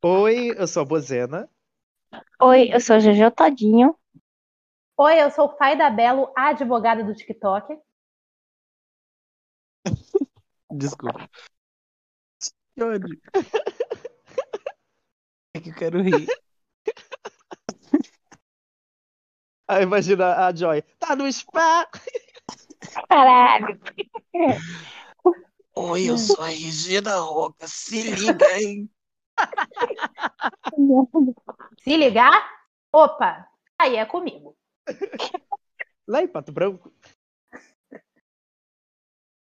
Oi, eu sou a Bozena. Oi, eu sou a Jojo Todinho. Oi, eu sou o Pai da Belo, a advogada do TikTok. Desculpa. Que ódio. É que eu quero rir. Ah, imagina a Joy. Tá no spa! Caralho. Oi, eu sou a Regina Roca. Se liga, hein? Se ligar, opa, aí é comigo. Lá em Pato Branco.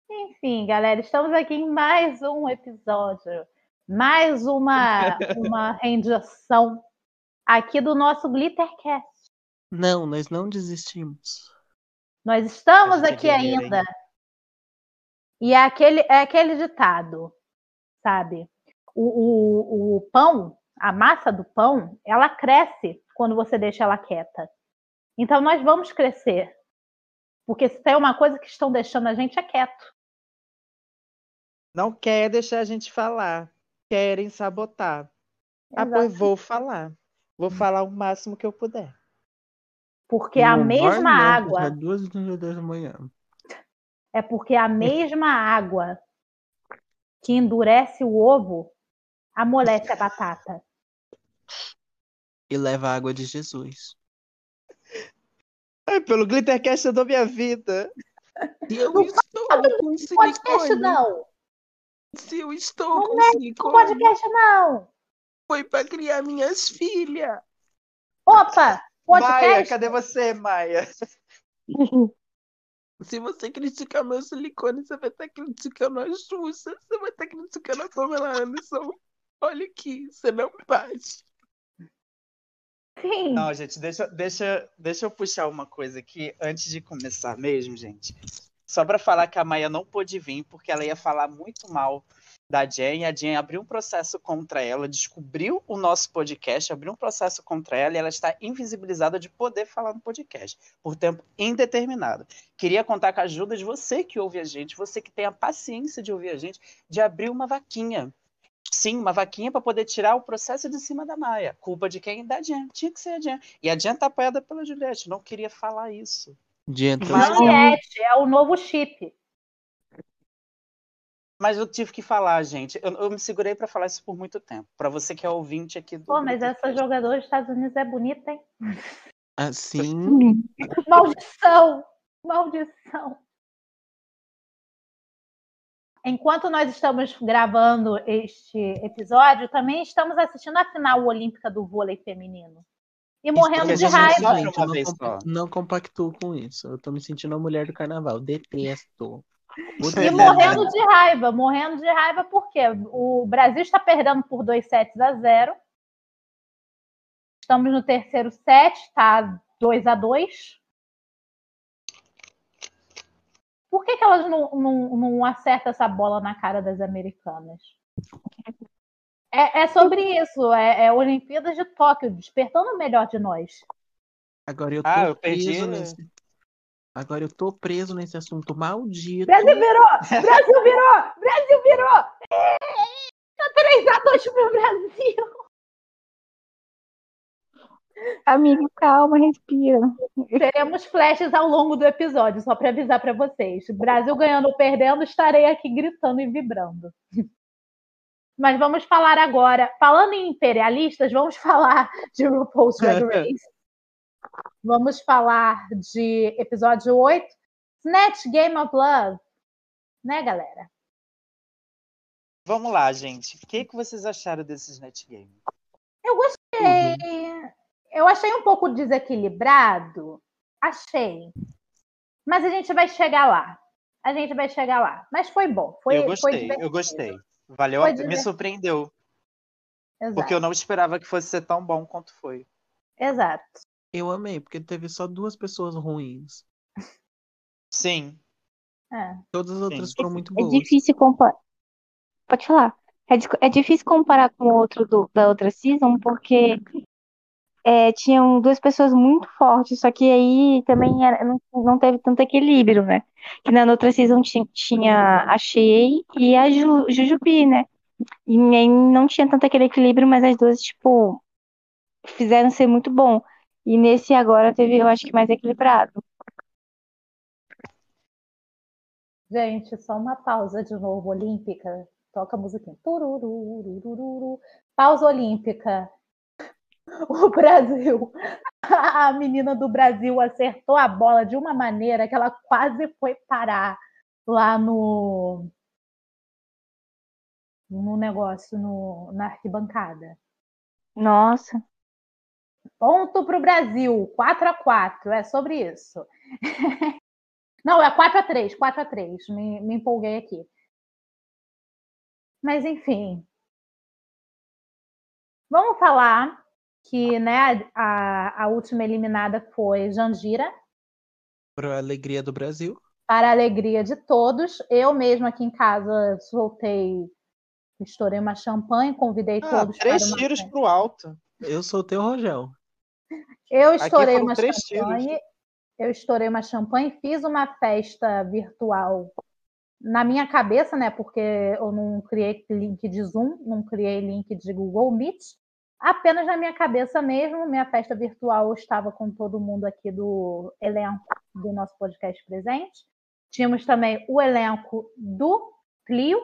Enfim, galera, estamos aqui em mais um episódio, mais uma, uma rendição aqui do nosso Glittercast. Não, nós não desistimos. Nós estamos é aqui ainda. E é aquele, é aquele ditado, sabe? O, o, o pão, a massa do pão, ela cresce quando você deixa ela quieta. Então nós vamos crescer. Porque se tem uma coisa que estão deixando a gente é quieto. Não quer deixar a gente falar. Querem sabotar. Ah, pois Exato. vou falar. Vou falar o máximo que eu puder. Porque a Não vai mesma não, água. É duas e da manhã. É porque a mesma água que endurece o ovo amolece a batata. E leva a água de Jesus. Ai, pelo Glittercast eu dou minha vida. Eu Não estou com Podcast silicone, não! se eu estou Não com com silicone, podcast não! foi para criar minhas filhas. Opa! Maia, Podcast? cadê você, Maia? Se você criticar meu silicone, você vai estar criticando a Xuxa, você vai estar criticando a Pamela Anderson. Olha aqui, você não bate. Sim. Não, gente, deixa, deixa, deixa eu puxar uma coisa aqui antes de começar mesmo, gente. Só para falar que a Maia não pôde vir porque ela ia falar muito mal da Jen. A Jen abriu um processo contra ela, descobriu o nosso podcast, abriu um processo contra ela e ela está invisibilizada de poder falar no podcast por tempo indeterminado. Queria contar com a ajuda de você que ouve a gente, você que tem a paciência de ouvir a gente, de abrir uma vaquinha. Sim, uma vaquinha para poder tirar o processo de cima da Maia. Culpa de quem? Da Jen. Tinha que ser a Jen. E a Jen tá apoiada pela Juliette. Não queria falar isso. Juliette é o novo chip. Mas eu tive que falar, gente. Eu, eu me segurei para falar isso por muito tempo. Para você que é ouvinte aqui do. Pô, mas essa jogadora dos Estados Unidos é bonita, hein? assim. Maldição! Maldição! Enquanto nós estamos gravando este episódio, também estamos assistindo a final olímpica do vôlei feminino. E morrendo de raiva. Gente, eu não, compa- não compactuo com isso. Eu tô me sentindo a mulher do carnaval. Detesto. E Odeio. morrendo de raiva, morrendo de raiva porque o Brasil está perdendo por 2 sets a 0. Estamos no terceiro set, está 2 a 2. Por que, que elas não, não, não acertam essa bola na cara das americanas? É, é sobre isso, é, é Olimpíadas de Tóquio, despertando o melhor de nós. Agora eu tô Ah, eu perdi. preso nesse. Agora eu tô preso nesse assunto maldito. Brasil virou! Brasil virou! Brasil virou! Tá 3 a 2 pro Brasil! Amigo, calma, respira. Teremos flashes ao longo do episódio, só para avisar para vocês. Brasil ganhando ou perdendo, estarei aqui gritando e vibrando. Mas vamos falar agora. Falando em imperialistas, vamos falar de RuPaul's Drag Race. Vamos falar de episódio 8, Snatch Game of Love. Né, galera? Vamos lá, gente. O que, que vocês acharam desses net game? Eu gostei. Eu achei um pouco desequilibrado. Achei. Mas a gente vai chegar lá. A gente vai chegar lá. Mas foi bom. Foi, eu foi gostei, eu divertido. gostei. Valeu, Foi a- me surpreendeu. Exato. Porque eu não esperava que fosse ser tão bom quanto foi. Exato. Eu amei, porque teve só duas pessoas ruins. Sim. É. Todas as outras Sim. foram muito É boas. difícil comparar. Pode falar. É, é difícil comparar com o outro do- da outra season, porque é, tinham duas pessoas muito fortes, só que aí também era- não, não teve tanto equilíbrio, né? Que na outra season ti- tinha a Shea e a Ju, Jujubi, né? E não tinha tanto aquele equilíbrio, mas as duas, tipo, fizeram ser muito bom. E nesse agora teve, eu acho que mais equilibrado. Gente, só uma pausa de novo, olímpica. Toca a musiquinha. Pausa olímpica. O Brasil, a menina do Brasil acertou a bola de uma maneira que ela quase foi parar lá no no negócio, no, na arquibancada. Nossa. Ponto para o Brasil, 4 a 4 é sobre isso. Não, é 4 a 3 4 a 3 me, me empolguei aqui. Mas, enfim. Vamos falar que né, a, a última eliminada foi Jandira. Para a alegria do Brasil. Para a alegria de todos. Eu mesma aqui em casa soltei, estourei uma champanhe, convidei Ah, todos três para tiros festa. pro alto. Eu soltei o Rogel. Eu estourei uma três champanhe. Eu estourei uma champanhe, fiz uma festa virtual na minha cabeça, né? Porque eu não criei link de Zoom, não criei link de Google Meet. Apenas na minha cabeça mesmo, minha festa virtual estava com todo mundo aqui do elenco do nosso podcast presente. Tínhamos também o elenco do Clio,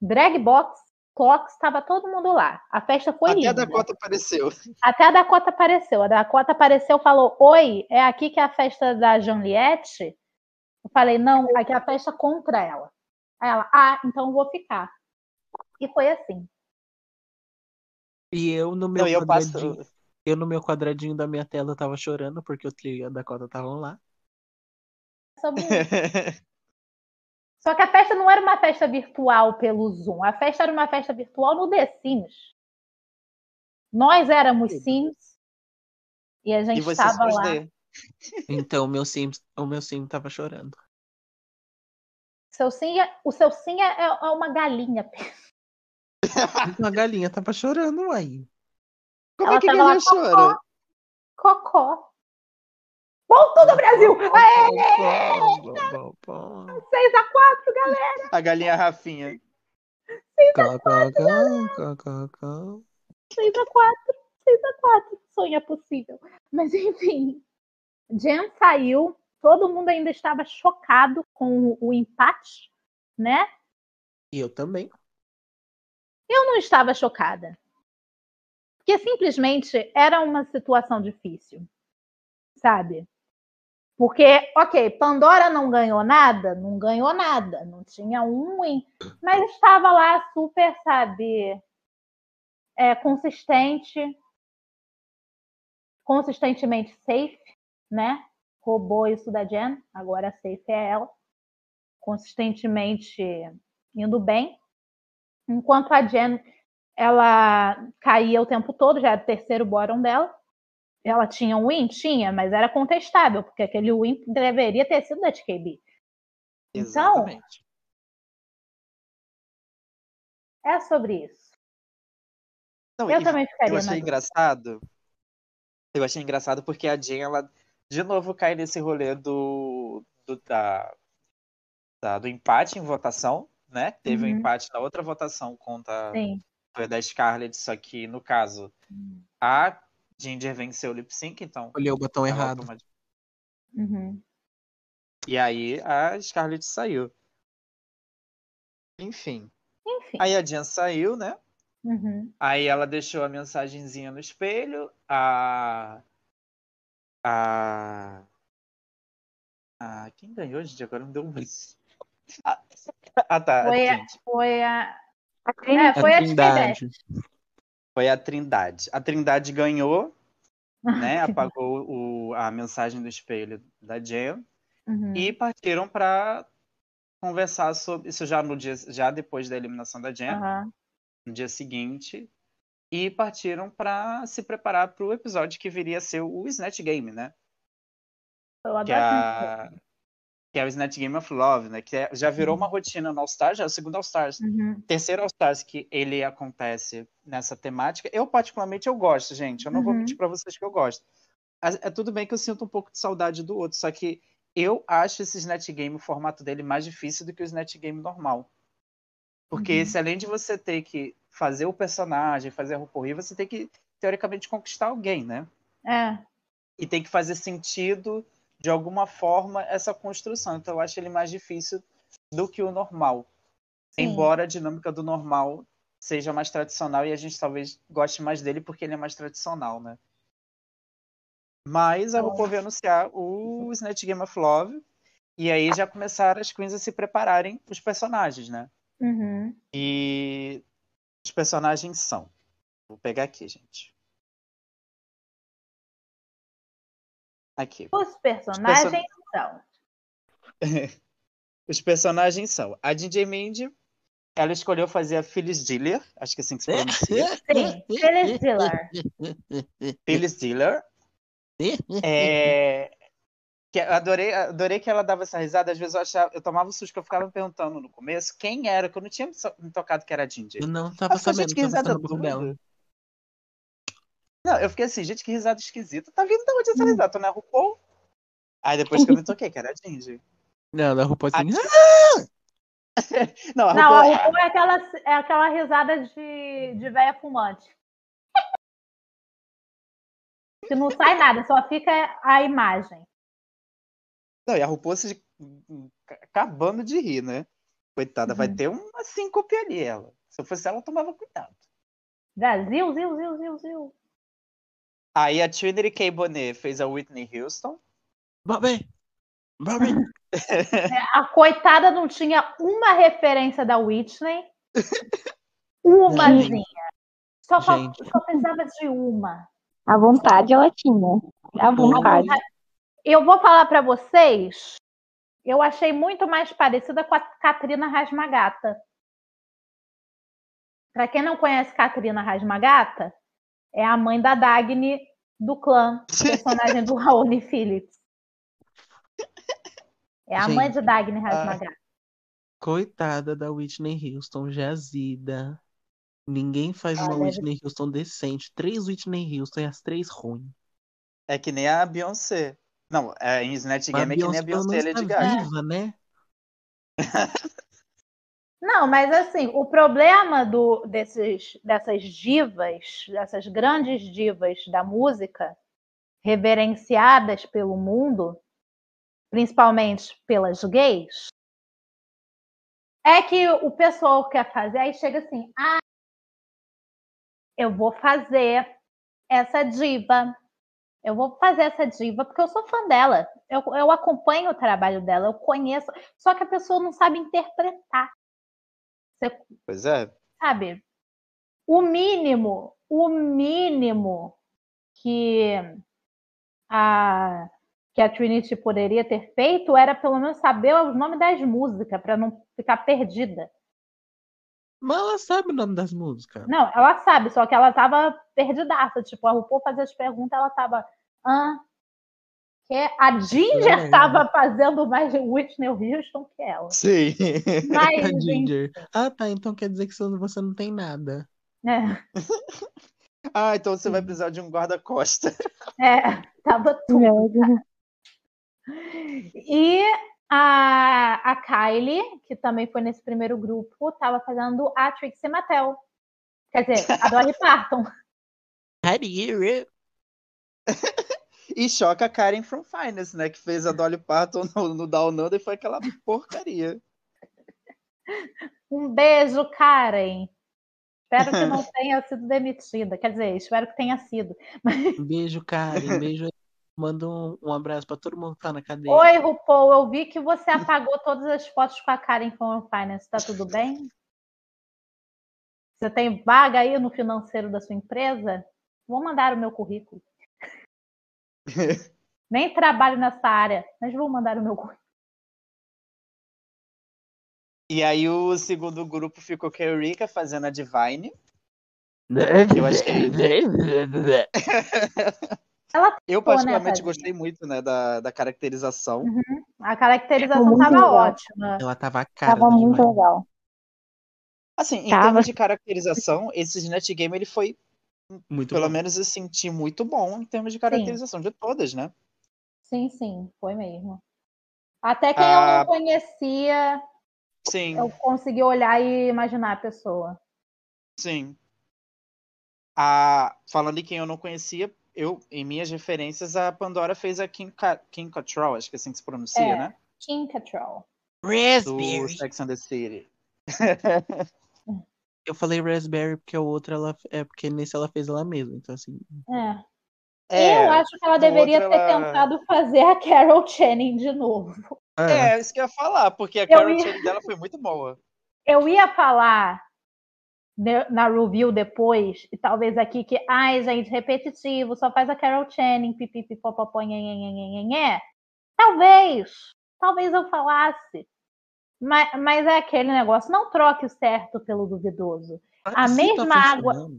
Drag Box, Clocks, estava todo mundo lá. A festa foi Até a linda. Dakota apareceu. Até a Dakota apareceu. A Dakota apareceu falou: Oi, é aqui que é a festa da Juliette? Eu falei: Não, aqui é a festa contra ela. Aí ela: Ah, então eu vou ficar. E foi assim. E eu no meu Não, eu passo. quadradinho. Eu no meu quadradinho da minha tela tava chorando porque o Trio e a Dakota estavam lá. Sobre isso. Só que a festa não era uma festa virtual pelo Zoom. A festa era uma festa virtual no The Sims. Nós éramos Sims e a gente estava lá. Então o meu sim, o meu sim tava chorando. Seu sim é- o seu sim é, é uma galinha. Uma galinha tava chorando, aí. Como Ela é que a galinha chora? Cocó. Ponto do Brasil! Aê! 6 a 4 galera! A galinha Rafinha. 6 a 4 6 a 4 Sonho é possível. Mas enfim. Jen saiu. Todo mundo ainda estava chocado com o empate, né? E eu também. Eu não estava chocada. Porque simplesmente era uma situação difícil. Sabe? Porque, ok, Pandora não ganhou nada, não ganhou nada, não tinha um, em- mas estava lá super, sabe, é, consistente, consistentemente safe, né? Roubou isso da Jen, agora safe é ela. Consistentemente indo bem. Enquanto a Jen, ela caía o tempo todo, já era o terceiro bottom dela. Ela tinha um win? Tinha, mas era contestável, porque aquele win deveria ter sido da TKB. Então, Exatamente. é sobre isso. Não, Eu também ficaria eu achei engraçado. Eu achei engraçado porque a Jen, ela de novo cai nesse rolê do, do, da, da- do empate em votação, né? Teve um Uhum. empate na outra votação contra Sim. foi da Scarlett, só que no caso a Ginger venceu o lip sync, então Olhei o botão errado. automatic- Uhum. E aí a Scarlett saiu. Enfim. Enfim. Aí a Jen saiu, né? Uhum. Aí ela deixou a mensagenzinha no espelho. A. A. a quem ganhou, gente? Agora não deu um. ah, tá. Foi a, foi a. A É, Trinity. foi a Trindade. Foi a Trindade. A Trindade ganhou, né? Apagou o, a mensagem do espelho da Jen. Uhum. E partiram para conversar sobre isso já no dia, já depois da eliminação da Jen. Aham. no dia seguinte e partiram para se preparar para o episódio que viria a ser o Snatch Game, né? Eu Que adoro é, a- que é o Snatch Game of Love, né? Que é- já virou uma rotina no All Stars, já é o segundo All Stars. Uhum. Terceiro All Stars que ele acontece nessa temática. Eu, particularmente, eu gosto, gente. Eu não vou Uhum. mentir para vocês que eu gosto. As- É tudo bem que eu sinto um pouco de saudade do outro, só que eu acho esse Snatch Game, o formato dele, mais difícil do que o Snatch Game normal. Porque Uhum. se além de você ter que fazer o personagem, fazer a rir, você tem que, teoricamente, conquistar alguém, né? É. E tem que fazer sentido, de alguma forma, essa construção. Então eu acho ele mais difícil do que o normal. Sim. Embora a dinâmica do normal seja mais tradicional e a gente talvez goste mais dele porque ele é mais tradicional, né? Mas a. RuPaul veio anunciar o Snatch Game of Love e aí já começaram as queens a se prepararem os personagens, né? Uhum. E os personagens são. Vou pegar aqui, gente. Aqui. Os personagens são. Os personagens são. A DJ Mindy, ela escolheu fazer a Phyllis Diller, acho que é assim que se pronuncia. Sim, Phyllis Diller. Phyllis Diller. É, que eu adorei, adorei que ela dava essa risada. Às vezes eu achava, eu tomava um susto que eu ficava me perguntando no começo quem era, que eu não tinha me tocado que era a Ginger. Eu não tava Eu sabendo, gente, que risada dela. Não, eu fiquei assim, gente, que risada esquisita. Tá vindo de onde essa risada? Tu não é RuPaul? Aí depois que eu me toquei, que era a Ginger. Não, da RuPaul assim. Não, a Não, a RuPaul, RuPaul é aquela, é aquela risada de, de véia fumante. Que não sai nada, só fica a imagem. Não, e a RuPaul se acabando de rir, né? Coitada, vai Uhum. ter uma síncope ali, ela. Se eu fosse ela, eu tomava cuidado. Brasil, zil, zil, zil, zil. Aí a Trinity K. Bonet fez a Whitney Houston. Bobby! Bobby! A coitada não tinha uma referência da Whitney. Umazinha. Só, Gente. só precisava de uma. À vontade ela tinha. À vontade. Eu vou falar pra vocês, eu achei muito mais parecida com a Katrina Rasmagata. Pra quem não conhece Katrina Rasmagata, é a mãe da Dagny do clã, personagem do Raoni Phillips. É a mãe de Dagny Rasmagata. Coitada da Whitney Houston, jazida. Ninguém faz uma Olha, Whitney Houston decente. Três Whitney Houston e as três ruins. É que nem a Beyoncé. Não, é, em Snatch Game é que nem a Beyoncé e a Lady tá Gaga. viva, né? Não, mas assim, o problema do, desses, dessas divas, dessas grandes divas da música, reverenciadas pelo mundo, principalmente pelas gays, é que o pessoal quer fazer, aí chega assim, ah, eu vou fazer essa diva, eu vou fazer essa diva porque eu sou fã dela, eu, eu acompanho o trabalho dela, eu conheço, só que a pessoa não sabe interpretar Pois é. sabe? O mínimo, o mínimo que a que a Trinity poderia ter feito era pelo menos saber os nomes das músicas para não ficar perdida. Mas ela sabe o nome das músicas. Não, ela sabe, só que ela tava perdidaça. Tipo, a RuPaul fazia as perguntas, ela tava. Ah, que a Ginger É. tava fazendo mais de Whitney Houston que ela. Sim. Mas, A Ginger. Ah, tá. Então quer dizer que você não tem nada. né, ah, então você vai precisar de um guarda-costa. é, tava tudo. E a, a Kylie, que também foi nesse primeiro grupo, estava fazendo a Trixie Mattel. Quer dizer, a Dolly Parton. E choca a Karen from Finance, né? Que fez a Dolly Parton no, no Down Under e foi aquela porcaria. Um beijo, Karen. Espero que não tenha sido demitida. Quer dizer, espero que tenha sido. Um beijo, Karen. Um beijo aí. Manda um, um abraço pra todo mundo que tá na cadeia. Oi, RuPaul, eu vi que você apagou todas as fotos com a Karen from Finance. Tá tudo bem? Você tem vaga aí no financeiro da sua empresa? Vou mandar o meu currículo. Nem trabalho nessa área, mas vou mandar o meu currículo. E aí o segundo grupo ficou com a Eureka fazendo a Divine. Eu acho que Eu Pô, né, particularmente tadinha? gostei muito, né, da, da caracterização. A caracterização Ficou tava legal. ótima. Ela tava cara Tava muito legal. Assim, em Tava. termos de caracterização, esse Snatch Game ele foi, Muito pelo bom. menos eu senti muito bom em termos de caracterização de todas, né? Sim, sim, foi mesmo. Até quem eu Ah. não conhecia Sim, Eu consegui olhar e imaginar a pessoa. sim. A, falando em quem eu não conhecia, eu, em minhas referências, a Pandora fez a Kim, Ca- Kim Cattrall, acho que é assim que se pronuncia, É. né? Kim Cattrall. Do Raspberry. Sex and the City. Eu falei Raspberry porque a outra ela é porque nesse ela fez ela mesma, então assim. É. É, eu acho que ela deveria ter ela- tentado fazer a Carol Channing de novo. Ah, é, isso que eu ia falar, porque a Carol ia- Channing dela foi muito boa. Eu ia falar na review depois, e talvez aqui, que, ai, gente, repetitivo, só faz a Carol Channing, nhenhenhenhenhenhé. Talvez, talvez eu falasse. Mas, mas é aquele negócio, não troque o certo pelo duvidoso. a se mesma tá água-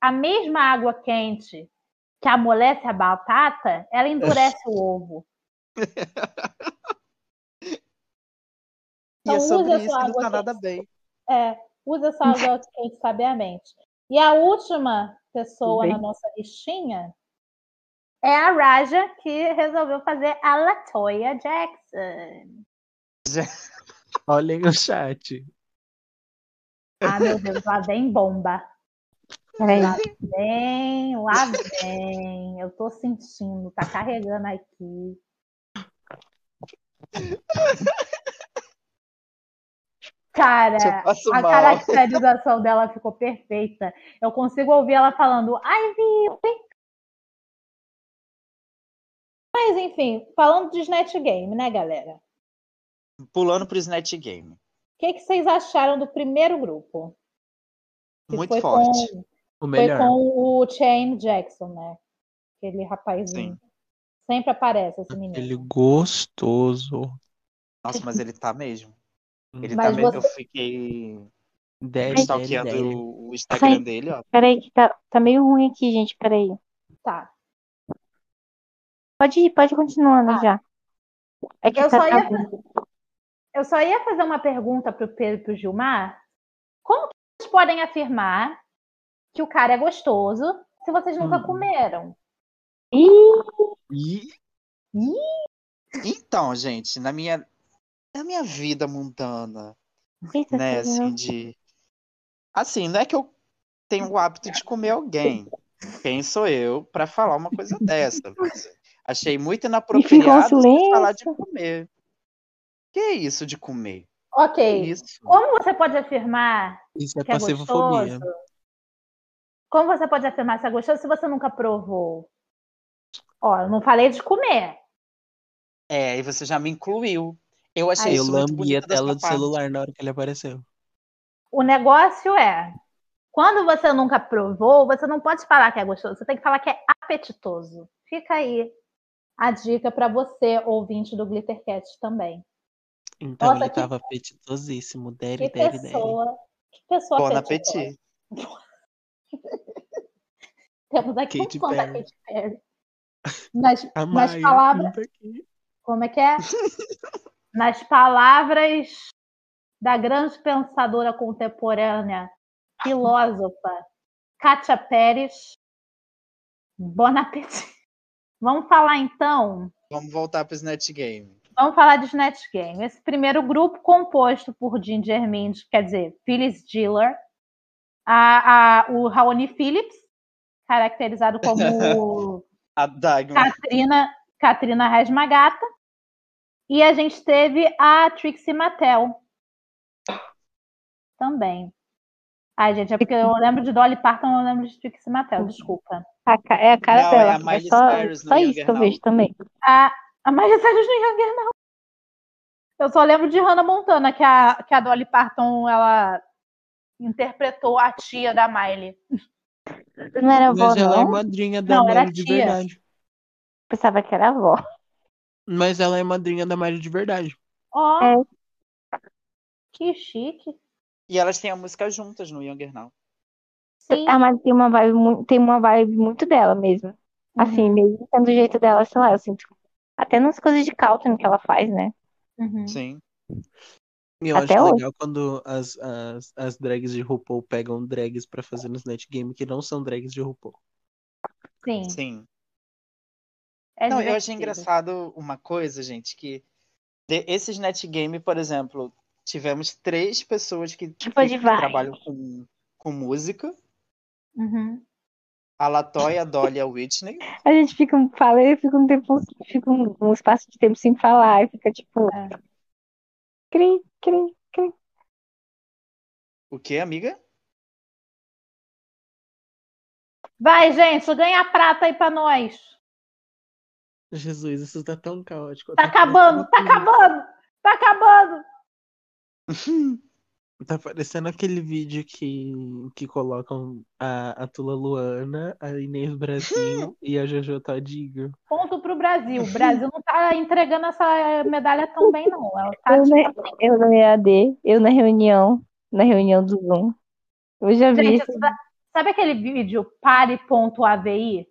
A mesma água quente que amolece a batata, ela endurece o ovo. E é Então, sobre use a isso sua que não água tá nada quente. bem. É, usa essa água quente sabiamente. E a última pessoa Bem. na nossa listinha é a Raja, que resolveu fazer a Latoya Jackson. Olhem o chat. Ah, meu Deus, lá vem bomba. Peraí. Lá vem, lá vem. Eu tô sentindo, tá carregando aqui. Cara, a mal. caracterização dela ficou perfeita. Eu consigo ouvir ela falando, Ivy, vem. Mas enfim, falando de Snatch Game, né, galera? Pulando pro Snatch Game. O que, que vocês acharam do primeiro grupo? Que Muito foi forte. Com, O foi melhor. com o Shane Jackson, né? Aquele rapazinho. Sempre aparece esse menino. Ele gostoso. Nossa, mas ele tá mesmo. Ele Mas tá mesmo. você- Eu fiquei daddy, stalkeando o Instagram Ai. dele, ó. Peraí, que tá, tá meio ruim aqui, gente. Peraí. Tá. Pode ir, pode ir continuando Ah. já. É que Eu tá, só ia-. Eu só ia fazer uma pergunta pro Pedro e pro Gilmar. Como que vocês podem afirmar que o cara é gostoso se vocês nunca Hum. comeram? Ih, Ih, Então, gente, na minha, na minha vida mundana, eita, né, assim, de. Assim, não é que eu tenho o hábito de comer alguém. Quem sou eu pra falar uma coisa dessa? Achei muito inapropriado falar de comer. Que é isso de comer? Ok. isso? Como você pode afirmar isso é que é gostoso? Como você pode afirmar se é gostoso se você nunca provou? Ó, eu não falei de comer. É, e você já me incluiu. Eu achei Aí Eu isso muito lambi a tela do celular na hora que ele apareceu. O negócio é, quando você nunca provou, você não pode falar que é gostoso, você tem que falar que é apetitoso. Fica aí a dica para você, ouvinte do Glittercast também. Então Nossa, ele que- tava apetitosíssimo. Que Daddy, daddy, daddy. pessoa, que pessoa Bon appetit. Temos aqui Katy um fã da. Katy Perry. Nas, nas palavras, como é que é? Nas palavras da grande pensadora contemporânea, filósofa, Katia Pérez, Bon appetit. Vamos falar então Vamos voltar pro Snatch Game. Vamos falar de Snatch Game. Esse primeiro grupo, composto por Ginger Mint, quer dizer, Phyllis Diller, a, a, o Raoni Phillips, caracterizado como A Dagmar. Katrina, Katrina Rasmagata, e a gente teve a Trixie Mattel também. Ai, gente, é porque eu lembro de Dolly Parton, eu lembro de Trixie Mattel, desculpa. é a cara Não, dela. é a É, só, só isso que eu vejo também. A, a Miley Cyrus no Younger não. Eu só lembro de Hannah Montana, que a, que a Dolly Parton, ela interpretou a tia da Miley. Não era avó, Mas ela é não? madrinha da Não, Miley de tia. verdade. Pensava que era avó. Mas ela é madrinha da Miley de verdade. Ó, É. que chique. E elas têm a música juntas no Younger Now. Sim. Ah, mas tem uma vibe, tem uma vibe muito dela mesmo. Assim, Uhum, mesmo sendo do jeito dela, sei lá, eu sinto. Até nas coisas de Calton que ela faz, né? uhum. Sim. E eu Até acho hoje. legal quando as, as, as drags de RuPaul pegam drags pra fazer no Snatch Game que não são drags de RuPaul. Sim. Sim. É Não, eu achei engraçado uma coisa, gente, que esse Snatch Game, por exemplo, tivemos três pessoas que, Tipo que trabalham com, com música. Uhum. A Latoya, a Dolly e a Whitney. A gente fica, fala e fica um tempo, fica um, um espaço de tempo sem falar, e fica tipo. É. Cri, cri, cri. O que, amiga? Vai, gente, ganha a prata aí pra nós. Jesus, isso tá tão caótico. Tá acabando, tá acabando, tá acabando. Tá parecendo aquele vídeo que, que colocam a, a Tula Luana, a Inês Brasil e a Jojo Todinho. Ponto pro Brasil. O Brasil não tá entregando essa medalha tão bem, não. Ela tá, Eu, tipo, na, eu no EAD, eu na reunião, na reunião do Zoom. Eu já vi Gente, isso. sa- sabe aquele vídeo pare.avi?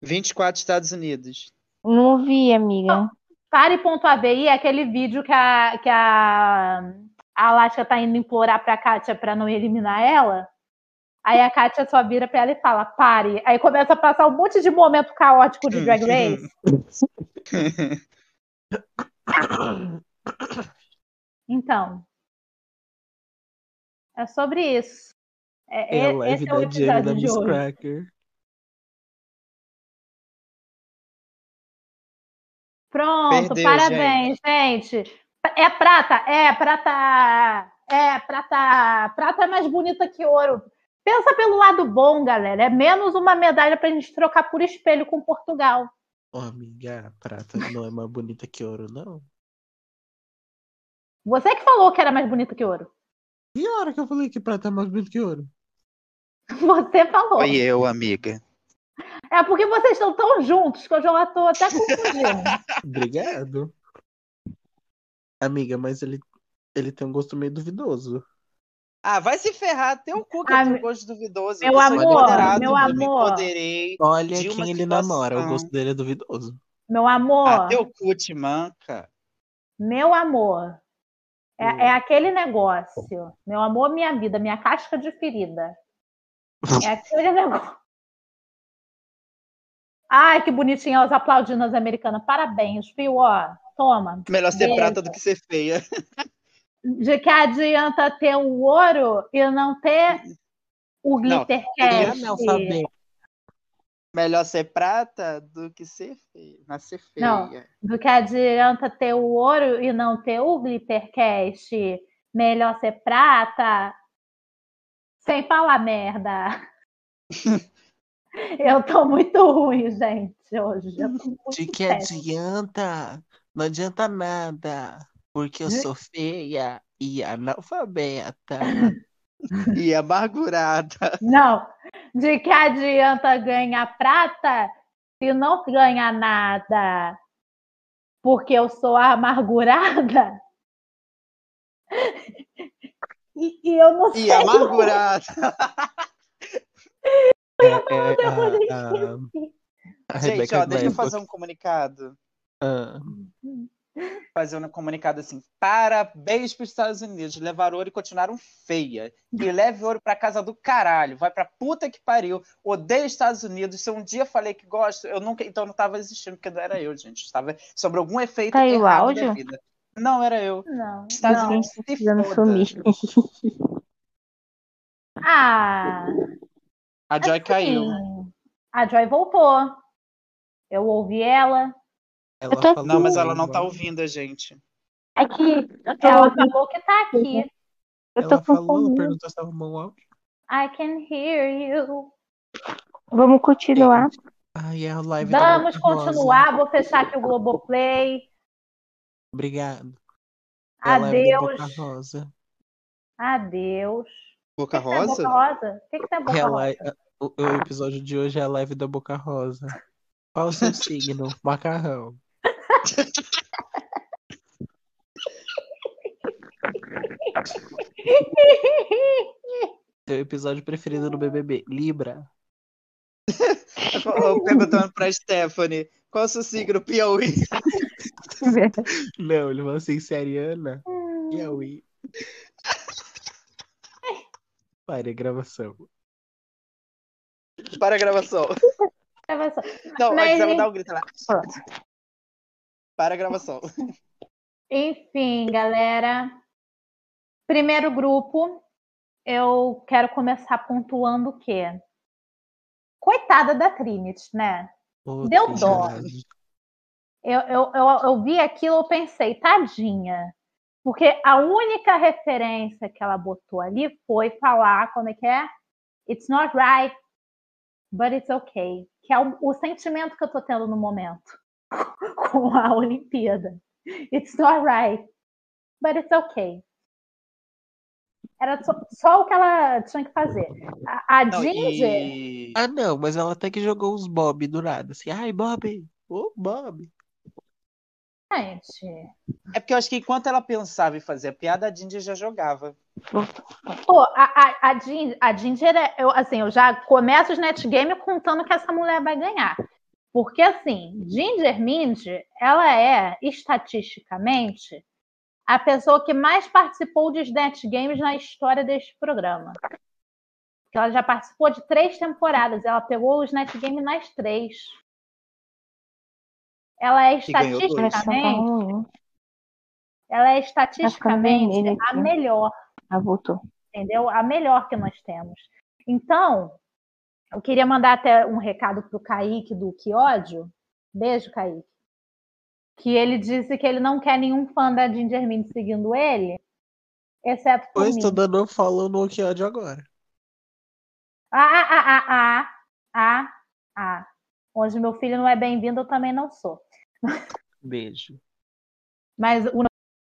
24 Estados Unidos. Não vi, amiga. Pare.avi é aquele vídeo que a, que a, a Alaska tá indo implorar pra Kátia pra não eliminar ela. Aí a Kátia só vira pra ela e fala, pare. Aí começa a passar um monte de momento caótico de Drag Race. Então. É sobre isso. É, É a live esse é o da Jamie da episódio de Miss hoje. Cracker. Pronto, Perdeu, parabéns, gente. É prata, é prata, é prata, prata é mais bonita que ouro. Pensa pelo lado bom, galera. É menos uma medalha pra gente trocar por espelho com Portugal. Ô, amiga, a prata não é mais bonita que ouro, não. Você que falou que era mais bonita que ouro. E a hora que eu falei que prata é mais bonita que ouro? Você falou. Foi eu, amiga. É porque vocês estão tão juntos que eu já tô até confundindo. Obrigado. Amiga, mas ele, ele tem um gosto meio duvidoso. Ah, vai se ferrar. Tem um cu que Ah, tenho meu- gosto duvidoso. meu amor, meu eu me amor. Olha quem ele situação. namora, o gosto dele é duvidoso. Meu amor, Ah, teu cu te manca. meu amor. É, Hum. é aquele negócio. Meu amor, minha vida, minha casca de ferida. É aquele negócio. Ai, que bonitinha, os aplaudindo as americanas. Parabéns, viu? Ó, toma. Melhor ser Beijo. prata do que ser feia. De que adianta ter o ouro e não ter o Não, glitter é cash. Melhor ser prata do que ser feia. Nascer feia. Não. Do que adianta ter o ouro e não ter o glitter cash. Melhor ser prata. Sem falar merda. Eu tô muito ruim, gente, hoje. De que péssima. adianta? Não adianta nada. Porque eu sou feia e analfabeta. E amargurada. Não, de que adianta ganhar prata se não ganha nada? Porque eu sou amargurada? E, e eu não sei. E amargurada. É, é, eu vou a, deixar a, assim. a Gente, ó, deixa eu fazer um comunicado. Ah, Fazer um comunicado assim. Parabéns para os Estados Unidos. Levaram ouro e continuaram feia. E leve ouro pra casa do caralho. Vai pra puta que pariu. Odeio os Estados Unidos. Se eu um dia falei que gosto, eu nunca. Então não tava existindo, porque não era eu, gente. Estava sobre algum efeito Tá aí o errado da áudio? vida. Não era eu. Não, Estados não. Unidos se Precisando foda. sumir. Ah, A Joy caiu. assim, a Joy voltou. Eu ouvi ela. Ela tô- Não, mas ela não tá ouvindo a gente. É que Ela falou que tá aqui. eu tô Ela falou, confundindo. perguntou se tava bom o áudio. I can hear you. Vamos continuar. Ai, é a live da Vamos Rosa. continuar. Vou fechar aqui o Globoplay. Obrigado. É Adeus. Rosa. Adeus. Boca O que que tem Rosa? Boca Rosa? O que, que tem Boca É a Rosa? li- o, o episódio de hoje é a live da Boca Rosa. Qual o seu signo? Macarrão. Seu episódio preferido do BBB? Libra. Eu perguntando pra Stephanie. Qual é o seu signo, Piauí? Não, ele falou assim, Seriana. Piauí. Pare a gravação. Para a gravação. Não, Mas, antes ela dá um grito lá. Para a gravação. Enfim, galera. Primeiro grupo, eu quero começar pontuando o quê? Coitada da Trinity, né? Puta Deu dó. Eu, eu, eu, eu vi aquilo, eu pensei, tadinha. Porque a única referência que ela botou ali foi falar, como é que é? It's not right, but it's okay. Que é o, o sentimento que eu tô tendo no momento com a Olimpíada. It's not right, but it's okay. Era só, só o que ela tinha que fazer. A, a Não, Ginger. e... Ah, não, mas ela até que jogou uns Bob do nada. Assim, ai, Bob! Ô, Bob! Gente, É porque eu acho que enquanto ela pensava em fazer a piada, a Ginger já jogava. Pô, a, a, a, Gin- a Ginger, é- eu, assim, eu já começo os netgame contando que essa mulher vai ganhar. Porque, assim, Ginger Mind, ela é, estatisticamente, a pessoa que mais participou dos netgames na história deste programa. Porque ela já participou de três temporadas, ela pegou os netgames nas três. Ela é a estatisticamente, ela é estatisticamente vermelho a melhor Ah, voltou. entendeu? A melhor que nós temos. Então, eu queria mandar até um recado pro Kaique do Que Ódio. Beijo, Kaique. Que ele disse que ele não quer nenhum fã da Ginger Mint seguindo ele, exceto por Pois mim. tô dando follow no que ódio agora. Ah, ah, ah, ah, ah, ah, ah. Onde meu filho não é bem-vindo, eu também não sou. Beijo. Mas o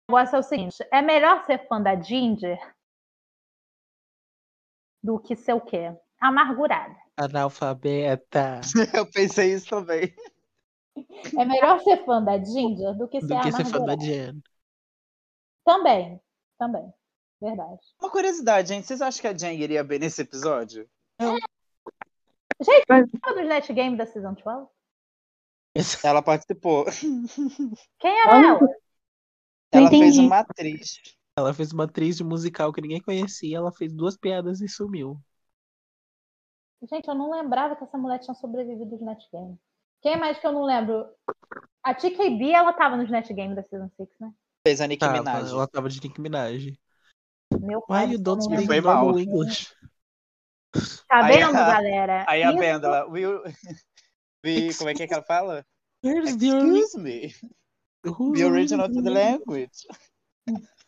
negócio é o seguinte: é melhor ser fã da Ginger do que ser o quê? Amargurada. Analfabeta. Eu pensei isso também. É melhor ser fã da Ginger do que ser Do que ser fã da. Jen. Também, também. Verdade. Uma curiosidade, gente. Vocês acham que a Jen iria bem nesse episódio? Gente, Mas- lembra dos Net Game da Season 12? Ela participou. Quem era ela? Ela fez uma atriz. Ela fez uma atriz de musical que ninguém conhecia, ela fez duas piadas e sumiu. Gente, eu não lembrava que essa mulher tinha sobrevivido dos Net Game. Quem mais que eu não lembro? A TKB, ela tava nos Net Game da Season 6, né? Fez a Nicki Tava, Minaj. ela tava de Nicki Minaj. Meu pai. Why you do céu, don't não speak Foi mal. English? Tá Aí vendo, a- galera? Aí a Bendela, will... we... como é que, é que ela fala? The, Excuse me, who's the original to the original? language.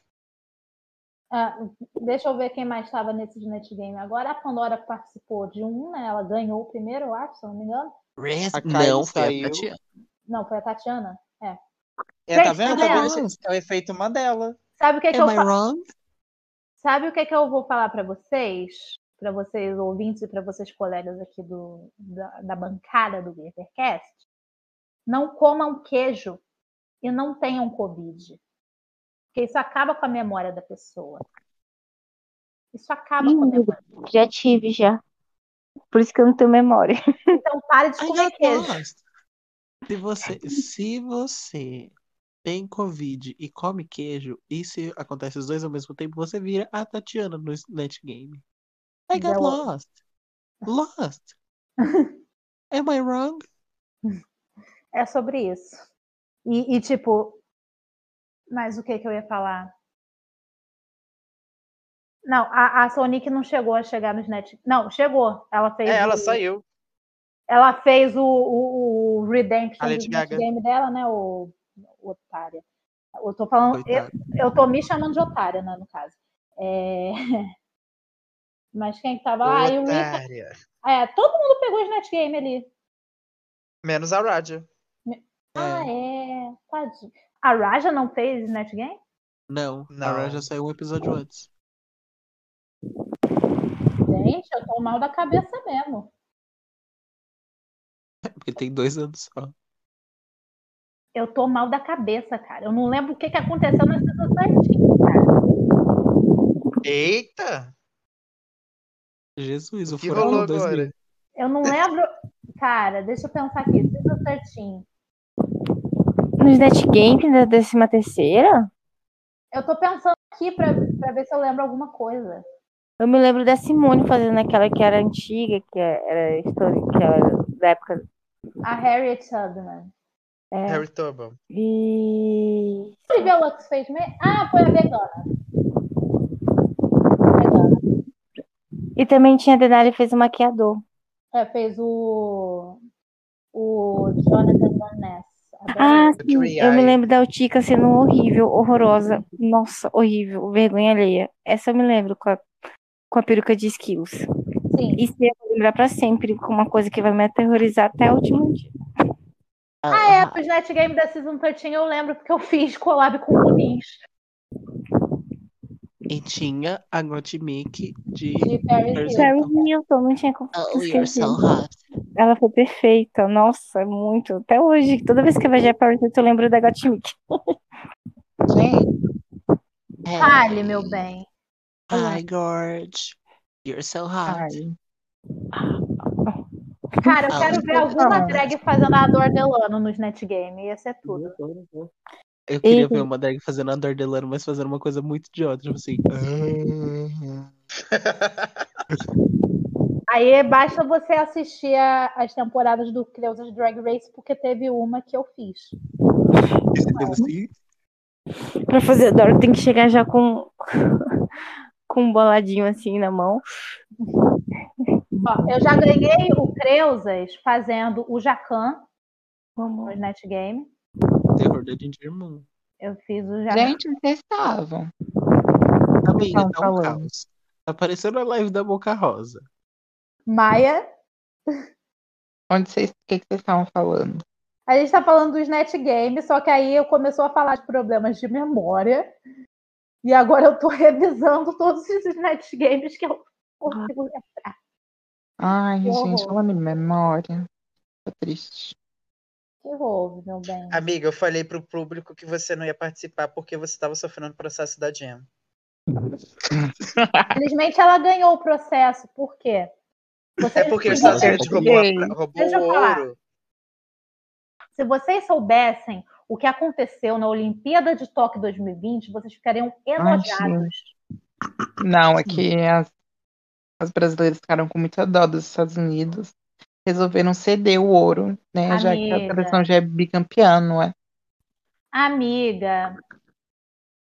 Ah, deixa eu ver quem mais estava nesses Net Game. Agora a Pandora participou de um, né? Ela ganhou o primeiro, eu acho, se não me engano. A Não, foi a saiu. Tatiana. Não, foi a Tatiana. É, tá Gente, vendo? tá Tá vendo? É o efeito Mandela. Sabe o que, que Am eu I fa- wrong? Sabe o que, que eu vou falar para vocês? Para vocês ouvintes e para vocês colegas aqui do, da, da bancada do Glittercast? Não comam queijo e não tenham Covid. Porque isso acaba com a memória da pessoa. Isso acaba com a memória. Já tive, já. Por isso que eu não tenho memória. Então pare de comer queijo. Se você, se você tem Covid e come queijo, e se acontece os dois ao mesmo tempo, você vira a Tatiana no Net Game. I got Não. lost. Lost. Am I wrong? É sobre isso. E, e, tipo, mas o que, que eu ia falar? Não, a, a Sonic não chegou a chegar nos net. Não, chegou. Ela fez. É, ela o- saiu. Ela fez o, o, o Redemption do game dela, né? O, o otária. Eu tô falando. Eu, eu tô me chamando de otária, né, no caso. É... Mas quem que tava lá? Ah. Otária. É, todo mundo pegou os net game ali. Menos a Raja. Ah, é. Tadinho. A Raja não fez net game? Não, Não. a Raja saiu um episódio antes. Gente, eu tô mal da cabeça mesmo. Porque tem dois anos só. Eu tô mal da cabeça, cara. Eu não lembro o que, que aconteceu na Season 13, cara. Eita! Jesus, o que rolou 2000. agora? Eu não lembro. Cara, deixa eu pensar aqui. Season 13. Nos netgames da décima terceira, Eu tô pensando aqui pra, pra ver se eu lembro alguma coisa. eu me lembro da Simone fazendo aquela que era antiga, que era, história, que era da época. A Harriet Tubman. É, Harry Tubman. e. O Olivia Lux fez mesmo? Ah, foi a vegana. Vegana. E também tinha a Denali fez o maquiador. É, fez o. O Jonathan Van Ness. Ah, sim. Eu me lembro da Utica sendo horrível, horrorosa. Nossa, horrível, vergonha alheia. Essa eu me lembro com a, com a peruca de esquilos. Sim. Isso eu vou lembrar pra sempre, com uma coisa que vai me aterrorizar até o último dia. Ah, é, pros Net Game da Season 13 eu lembro porque eu fiz collab com o Muniz E tinha a Gottmik de. de Paris Paris Hilton. Hilton, não tinha como Oh, you're esquecer. so hot. Ela foi perfeita, nossa, muito. Até hoje, toda vez que eu vejo a Paris eu lembro da Gottmik. Gente, Fale, meu bem. Hi, Gorge. You're so hot. ai, Cara, eu Ah, quero ver alguma drag fazendo a Ador Delano nos Net Game. Ia ser tudo. Eu queria ver uma drag fazendo a Dor Delano, mas fazendo uma coisa muito idiota, tipo assim. Aí basta você assistir a- as temporadas do Creusas Drag Race, porque teve uma que eu fiz. assim. Pra fazer Dora tem que chegar já com, com um boladinho assim na mão. Ó, eu já ganhei o Creusas fazendo o Jacan Vamos. nos Net Game. Terror da Ginger Moon. Eu fiz o Jacan. gente, vocês estavam? Amiga, tá um caos. Tá parecendo a live da Boca Rosa. Maia. Onde vocês, o que, que vocês estavam falando? A gente tá falando dos Net Game, só que aí eu começou a falar de problemas de memória. E agora eu tô revisando todos esses Net Games que eu consigo lembrar. Ai, Que gente, horror. falando em memória. Tô triste. que houve, meu bem? Amiga, eu falei pro público que você não ia participar porque você estava sofrendo processo da Jam. Felizmente ela ganhou o processo. Por quê? Vocês É porque os Estados Unidos roubou, a- roubou Deixa eu o falar. ouro. Se vocês soubessem o que aconteceu na Olimpíada de Tóquio 2020, vocês ficariam enojados. Não, é que as, as brasileiras ficaram com muita dó dos Estados Unidos. Resolveram ceder o ouro, né? Já que a Amiga. seleção já é bicampeã, não é? Amiga,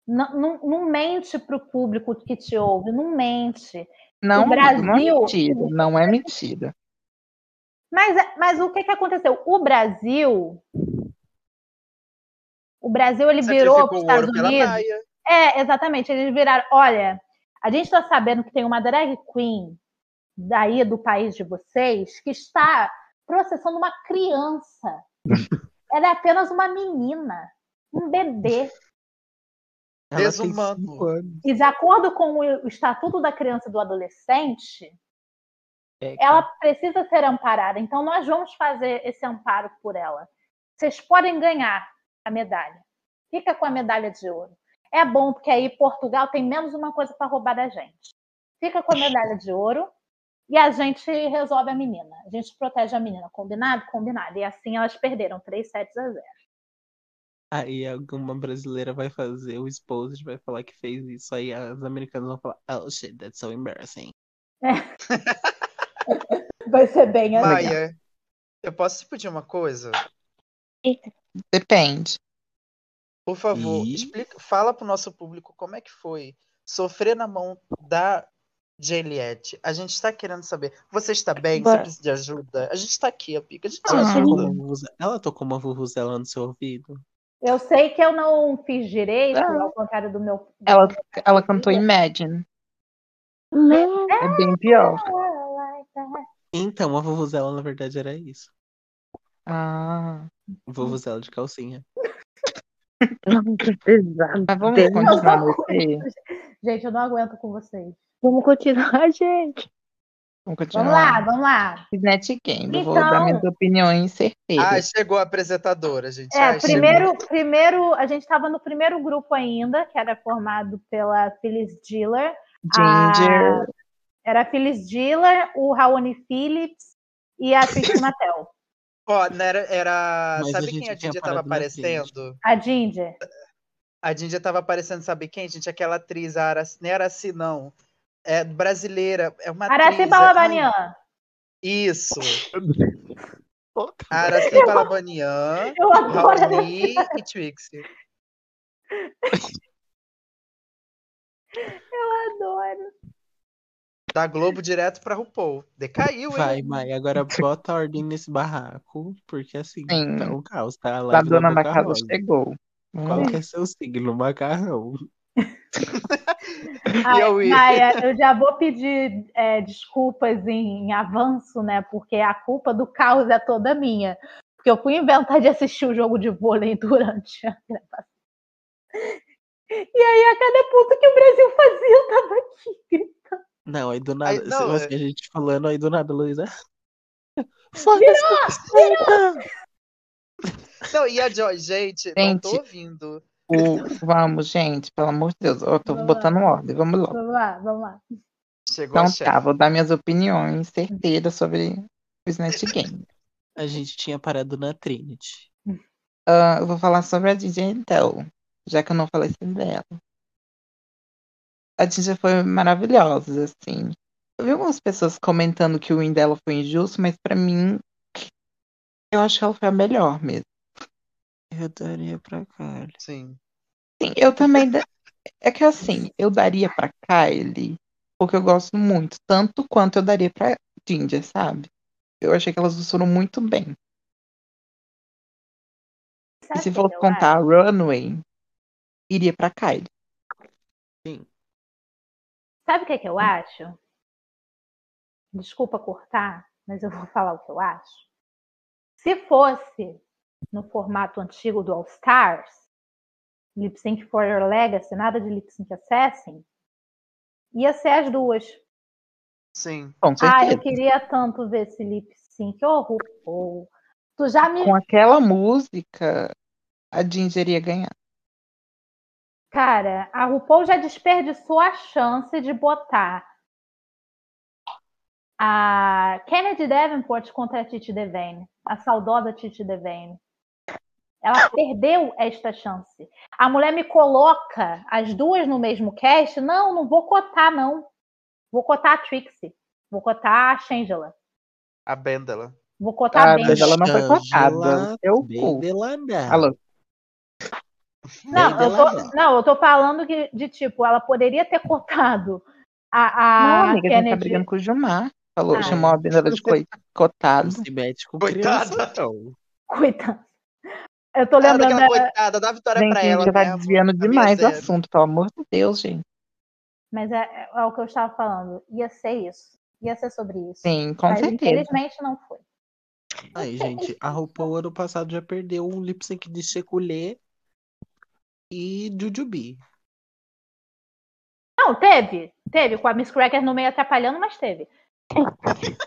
não, não, não mente pro público que te ouve, não mente. Não, O Brasil- não é mentira. Não é mentira. Mas, é- mas o que, que aconteceu? O Brasil. O Brasil ele virou para os o Estados Unidos. É, exatamente. Eles viraram. Olha, a gente está sabendo que tem uma drag queen daí do país de vocês que está processando uma criança. Ela é apenas uma menina, um bebê. Ela Desumano. E de acordo com o Estatuto da Criança e do Adolescente, É, ela precisa ser amparada. Então, nós vamos fazer esse amparo por ela. Vocês podem ganhar a medalha. Fica com a medalha de ouro. É bom, porque aí Portugal tem menos uma coisa para roubar da gente. Fica com a medalha de ouro e a gente resolve a menina. A gente protege a menina. Combinado? Combinado. E assim elas perderam 3 sets a 0. Aí alguma brasileira vai fazer o exposed, vai falar que fez isso. Aí as americanas vão falar, oh shit, that's so embarrassing. Vai ser bem assim. Maia, eu posso te pedir uma coisa? Depende. Por favor, Ih. explica, fala pro nosso público como é que foi sofrer na mão da Juliette. A gente está querendo saber. Você está bem? Você Bora. precisa de ajuda? A gente está aqui. A gente te Ela Ah. tocou ajuda. Ela tocou uma vuvuzela no seu ouvido? Eu sei que eu não fiz direito, Ah. ao contrário do meu. Ela, ela cantou Imagine. Não. É bem pior. Então, a vuvuzela na verdade era isso. Ah. Vuvuzela de calcinha. Nossa, pesado. Mas vamos continuar EP? Gente, eu não aguento com vocês. Vamos continuar, gente. Vamos continuar. Vamos lá, vamos lá. Net Game. Eu vou Então- dar minhas opiniões Ah, certeiras. chegou a apresentadora, gente. É, Ai, primeiro, primeiro, a gente estava no primeiro grupo ainda, que era formado pela Phyllis Diller. Ginger. Era a Phyllis Diller, o Raoni Phillips e a Christina Tell. Ó, não era, era... Mas a sabe gente quem a tinha Dindia tava parado na aparecendo? A Ginger. A Dindia tava aparecendo, sabe quem, gente? Aquela atriz, a Araci... não é Araci, não. É brasileira, é uma Araci atriz. Balabanian. Isso. Outra. Araci Balabanian, Raoni e Trixie. Eu adoro. Da Globo direto pra RuPaul. Decaiu, hein? Vai, Mai, agora bota ordem nesse barraco, porque assim, Sim. tá um caos, tá? A A dona Rosa. chegou. Qual que é seu signo? Macarrão. Ai. Maia, eu já vou pedir é, desculpas em, em avanço, né? Porque a culpa do caos é toda minha. Porque eu fui inventar de assistir o jogo de vôlei durante a gravação. E aí, a cada ponto que o Brasil fazia, eu tava aqui gritando. Não, aí do nada, Aí, não, você- é- a gente falando, aí do nada, Luísa. Não, e a Joy, gente, não tô Gente. ouvindo. O- Vamos, gente, pelo amor de Deus. Eu tô Vamos lá. botando ordem, vamos lá. Vamos lá, vamos lá. Chegou a Então tá, vou dar minhas opiniões certeiras sobre o Snatch Game. A gente tinha parado na Trinity. Ah, eu vou falar sobre a DJ então, já que eu não falei sobre ela. A DJ foi maravilhosa, assim. Eu vi algumas pessoas comentando que o win dela foi injusto, mas pra mim, eu acho que ela foi a melhor mesmo. Eu daria pra Kylie. Sim. Sim, eu também. da- É que assim, eu daria pra Kylie, porque eu gosto muito, tanto quanto eu daria pra Ginger, sabe? Eu achei que elas foram muito bem. Sabe E se eu contar a Runway, iria pra Kylie. Sabe o que, que eu acho? Desculpa cortar, mas eu vou falar o que eu acho. Se fosse no formato antigo do All Stars, Lip Sync for Your Legacy, nada de Lip Sync Assassin, ia ser as duas. Sim. Com Ah, eu queria tanto ver esse Lip Sync. Ô, RuPaul. Tu já me. Com aquela música, a Ginger ia ganhar. Cara, a RuPaul já desperdiçou a chance de botar a Kennedy Davenport contra a Titi Devane, a saudosa Titi Devane. Ela perdeu esta chance. A mulher me coloca as duas no mesmo cast. Não, não vou cotar, não. Vou cotar a Trixie. Vou cotar a Shangela. A Bendela. Vou cotar Ah, a mas Benji. ela não foi cotada. Seu cu. Bedelanda. Alô? Não, eu tô, não, eu tô falando que, de tipo, ela poderia ter cotado a, a Não, amiga, a tá Kennedy. brigando com o Gilmar. Falou, Ah. chamou a Bendela de coi- cotada. Não se mete com Coitada. criança, não. Coitada. Eu tô Ah, lembrando. daquela da- coitada, dá vitória Gente, pra gente ela. já tá mesmo. desviando demais zero. assunto, pelo amor de Deus, gente. Mas é, é o que eu estava falando. Ia ser isso. Ia ser sobre isso. Sim, com Mas certeza. infelizmente não foi. Aí, gente, a RuPaul ano passado já perdeu um lip sync de Checulê e Jujubee. Não, teve. Teve, com a Miss Cracker no meio atrapalhando, mas teve.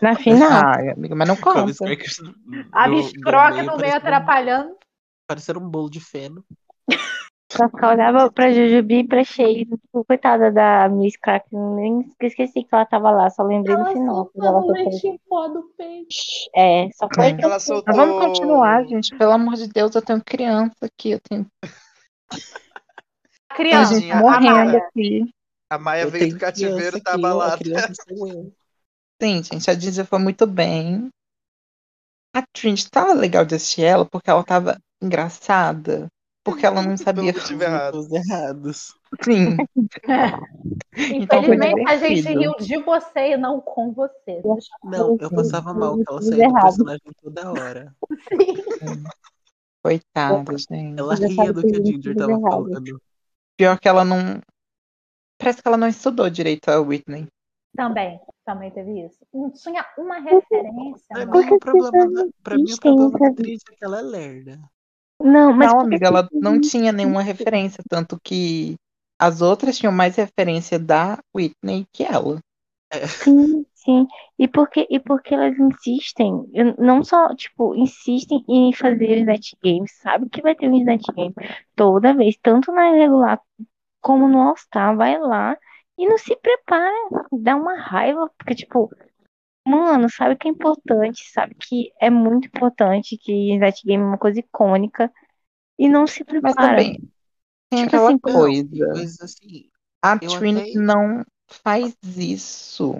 Na final, amiga, mas não conta. Miss Crackers A Miss meio no meio atrapalhando. Parecendo um bolo de feno. Só olhava pra Jujubi e pra Shea. Coitada da Miss Crack. Nem esqueci que ela tava lá, só lembrei no final. ela foi presa. em pó do peito. É, só foi. Ela soltou. Mas vamos continuar, gente. Pelo amor de Deus, eu tenho criança aqui. Eu tenho tem Criança, gente morrendo Amara. aqui. A Maia Eu veio do cativeiro, tá a abalada. Sim, gente, a Disney foi muito bem. A Trinity tava legal de assistir ela porque ela tava engraçada. Porque ela não sabia. Tive errado. Os errados. Sim. Então Infelizmente a gente riu de você e não com você. Não, eu passava mal que ela saía do personagem toda hora. Coitada, gente. Ela ria do que a Ginger tava errado. falando. Pior que ela não. Parece que ela não estudou direito a Whitney. Também, também teve isso. Não tinha uma referência. Pra não. mim, o problema da, pra mim, o problema da Trinity é que ela é lerda. Não, mas não, amiga, ela não tinha nenhuma referência. Tanto que as outras tinham mais referência da Whitney que ela. Sim, sim. E porque, e porque elas insistem, não só, tipo, insistem em fazer o Snatch Game, sabe que vai ter um Snatch Game toda vez, tanto na regular como no All Star, vai lá e não se prepara, dá uma raiva, porque, tipo, mano, sabe que é importante, sabe que é muito importante, que Snatch Game é uma coisa icônica, e não se Mas prepara. também tem Tipo aquela assim, coisa. Mas assim, A Trinity até- não faz isso.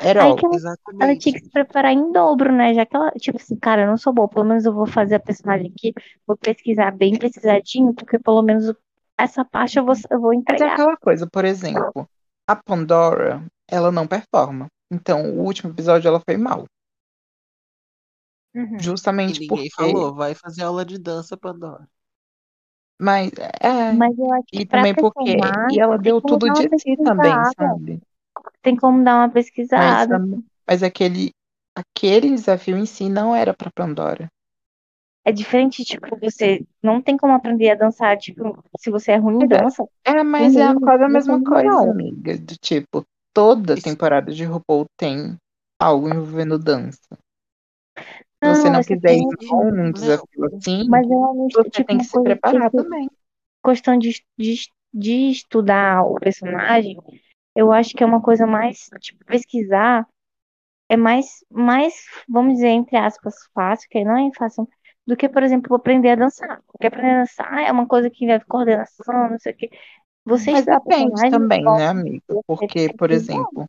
Era ela, ela Exatamente. tinha que se preparar em dobro, né? Já que ela, tipo assim, cara, eu não sou boa, pelo menos eu vou fazer a personagem aqui, vou pesquisar bem pesquisadinho, porque pelo menos essa parte eu vou, eu vou Mas é entregar. aquela coisa, por exemplo, a Pandora, ela não performa. Então, o último episódio ela foi mal. Uhum. E Justamente ninguém porque. falou, vai fazer aula de dança, Pandora. Mas, é. Mas eu acho que E também porque. E ela deu tudo de si também, sabe? Tem como dar uma Mas, pesquisada. tam- mas aquele, aquele desafio em si não era pra Pandora. É diferente, tipo, você não tem como aprender a dançar, tipo, se você é ruim em Mas é, dança, é, mas é quase a mesma coisa, amiga. Do tipo, toda Isso- temporada de RuPaul tem algo envolvendo dança. Se você Não, não quiser ir num Não. desafio assim, mas você tipo, tem que se preparar que também. questão de, de, de estudar o personagem, eu acho que é uma coisa mais, tipo, pesquisar é mais, mais, vamos dizer, entre aspas, fácil, que não é fácil, do que, por exemplo, aprender a dançar. Porque aprender a dançar é uma coisa que envolve coordenação, não sei o quê. Você Mas depende também, né, amiga? você Porque, por exemplo,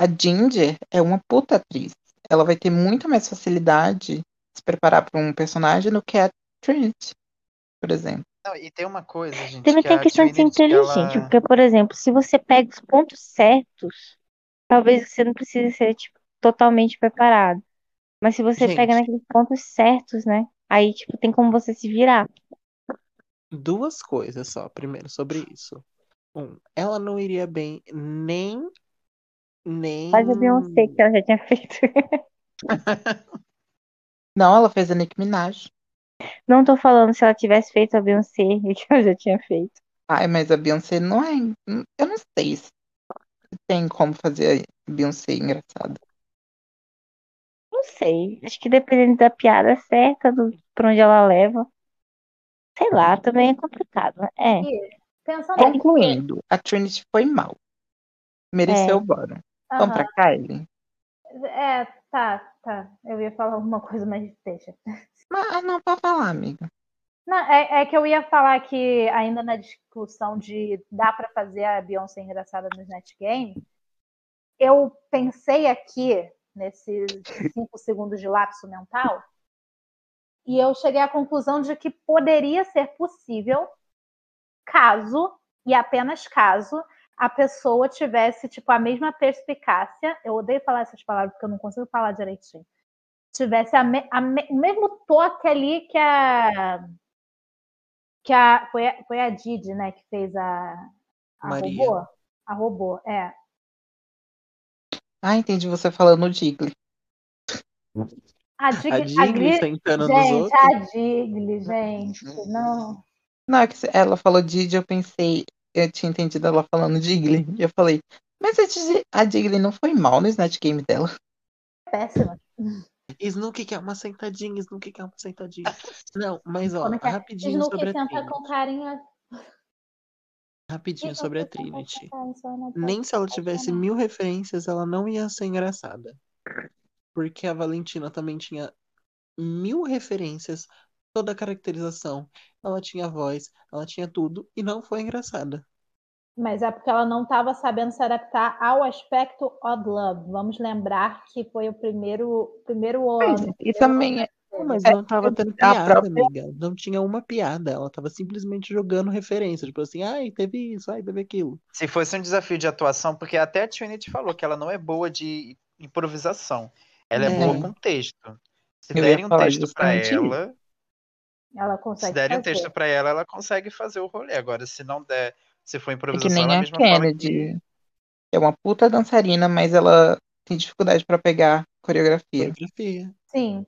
a Ginger é uma puta atriz. Ela vai ter muito mais facilidade de se preparar para um personagem do que a Trinity, por exemplo. Não, e tem uma coisa, gente, Também que tem a questão de ser inteligente, ela... porque, por exemplo, se você pega os pontos certos, talvez você não precise ser, tipo, totalmente preparado. Mas se você pega Gente, naqueles pontos certos, né? Aí, tipo, tem como você se virar. Duas coisas só. Primeiro, sobre isso. Um, ela não iria bem nem. Nem. Faz a Beyoncé, que ela já tinha feito. Não, ela fez a Nicki Minaj. Não tô falando se ela tivesse feito a Beyoncé, que ela já tinha feito. Ai, mas a Beyoncé não é. Eu não sei se tem como fazer a Beyoncé engraçada. Não sei. Acho que dependendo da piada certa, do, pra onde ela leva. Sei lá, também é complicado. né? É. E pensando aqui, Concluindo, a Trinity foi mal. Mereceu É. o bórum. Vamos pra Kylie? é, tá, tá. Eu ia falar alguma coisa, mas deixa. Mas, ah, não, pode falar, amiga. Não, é, é que eu ia falar que ainda na discussão de dá pra fazer a Beyoncé engraçada no Snatch Game, eu pensei aqui nesses cinco segundos de lapso mental e eu cheguei à conclusão de que poderia ser possível caso e apenas caso a pessoa tivesse tipo a mesma perspicácia. Eu odeio falar essas palavras porque eu não consigo falar direitinho. Tivesse a me- me- o mesmo toque ali que a que a foi, a foi a Didi, né, que fez a a Maria. robô, a robô, é. Ah, entendi você falando Digley. A Dig, A Digli Gli- sentando nos gente, outros. a Digli, gente, não. Não, é que ela falou Didi, eu pensei, eu tinha entendido ela falando Digley. E eu falei, mas a Digley não foi mal no Snatch Game dela. Péssima. Snook quer uma sentadinha, Snook quer uma sentadinha. Não, mas ó, é que é? rapidinho Snook sobre a senta Trinity. com carinha. Rapidinho sobre a Trinity. Nem Nem se ela tivesse mil referências, ela não ia ser engraçada. Porque a Valentina também tinha mil referências, toda a caracterização. Ela tinha voz, ela tinha tudo e não foi engraçada. Mas é porque ela não estava sabendo se adaptar ao aspecto Odd Love. Vamos lembrar que foi o primeiro, primeiro ano. E também, é- Mas É, não tava tendo piada, própria- amiga. Não tinha uma piada. Ela tava simplesmente jogando referência. Tipo assim, ai, teve isso, ai, teve aquilo. Se fosse um desafio de atuação, porque até a Trinity falou que ela não é boa de improvisação. Ela é, É. boa com texto. Se Eu derem um texto isso. ela, Ela se consegue derem um texto pra ela, ela consegue fazer o rolê. Agora, se não der, se for é que improvisação, nem ela a mesma fala que Kennedy. É uma puta dançarina, mas ela tem dificuldade pra pegar coreografia. Coreografia. Sim.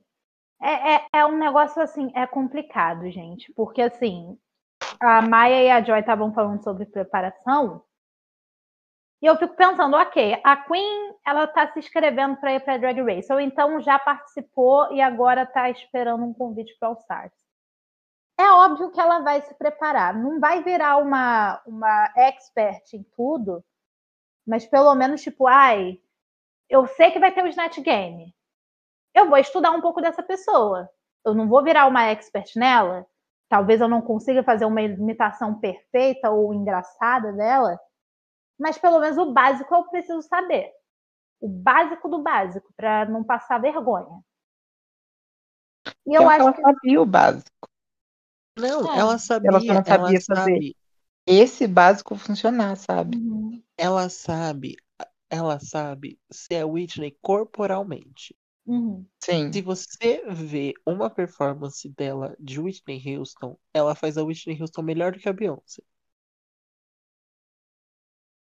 É, é, é um negócio assim, é complicado, gente. Porque assim, a Maia e a Joy estavam falando sobre preparação. E eu fico pensando, ok, a Queen, ela tá se inscrevendo para ir para Drag Race, ou então já participou e agora tá esperando um convite para All Stars. É óbvio que ela vai se preparar, não vai virar uma, uma expert em tudo, mas pelo menos tipo, ai, eu sei que vai ter o Snatch Game. Eu vou estudar um pouco dessa pessoa. Eu não vou virar uma expert nela. Talvez eu não consiga fazer uma imitação perfeita ou engraçada dela, mas pelo menos o básico eu preciso saber. o básico do básico, para não passar vergonha. E Eu eu ela acho que sabia o básico. Não, É. ela sabia, Ela só não sabia fazer. sabe, Esse básico funcionar, sabe? Uhum, ela sabe, ela sabe ser a Whitney corporalmente. uhum. Sim. Se você vê uma performance dela de Whitney Houston, ela faz a Whitney Houston melhor do que a Beyoncé.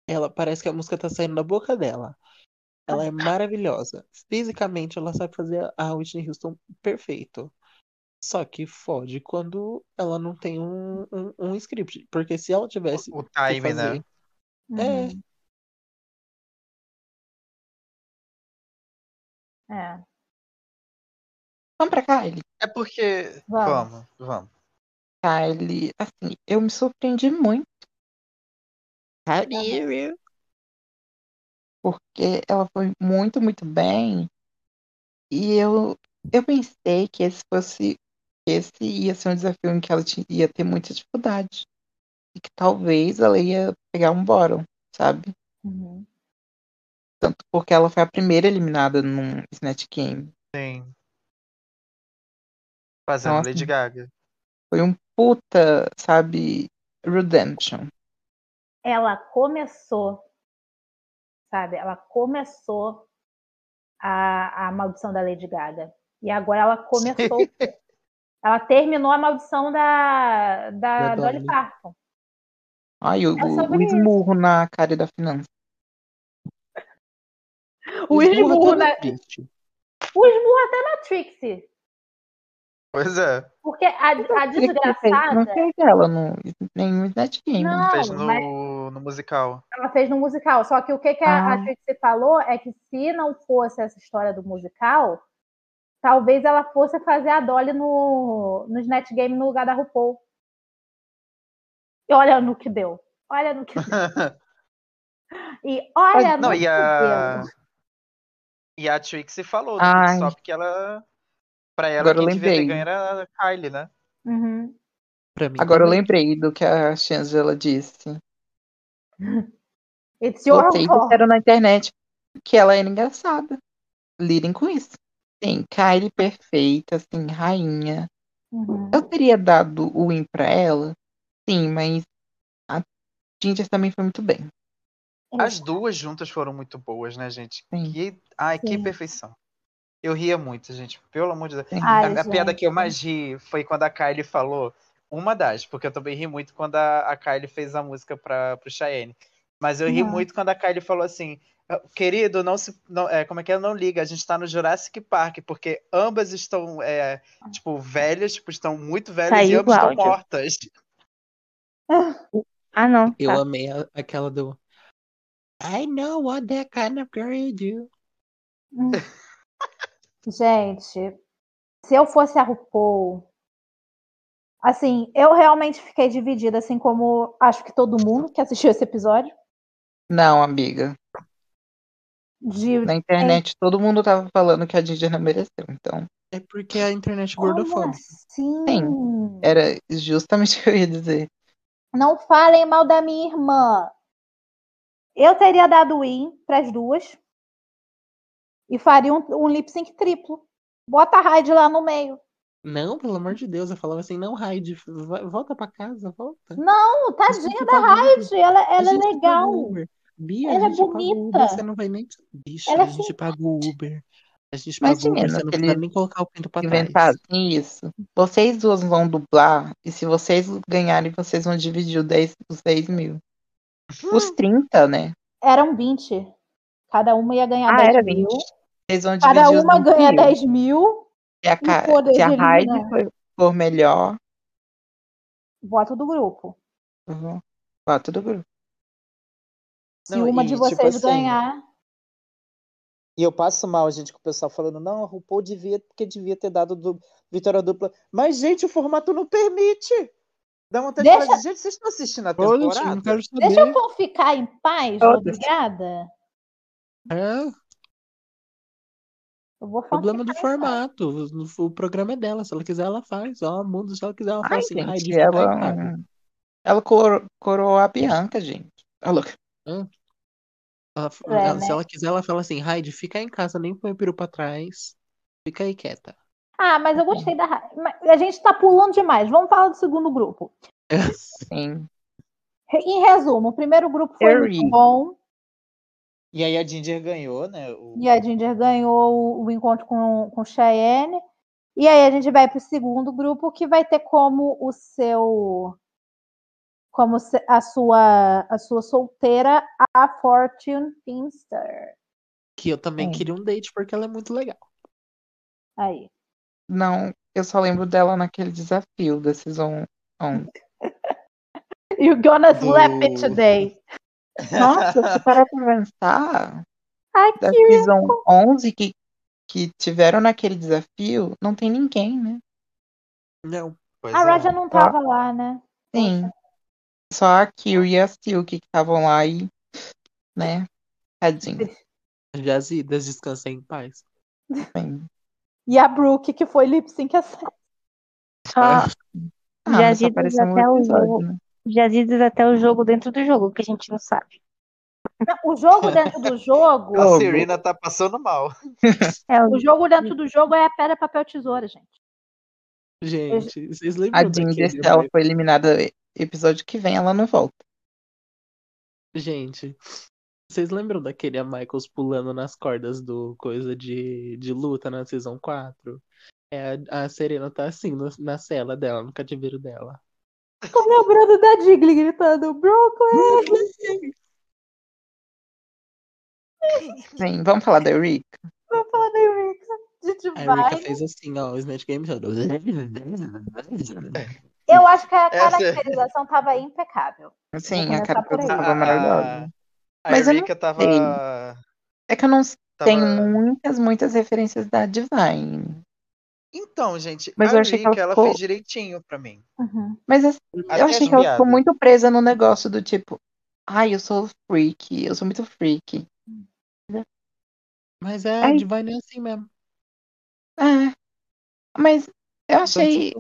Ela parece que a música tá saindo da boca dela. Ela é maravilhosa. Fisicamente, ela sabe fazer a Whitney Houston perfeito. Só que fode quando ela não tem um, um, um script. Porque se ela tivesse O que time, né? fazer. É, uhum. É, Vamos pra Kylie. É porque. Vamos. Vamos, vamos. Kylie, assim, eu me surpreendi muito. How do you? porque ela foi muito, muito bem. E eu, eu pensei que esse fosse, que esse ia ser um desafio em que ela ti- ia ter muita dificuldade. E que talvez ela ia pegar um bottom, sabe? uhum. Tanto porque ela foi a primeira eliminada num Snatch Game. Sim. Fazendo Nossa. Lady Gaga. Foi um puta, sabe, redemption. Ela começou, sabe? Ela começou a, a maldição da Lady Gaga. E agora ela começou. ela terminou a maldição da, da Da Dolly. Parton. Ai, o, É o esmurro na cara da finança. O Esmurra esmurro, toda na, o esmurro até na Trixie. Pois é. Porque a, a que fez- Não desgraçada. fez ela no nenhum Snatch Game. Não, Fez no, mas no musical. ela fez no musical. Só que o que, que a, a Ah. Trixie falou é que se não fosse essa história do musical, talvez ela fosse fazer a Dolly no, no Snatch Game no lugar da RuPaul. E olha no que deu. Olha no que deu. E olha no Não, que e a. deu. E a Trixie falou no Ai. só porque ela. Pra ela, Agora eu quem devia ter lembrei. ganho era a Kylie, né? Uhum. Pra mim Agora eu também. lembrei do que a Shangela disse. It's your Vocês fault. disseram na internet que ela era engraçada. Lidem com isso. Sim, Kylie perfeita, assim, rainha. Uhum. Eu teria dado o win pra ela, sim, mas a Ginger também foi muito bem. As duas juntas foram muito boas, né, gente? Sim. Que... Ai, que Sim. perfeição. Eu ria muito, gente. Pelo amor de Deus. Ai, a, a piada que eu mais ri foi quando a Kylie falou. Uma das, porque eu também ri muito quando a, a Kylie fez a música para pro Cheyenne. Mas eu ri Uhum. muito quando a Kylie falou assim: Querido, não se. Não, é, como é que é? Não liga, a gente tá no Jurassic Park, porque ambas estão, é, tipo, velhas, tipo, estão muito velhas e Saiu ambas estão mortas. Ah, não. Eu Tá. amei a- aquela do I know what that kind of girl you do. Gente, se eu fosse a RuPaul, assim, eu realmente fiquei dividida, assim como acho que todo mundo que assistiu esse episódio. Não, amiga. De Na internet todo mundo tava falando que a Ginger não mereceu. Então, É porque a internet gordofóbica. assim? Sim. era justamente o que eu ia dizer. Não falem mal da minha irmã. Eu teria dado win para as duas e faria um, um lip sync triplo. Bota a Raid lá no meio. Não, pelo amor de Deus, eu falava assim, não, Raid, volta pra casa, volta. Não, tadinha da. Raid, ela, ela é legal. Bia, Ela a é bonita. Uber, você não vai nem. Bicho, Ela é a gente paga o Uber. A gente Mas paga o Uber, você não precisa nem colocar o pinto pra trás. isso, vocês duas vão dublar, e se vocês ganharem, vocês vão dividir os 10, os 10 mil. Os 30, né? Eram 20. Cada uma ia ganhar Ah, 10 era mil. 20. Vocês vão os uma 20 ganha mil. 10 mil. Se a, se a de Raid eliminar. for, for melhor, Voto do grupo. eu vou. Voto do grupo. Se Não, uma e, de tipo vocês assim, ganhar. E eu passo mal, gente, com o pessoal falando, não, a RuPaul devia, porque devia ter dado du- vitória dupla. Mas, gente, o formato não permite. Dá vontade de Deixa- falar, gente, vocês estão assistindo a temporada? não quero saber. Deixa eu ficar em paz, obrigada. É, Eu problema do formato. O, o programa é dela. Se ela quiser, ela faz. Ó, muda. Se ela quiser, ela fala Ai, assim, Raid, gente, e ela. Ela coro- coroou a Bianca, gente. Ah, louca. Ela- É, ela- né? Se ela quiser, ela fala assim, Raid, fica em casa, nem põe o peru pra trás. Fica aí quieta. Ah, mas eu gostei da. Ra- mas A gente tá pulando demais. Vamos falar do segundo grupo. Sim. Em resumo, o primeiro grupo foi Harry. muito bom. E aí a Ginger ganhou, né? O... E a Ginger ganhou o, o encontro com, com Cheyenne. E aí a gente vai pro segundo grupo, que vai ter como o seu. Como se- a sua, a sua solteira, a Fortune Finster. Que eu também Sim. queria um date porque ela é muito legal. Aí. Não, eu só lembro dela naquele desafio da Season 11. You're gonna Do- slap it today. Nossa, se parar pra pensar, Ai, da que Season 11 que, que tiveram naquele desafio, não tem ninguém, né? Não. Pois A é. Raja não tava lá, né? Sim. Só a Kiri e a Silk que estavam lá e, né, tadinho. Jazidas, descansa em paz. Sim. E a Brooke, que foi lip sync. Só Ah, só Jazidas um até o episódio, né? Jazidas até o jogo dentro do jogo, que a gente não sabe. O jogo dentro do jogo. A. Serena tá passando mal. É o jogo dentro do jogo é a pedra, papel, tesoura, gente. Gente, vocês A lembram Ginger, daquele... se ela foi eliminada episódio que vem, ela não volta. Gente, vocês lembram daquele a Michaels pulando nas cordas do coisa de, de luta na Season 4? É, a, a Serena tá assim no- na cela dela, no cativeiro dela. Tô lembrando da Digley gritando Brooklyn. Sim, vamos falar da Eureka? Vou falar da Eureka. A gente A vai. Erika fez assim, ó, o Snatch Game todo. Eu acho que a Essa- caracterização tava impecável. Sim, a caracterização foi maravilhosa. A Mas eu não Erika tava. É que eu não tava- tenho muitas, muitas referências da Divine. Então, gente, Mas eu achei que ela ela ficou- fez direitinho pra mim. Uhum. Mas assim, eu achei que ela ficou muito presa no negócio do tipo, ai, eu sou freak, eu sou muito freak. Mas é, a Ai. Divine é assim mesmo. É. Mas eu achei.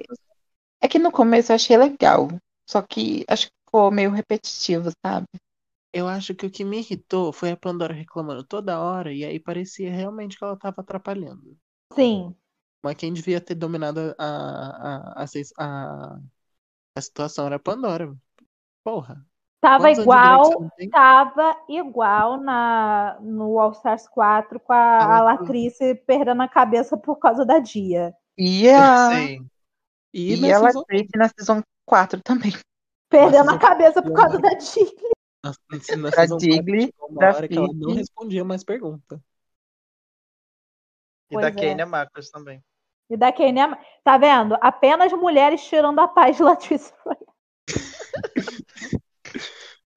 É que no começo eu achei legal. Só que acho que ficou meio repetitivo, sabe? Eu acho que o que me irritou foi a Pandora reclamando toda hora, e aí parecia realmente que ela tava atrapalhando. Sim. Mas quem devia ter dominado a, a, a, a, a situação era a Pandora. Porra. Tava Quantos igual, tava igual na, no All Stars 4 com a, a Latrice perdendo a cabeça por causa da Dia. E a, Sim. E, e na a season- Latrice na Season 4 também. Perdendo a cabeça por causa da Dia. na, na Da season Digley, 4, chegou uma da hora que ela não respondia mais pergunta. E Pois da é. Kenya Marcos também. E da Kenya. Tá vendo? Apenas mulheres tirando a paz de Latrice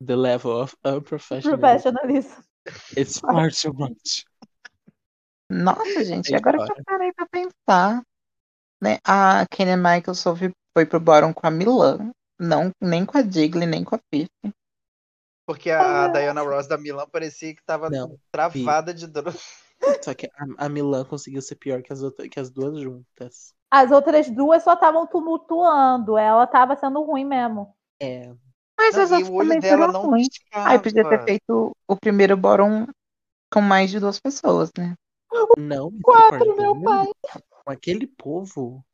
The level of unprofessional. Professionalism. It's far too much. Nossa, gente, Aí agora que eu parei pra pensar. Né? A Kenny Michaels foi, pro bottom com a Milan. Não, nem com a Jiggly, nem com a Fifi. Porque a, a Diana Ross da Milan parecia que tava Não. travada de dor. Só que a, a Milan conseguiu ser pior que as, outras, que as duas juntas. As outras duas só estavam tumultuando. Ela tava sendo ruim mesmo. É. Mas Não, as outras também foram não ruins. Ai, podia ter feito o primeiro bottom com mais de duas pessoas, né? Não, Quatro, meu pai. Com aquele povo,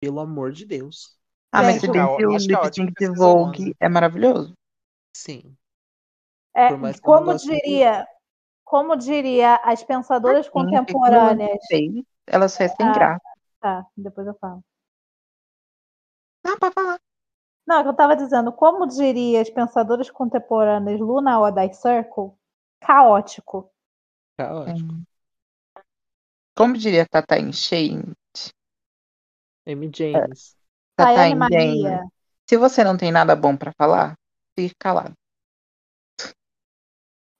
pelo amor de Deus. Ah, mas Gente, se bem eu que o é lip sync de Vogue é maravilhoso. Sim. É, como diria, como diria as pensadoras contemporâneas. Fez. Ela só é sem Ah. graça. Tá, depois eu falo. Não, pode falar. Não, é que eu tava dizendo, como diria as pensadoras contemporâneas Luna Oda Circle, caótico. Caótico. Como diria Tata Enchei, Amy James. Tata Tayane Enchei, Maria. se você não tem nada bom pra falar, fique calado.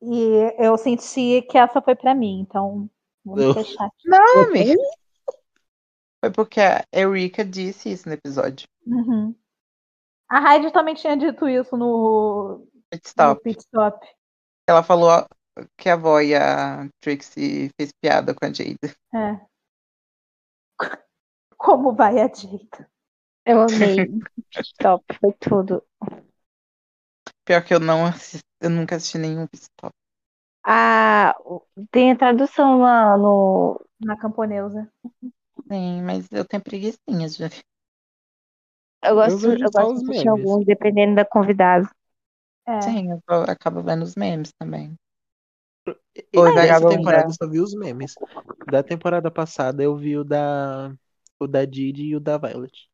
E eu senti que essa foi pra mim, então vamos Eu- fechar aqui. Não, amiga. Foi porque a Erika disse isso no episódio. Uhum. A Heidi também tinha dito isso no, Pit no Stop. pit stop. Ela falou que a avó e a Trixie fez piada com a Jade. É. Como vai a Jada? Eu amei. Stop, foi tudo. Pior que eu não assisti, eu nunca assisti nenhum Stop. A, tem a tradução lá no. Na camponesa. Sim, mas eu tenho preguiçinhas de ver. Eu gosto, eu só gosto os de assistir memes. alguns, dependendo da convidada. É. Sim, eu acabo vendo os memes também. E Oi, dessa vagabunda. temporada eu só vi os memes. Da temporada passada eu vi o da o da Didi e o da Violet.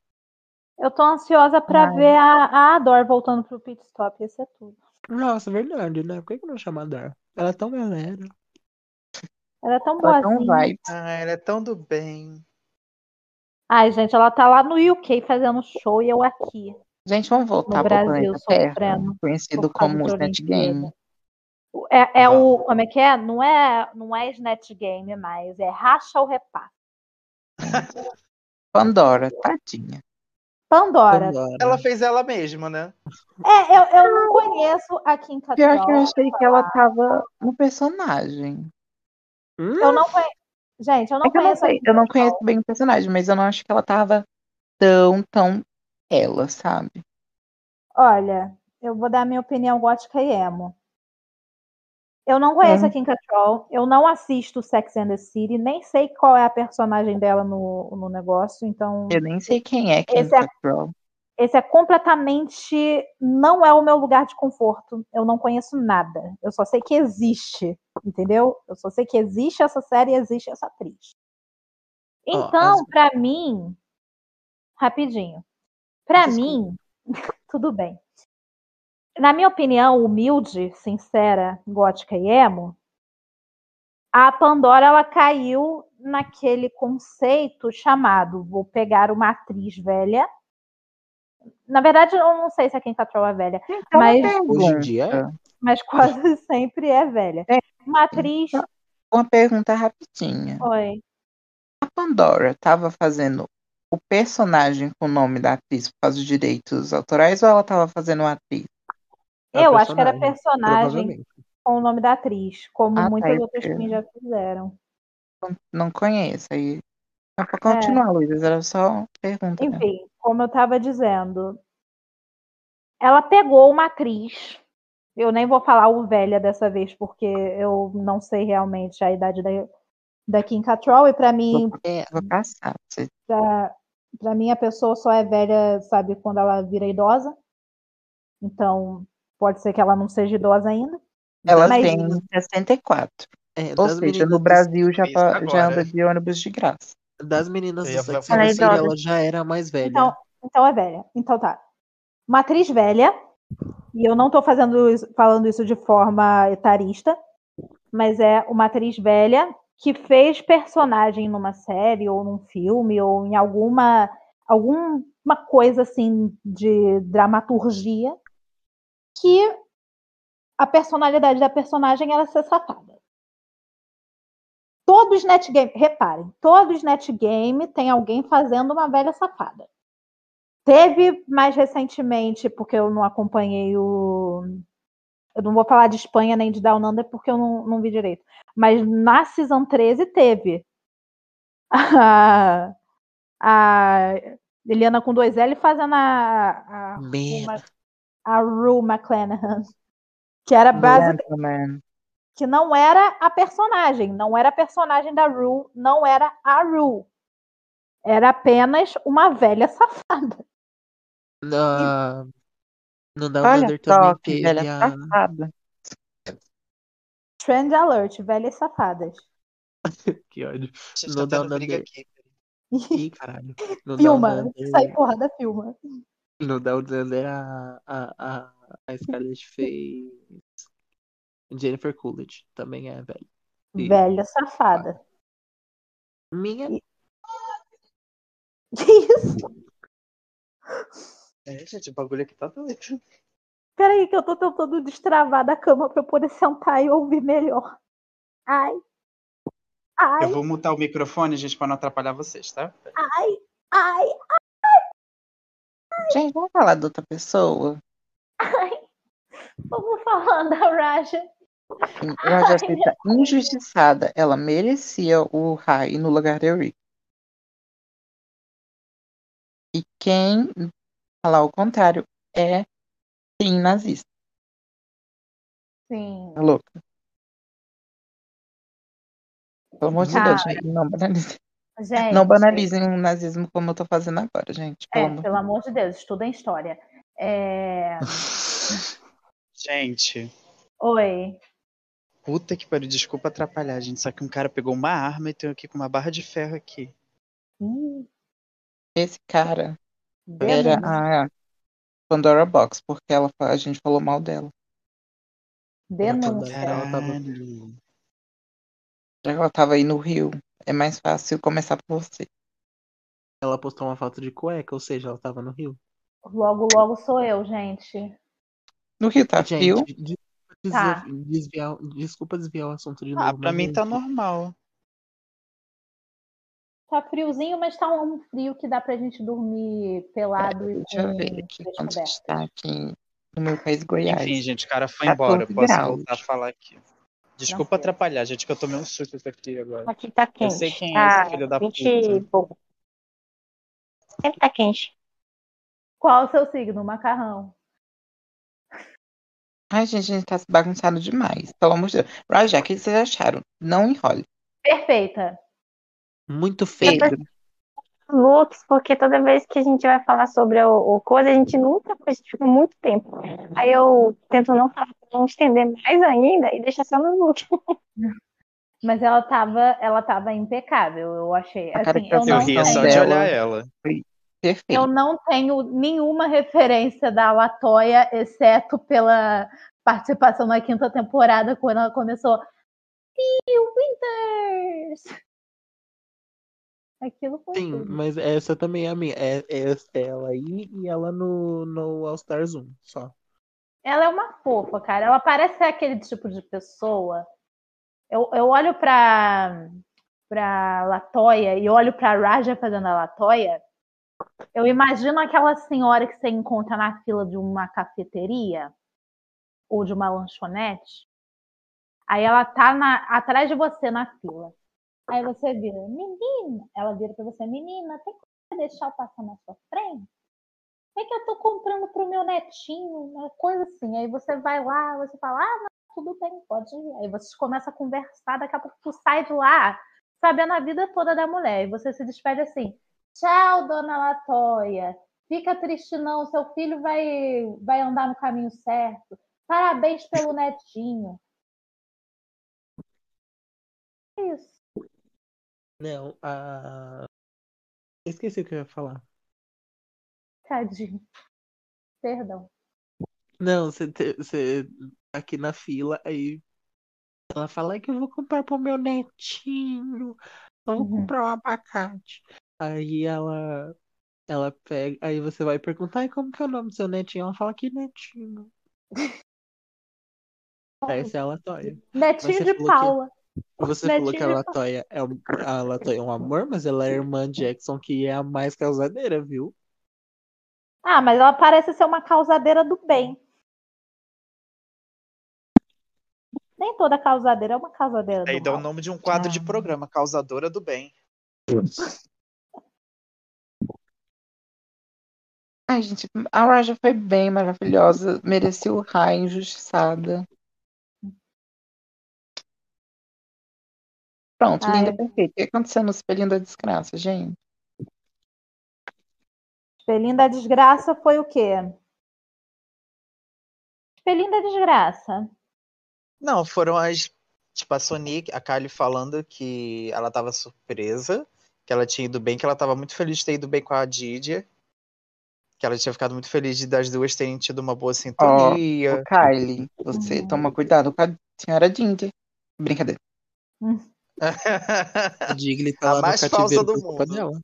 Eu tô ansiosa pra Ai. ver a, a Ador voltando pro pit stop. Esse é tudo. Nossa, verdade, né? Por que que não chama a Dar? Ela é tão galera. Ela é tão Ela é tão boazinha. vibes. Ah, ela é tão do bem. Ai, gente, ela tá lá no UK fazendo show e eu aqui. Gente, vamos voltar No pro Brasil, Terra, sofrendo conhecido como Snatch. Game. É, é o. Como é que é? Não é, não é Snatch Game mais, é racha o repasse. Pandora, tadinha. Pandora. Pandora. Ela fez ela mesma, né? É, eu, eu não conheço a Kim Pior que eu Cattrall. achei que ela tava no personagem. Hum? Eu não conheço. Gente, eu não É que eu não conheço eu não Cattrall. conheço bem o personagem, mas eu não acho que ela tava tão, tão ela, sabe? Olha, eu vou dar minha opinião gótica e emo. Eu não conheço É. a Kim Cattrall, eu não assisto Sex and the City, nem sei qual é a personagem dela no, no negócio, então Eu nem sei quem é Kim Esse é- Cattrall. esse é completamente não é o meu lugar de conforto. Eu não conheço nada. Eu só sei que existe, entendeu? Eu só sei que existe essa série e existe essa atriz. Então, as- pra mim, rapidinho. Pra Desculpa. mim, tudo bem. Na minha opinião, humilde, sincera, gótica e emo, a Pandora ela caiu naquele conceito chamado vou pegar uma atriz velha. Na verdade, eu não sei se a Kim Cattrall é velha, Então, Mas- Hoje em dia é? mas quase sempre é velha. É. Uma atriz. Uma pergunta rapidinha. Oi. A Pandora tava fazendo o personagem com o nome da atriz por causa dos direitos autorais ou ela tava fazendo uma atriz? É Eu acho que era personagem, com o nome da atriz, como Ah, tá, muitas é outras queens já fizeram. Não- conheço. Aí. É pra É. continuar, Luísa. Era só pergunta. Enfim, como eu estava dizendo, ela pegou uma atriz. Eu nem vou falar o velha dessa vez, porque eu não sei realmente a idade da, da Kim Cattrall, e para mim, É, Vou passar. Você- pra, pra mim a pessoa só é velha, sabe, quando ela vira idosa. Então, pode ser que ela não seja idosa ainda. Ela Mas- tem 64. é, Ou seja, meninas no do- Brasil já, tá- já anda de ônibus de graça. das meninas do ia Sex falar and the isso. City, ela já era a mais velha. Então, então é velha. Então tá. Uma atriz velha, e eu não tô fazendo isso- falando isso de forma etarista, mas é uma atriz velha que fez personagem numa série ou num filme ou em alguma alguma coisa assim de dramaturgia que a personalidade da personagem era ser safada. Todo Snatch Game, reparem, todo Snatch Game tem alguém fazendo uma velha safada. Teve mais recentemente, porque eu não acompanhei o. Eu não vou falar de Espanha nem de Down Under porque eu não, não vi direito. Mas na Season 13 teve. A, a Eliana com dois L fazendo a. A, uma- a Rue McClanahan. Que era basic, Gentleman. que não era a personagem, não era a personagem da Rue, não era a Rue. Era apenas uma velha safada. Na... No Down Olha Under também que teve velha a... safada. Trend alert, velhas safadas. Que ódio. Gente No tendo Down briga Under. aqui. Ih, caralho. No Filma, Under... sai porrada, filma. No Down Under, a, a, a, a Scarlett fez Jennifer Coolidge. Também é velha. Sim. Velha safada. Minha... Que isso? É, gente, o bagulho aqui tá doido. Peraí, que eu tô tentando destravar da cama pra eu poder sentar e ouvir melhor. Ai. Ai, Eu vou mutar o microfone, gente, pra não atrapalhar vocês, tá? ai, ai, Gente, vamos falar de outra pessoa? ai. Vamos falar da Raja. Raja Sita injustiçada. Ela merecia o Rai no lugar de Euric. E quem falar o contrário é sim nazista. Sim. Tá louca? Pelo amor de Deus, não banalizem. Gente, Não banalizem o nazismo como eu tô fazendo agora, gente. Pelo É, amor. pelo amor de Deus, estudem história. É... Gente, Oi. puta que pariu, desculpa atrapalhar, gente. Só que um cara pegou uma arma e tem aqui com uma barra de ferro aqui. Ih, Esse cara era denúncia. a Pandora Box, porque ela, a gente falou mal dela. Denúncia. Ela tava- ela tava aí no Rio, é mais fácil começar por você. Ela postou uma foto de cueca, ou seja, ela tava no Rio. Logo, logo sou eu, gente. No Rio tá frio? Gente, desculpa Tá. desviar, desculpa desviar o assunto de novo. Ah, pra mim tá gente, normal. Tá friozinho, mas tá um frio que dá pra gente dormir pelado e Deixa eu com ver aqui quanto está aqui no meu país, Goiás. Enfim, gente, o cara foi 14 embora. Posso graus. voltar a falar aqui. Desculpa sei. atrapalhar, gente, que eu tomei um susto aqui agora. Aqui tá quente. sei quem é tá esse filho da 20 puta. e pouco. Sempre tá quente. Qual o seu signo? Macarrão. Ai, gente, a gente tá se bagunçado demais. Pelo amor de Deus. Raja, o que vocês acharam? Não enrole. Perfeita. Muito feio. Looks, porque toda vez que a gente vai falar sobre o, o coisa, a gente nunca a gente fica muito tempo. Aí eu tento não falar não estender mais ainda e deixar só no look. Mas ela tava, ela tava impecável, eu achei. A Assim, eu Eu não, ria só tenho, de olhar ela. perfeito. eu não tenho nenhuma referência da Latoya, exceto pela participação na quinta temporada, quando ela começou. Phil Winters! Aquilo foi Sim, tudo. mas essa também é a minha. É, é ela aí e ela no, no All Stars 1, só. Ela é uma fofa, cara. Ela parece ser aquele tipo de pessoa. Eu, eu olho pra, pra Latoya e olho pra Raja fazendo a Latoya. Eu imagino aquela senhora que você encontra na fila de uma cafeteria ou de uma lanchonete. Aí ela tá na, atrás de você na fila. Aí você vira, menina. Ela vira pra você, menina, tem como deixar eu passar na sua frente? É que eu tô comprando pro meu netinho, uma coisa assim. Aí você vai lá, você fala, ah, não, tudo bem, pode ir. Aí você começa a conversar, daqui a pouco tu sai de lá, sabendo a vida toda da mulher. E você se despede assim, tchau, dona Latoya. Fica triste não, seu filho vai, vai andar no caminho certo. Parabéns pelo netinho. É Isso. Não, a. Esqueci o que eu ia falar. Tadinho. Perdão. Não, você, você aqui na fila, aí ela fala "É que eu vou comprar pro meu netinho. Eu vou Uhum. comprar um abacate. Aí ela, ela pega, aí você vai perguntar, e como que é o nome do seu netinho? Ela fala que netinho. Essa é a Latoya. Netinho você de falou que- Paula. Você Netinho falou que a de Latoya é um, a Latoya é um amor, mas ela é irmã Jackson, que é a mais causadeira, viu? Ah, mas ela parece ser uma causadeira do bem. Nem toda causadeira é uma causadeira Aí do dá o mal. nome de um quadro de Ah. programa, Causadora do Bem. Ai, gente, a Raja foi bem maravilhosa. Mereceu o raio, injustiçada. Pronto, Ai. linda, perfeita. O que aconteceu no espelhinho da desgraça, gente? Espelhinho da desgraça foi o quê? Espelhinho da desgraça. Não, foram as. Tipo, a Sonic, a Kylie falando que ela tava surpresa, que ela tinha ido bem, que ela tava muito feliz de ter ido bem com a Didia. Que ela tinha ficado muito feliz de das duas terem tido uma boa sintonia. Ô, Kylie, você Uhum. toma cuidado com a senhora Ginger. Brincadeira. A Digley tá A lá no mais falsa do mundo. dela.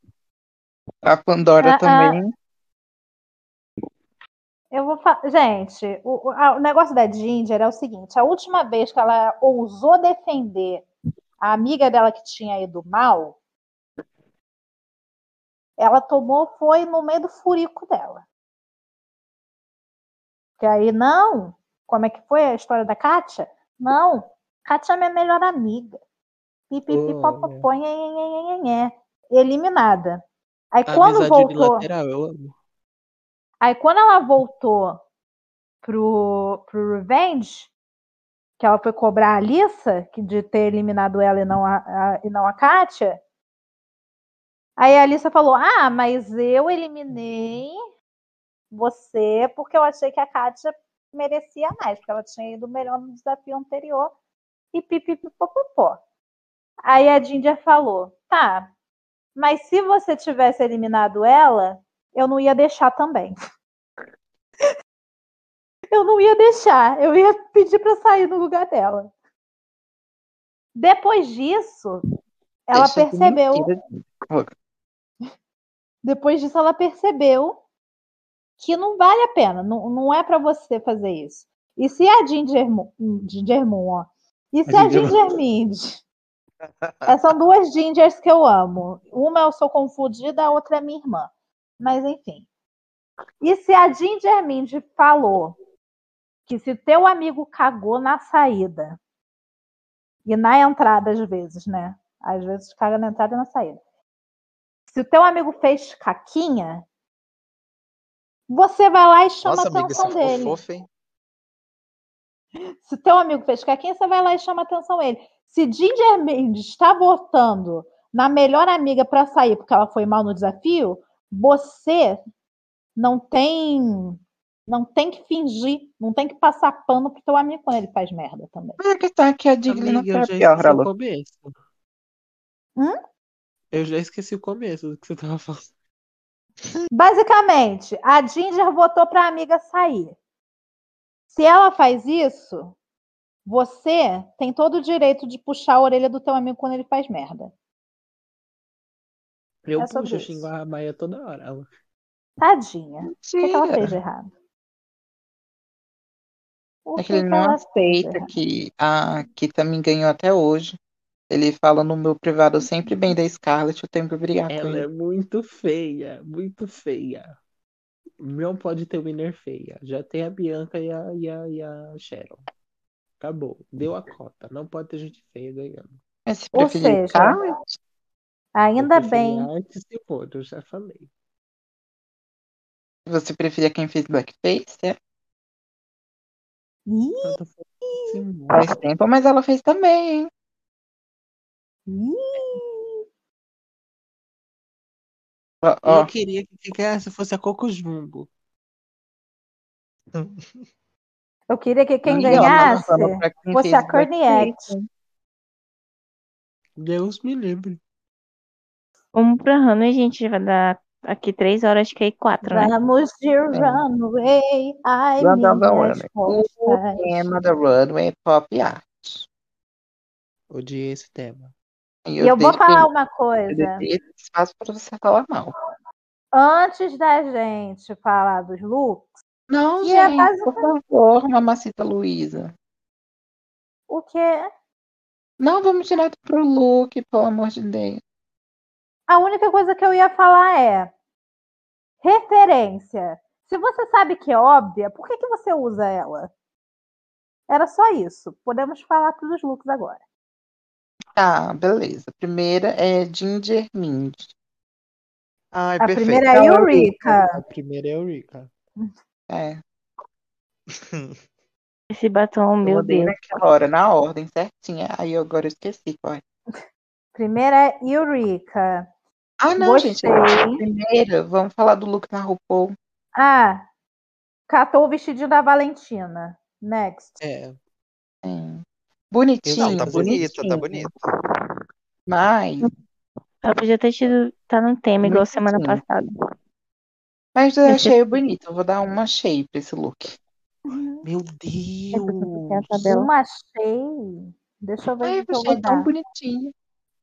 A Pandora Ah, ah. também. Eu vou falar. Gente, o, o- negócio da Ginger é o seguinte: a última vez que ela ousou defender a amiga dela que tinha ido mal, ela tomou, foi no meio do furico dela. Que aí, não. Como é que foi a história da Kátia? Não. Kátia é minha melhor amiga. Pipipi, Oh, popopó, nhé. Eliminada. Aí A quando voltou. eu amo. Aí quando ela voltou pro, pro Revenge, que ela foi cobrar a Alissa que de ter eliminado ela e não a, a- e não a Kátia. Aí a Alissa falou: Ah, mas eu eliminei você porque eu achei que a Kátia merecia mais, porque ela tinha ido melhor no desafio anterior e pipipipopopó. Aí a Ginger falou: Tá, mas se você tivesse eliminado ela, eu não ia deixar também. eu não ia deixar, eu ia pedir para sair no lugar dela. Depois disso, ela percebeu. Depois disso, ela percebeu que não vale a pena, não, não é para você fazer isso. E se a Ginger, Ginger Moon, ó, e se a Ginger Ginger Mind, são duas Gingers que eu amo. Uma eu sou confundida, a outra é minha irmã. Mas enfim. E se a Ginger Mind falou que se teu amigo cagou na saída e na entrada às vezes, né? Às vezes caga na entrada e na saída. Se o teu amigo fez caquinha, você vai lá e chama Nossa, a amiga, atenção ficou dele. fofo, hein? Se teu amigo fez caquinha, você vai lá e chama a atenção ele. Se Ginger Mendes está votando na melhor amiga para sair porque ela foi mal no desafio, você não tem não tem que fingir, não tem que passar pano pro teu amigo quando ele faz merda também. Mas a é que a Digley não Amiga, foi eu a já pior, esqueci o começo. Hum? Eu já esqueci o começo do que você tava falando. Basicamente, a Ginger votou para a amiga sair. Se ela faz isso, você tem todo o direito de puxar a orelha do teu amigo quando ele faz merda. Eu É puxo, eu xingo a Maia toda hora. Ela. Tadinha. O que, que ela Mentira. fez de errado? O É que ele não ela aceita errado? que a Kita me ganhou até hoje. Ele fala no meu privado sempre bem da Scarlett, eu tenho que brigar com Ela é ele. muito feia, muito feia. Não pode ter winner feia. Já tem a Bianca e a, e a, e a Sharon. Acabou. Deu a cota. Não pode ter gente feia ganhando. Mas se Ou seja, Scarlett, Ainda bem. a Arte Simone, eu já falei. você preferia quem fez Blackface, é? Ih, tá falando Simone. Faz tempo, mas ela fez também, hein? ih. Ó, ó, Eu queria que fosse a Coco Jumbo. Eu queria que quem ganhasse quem fosse a. Act. Deus me livre. Vamos pra Hannah, gente. Vai dar aqui três horas que é quatro, né? Vamos de runway. Ai, Run down the minhas runway. O tema da Runway é Pop Art. Odiei esse tema. E eu vou deixo- falar uma eu coisa. espaço para você falar mal. Antes da gente falar dos looks, Não, Que é gente, basic- por favor, mamacita Luísa. o que Não vamos direto pro look, pelo amor de Deus. a única coisa que eu ia falar é referência. Se você sabe que é óbvia, por que, que você usa ela? Era só isso. Podemos falar dos looks agora. Tá, beleza. A primeira é Ginger Mind. Ai, A perfeito. primeira é a Eureka. A primeira é a Eurica. É, Esse batom, eu meu Deus. naquela hora, na ordem certinha. Aí eu agora eu esqueci qual é. Primeira é Eureka. Ah, não, Gostei. gente. Primeira, vamos falar do look na RuPaul. Ah, catou o vestidinho da Valentina. Next. É. É. Bonitinho, Não, tá bonita, bonitinho. tá bonita. Mas, Ela podia ter tido. Tá no tema, igual semana passada. Mas eu achei bonito. Eu vou dar uma cheia pra esse look. Meu a Deus! Uma achei. Deixa eu ver Ai, o que eu vou achei tão bonitinho.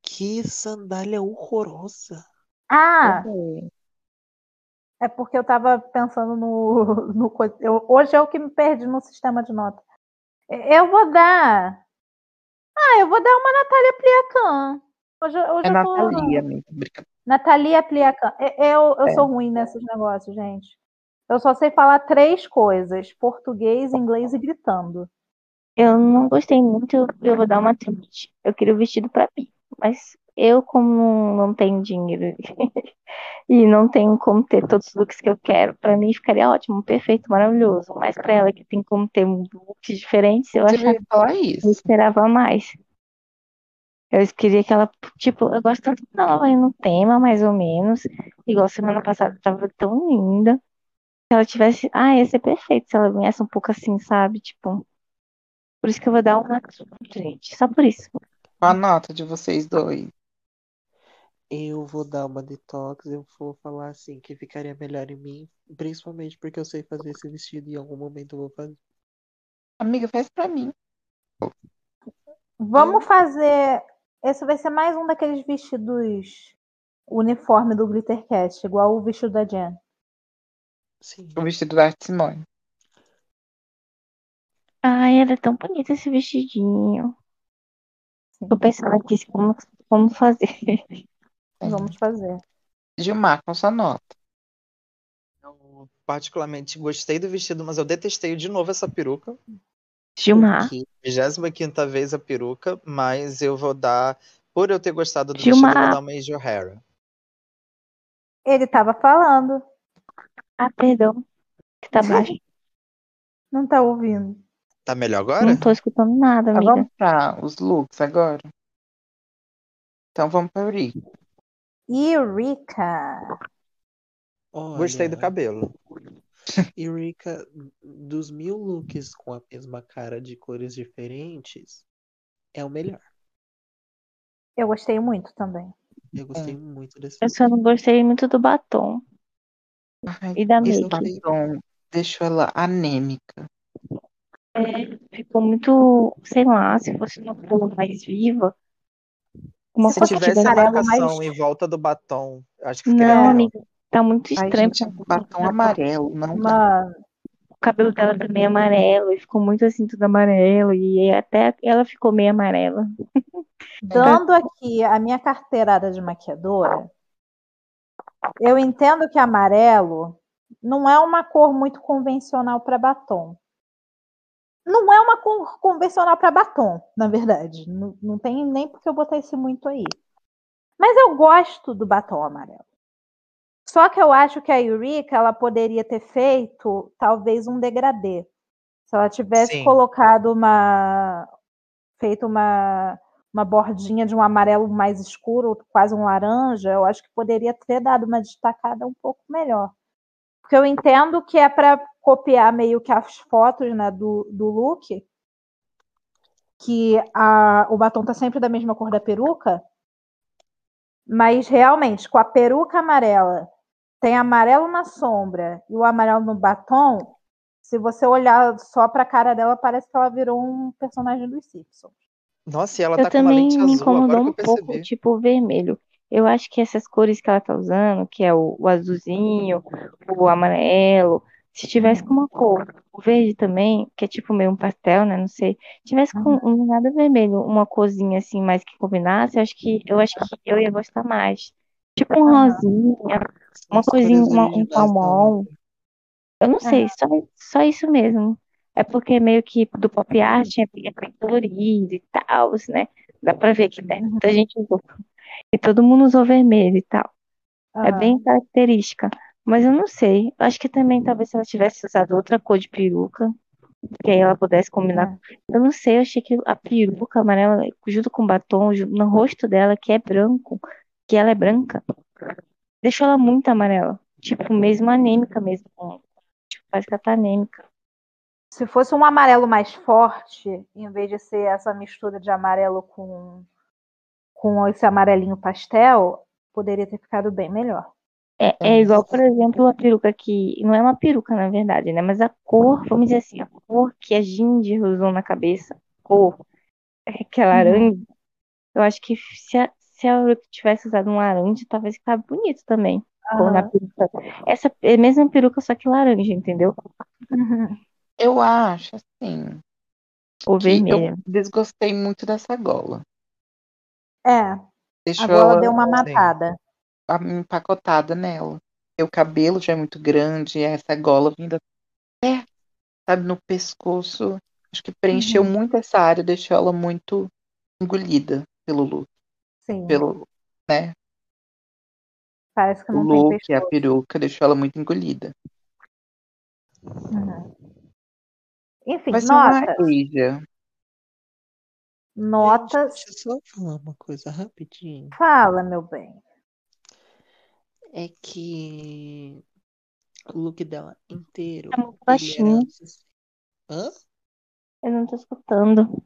Que sandália horrorosa! Ah, É. é porque eu tava pensando no. no eu- hoje é o que me perdi no sistema de nota. Eu vou dar. Ah, eu vou dar uma Natália Pliacan. Hoje, hoje É eu tô. Natalia mesmo. Natalia Pliacan. Eu, eu É. sou ruim nesses negócios, gente. Eu só sei falar três coisas: português, inglês e gritando. Eu não gostei muito, eu vou dar uma triste. Eu queria o vestido pra mim. Mas eu, como não tenho dinheiro, e não tenho como ter todos os looks que eu quero, pra mim ficaria ótimo, perfeito, maravilhoso. Mas pra ela que tem como ter looks diferentes, eu achava ia falar eu esperava mais. Eu queria que ela, tipo, eu gosto tanto quando ela vai no tema, mais ou menos. Igual semana passada tava tão linda. Se ela tivesse. Ah, ia ser perfeito se ela viesse um pouco assim, sabe? Tipo. Por isso que eu vou dar uma. Gente, só por isso. A nota de vocês dois? Eu vou dar uma detox, eu vou falar assim que ficaria melhor em mim, principalmente porque eu sei fazer esse vestido e em algum momento eu vou fazer. Amiga, faz pra mim. Vamos fazer. Esse vai ser mais um daqueles vestidos uniforme do Glittercast, igual o vestido da Jen. Sim. O vestido da Arte Simone. Ai, era tão bonito esse vestidinho. Tô pensando aqui como, como fazer. Vamos fazer. Gilmar, a sua nota? Eu particularmente gostei do vestido, mas eu detestei de novo essa peruca. Gilmar. Que 25 vez a peruca, mas eu vou dar, por eu ter gostado do Gilmar. vestido, eu vou dar uma O'Hara. Ele tava falando, Ah, perdão. Que tá baixo. não tá ouvindo. Tá melhor agora? Não tô escutando nada, Ah, amiga. vamos para os looks agora? Então vamos para Eurica. Eureka! Gostei do Olha, cabelo. Eureka, dos mil looks com a mesma cara de cores diferentes, é o melhor. Eu gostei muito também. Eu gostei muito desse Eu look. só não gostei muito do batom Ai, e da make. batom deixou ela anêmica. É, ficou muito, sei lá, se fosse uma cor mais viva, uma Se tivesse a marcação mais- em volta do batom, acho que ficaria Não, melhor. amiga, tá muito Ai, estranho. gente, porque batom amarelo, não dá. Mano, O cabelo dela também é amarelo e ficou muito assim, tudo amarelo. E até ela ficou meio amarela. dando aqui a minha carteirada de maquiadora, eu entendo que amarelo não é uma cor muito convencional para batom. Não é uma cor convencional para batom, na verdade. Não, não tem nem porque eu botar esse muito aí. Mas eu gosto do batom amarelo. Só que eu acho que a Eureka ela poderia ter feito talvez um degradê. Se ela tivesse Sim. colocado uma. feito uma, uma bordinha de um amarelo mais escuro, quase um laranja, eu acho que poderia ter dado uma destacada um pouco melhor. Porque eu entendo que é para copiar meio que as fotos né, do, do look, que a, o batom tá sempre da mesma cor da peruca, mas realmente, com a peruca amarela, tem amarelo na sombra e o amarelo no batom, se você olhar só pra cara dela, parece que ela virou um personagem dos Simpsons. Nossa, e ela Eu tá com uma também lente me azul, incomodou um pouco, tipo, o vermelho. Eu acho que essas cores que ela tá usando, que é o, o azulzinho, o amarelo, se tivesse com uma cor, o verde também, que é tipo meio um pastel, né? Não sei. Tivesse com um nada vermelho, uma corzinha assim mais que combinasse, eu acho que eu acho que eu ia gostar mais. Tipo um rosinha, uma coisinha, uma- um obra. Eu não sei, só, só isso mesmo. É porque meio que do pop art é é bem colorido e tal, né? Dá pra ver que né, muita gente usou. E todo mundo usou vermelho e tal. É Aham. bem característica. Mas eu não sei. Eu acho que também talvez se ela tivesse usado outra cor de peruca, que aí ela pudesse combinar. Eu não sei, eu achei que a peruca amarela, junto com o batom, no rosto dela, que é branco, que ela é branca, deixou ela muito amarela. Tipo, mesmo anêmica mesmo. Tipo, parece que ela tá anêmica. Se fosse um amarelo mais forte, em vez de ser essa mistura de amarelo com, com esse amarelinho pastel, poderia ter ficado bem melhor. É, é igual, por exemplo, a peruca que. Não é uma peruca, na verdade, né? Mas a cor, vamos dizer assim, a cor que a Ginger usou na cabeça, cor, é, que é laranja, eu acho que se se a Uruk tivesse usado um laranja, talvez ficasse bonito também. Peruca. Essa é a mesma peruca, só que laranja, entendeu? Uhum. Eu acho, assim, Ou que eu desgostei muito dessa gola. É, Deixou agora ela deu uma matada. empacotada nela. O cabelo já é muito grande, essa gola vindo até, sabe, no pescoço. Acho que preencheu Uhum. muito essa área, deixou ela muito engolida pelo look, Sim. pelo, né? Parece que O não tem look, a pescoço. peruca, deixou ela muito engolida. Uhum. Enfim, Vai uma notas. Notas. Gente, deixa eu só falar uma coisa rapidinho. Fala, meu bem. É que o look dela inteiro, Tá muito era baixinho. 60. Hã? Eu não tô escutando.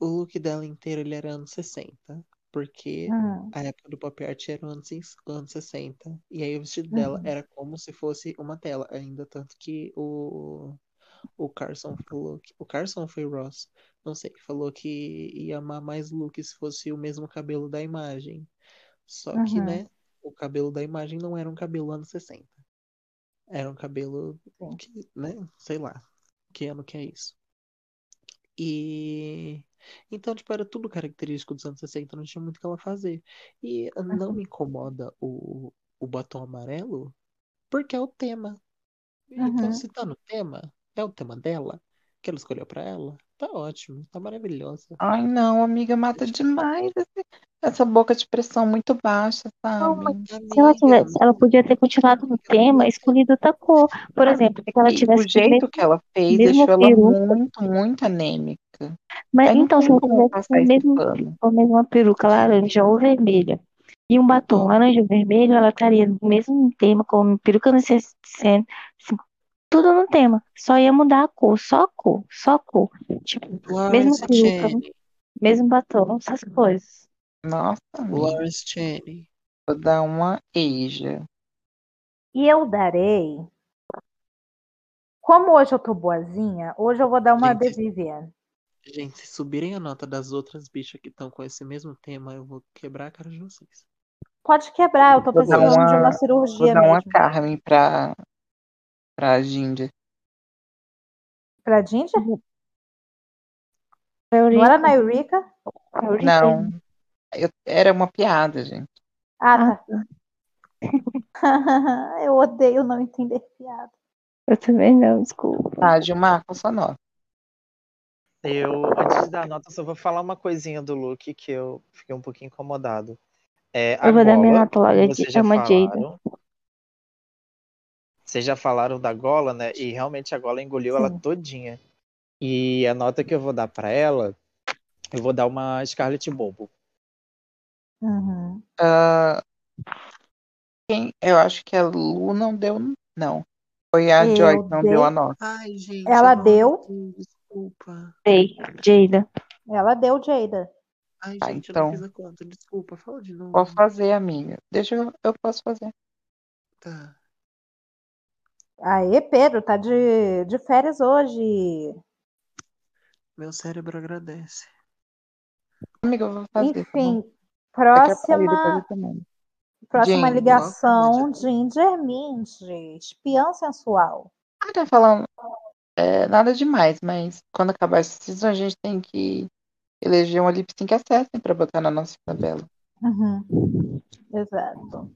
O look dela inteiro, ele era anos 60. Porque Uhum. a época do pop art era anos, anos 60. E aí o vestido dela Uhum. era como se fosse uma tela ainda. Tanto que o, o Carson falou que. O Carson foi Ross? Não sei. Falou que ia amar mais look se fosse o mesmo cabelo da imagem. Só que, Uhum. né? O cabelo da imagem não era um cabelo anos 60. Era um cabelo que, né? Sei lá. Que ano que é isso. E. Então, tipo, era tudo característico dos anos 60, não tinha muito o que ela fazer. E não me incomoda o, o batom amarelo, porque é o tema. Então, Uhum. se tá no tema, é o tema dela, que ela escolheu pra ela, tá ótimo, tá maravilhosa. Ai, não, amiga, mata demais esse- essa boca de pressão muito baixa, Não, mas sabe? se ela tivesse, ela podia ter continuado no tema, escolhido outra cor. Por exemplo, se ela E tivesse o jeito que ela fez deixou ela peruca. muito, muito anêmica. Mas Aí então, se como tivesse mesmo, pano. com a mesma peruca laranja ou vermelha e um batom laranja ou vermelho, ela estaria no mesmo tema, com peruca no 60, tudo no tema. Só ia mudar a cor, só a cor, só a cor. Tipo, mesma Lawrence peruca, Chaney, mesmo batom, essas coisas. Nossa, Lawrence Chaney. vou dar uma Asia. E eu darei. Como hoje eu tô boazinha, hoje eu vou dar uma Gente, Vivienne. Gente, se subirem a nota das outras bichas que estão com esse mesmo tema, eu vou quebrar a cara de vocês. Pode quebrar, eu tô Vou precisando de uma uma, vou cirurgia dar uma mesmo. Carmen pra, pra Ginger. Pra Ginger? Não Eurica, era na Eureka? Eurica, Não, eu- era uma piada, gente. Ah, Ah, tá. eu odeio não entender piada. eu também não, desculpa. Tá, Gilmar, com sua nota. Eu, antes de dar nota, só vou falar uma coisinha do look que eu fiquei um pouquinho incomodado. É, a Eu vou dar minha gola, nota logo, como é vocês de- já uma Jada. falaram. Vocês já falaram da gola, né? E realmente a gola engoliu ela Sim. todinha. E a nota que eu vou dar pra ela, eu vou dar uma Scarlet Bobo. Uhum. Ah, quem, eu acho que a Lu não deu, não. Foi a Eu Joy que não deu a dei- nota. Ai, gente, Ela deu? Desculpa. Dei, Jada. Ela deu Jada. Ai, Ah, gente, eu não então. fiz a conta, desculpa, fala de novo. Vou fazer, amiga. Deixa eu, eu posso fazer. Tá. Aê, Pedro, tá de, de férias hoje. Meu cérebro agradece. Amiga, eu vou fazer, tá? Enfim, a Thaíra próxima, fazer também. próxima ligação, qual que é a Ginger Minge, espiã sensual. Ah, tá falando é, nada demais, mas quando acabar essa season a gente tem que eleger uma lip sync assassin pra botar na nossa tabela. Uhum. Exato.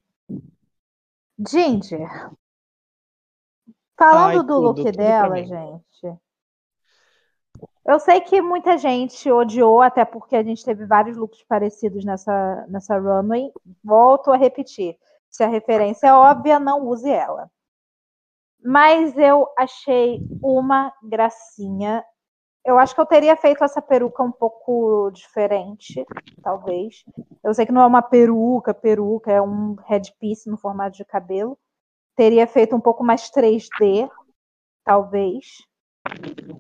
Ginger. Falando Ai, do tudo, look tudo dela, gente. Eu sei que muita gente odiou, até porque a gente teve vários looks parecidos nessa, nessa runway. Volto a repetir. Se a referência é óbvia, não use ela. Mas eu achei uma gracinha. Eu acho que eu teria feito essa peruca um pouco diferente, talvez. Eu sei que não é uma peruca, peruca, é um headpiece no formato de cabelo. Teria feito um pouco mais 3D, talvez.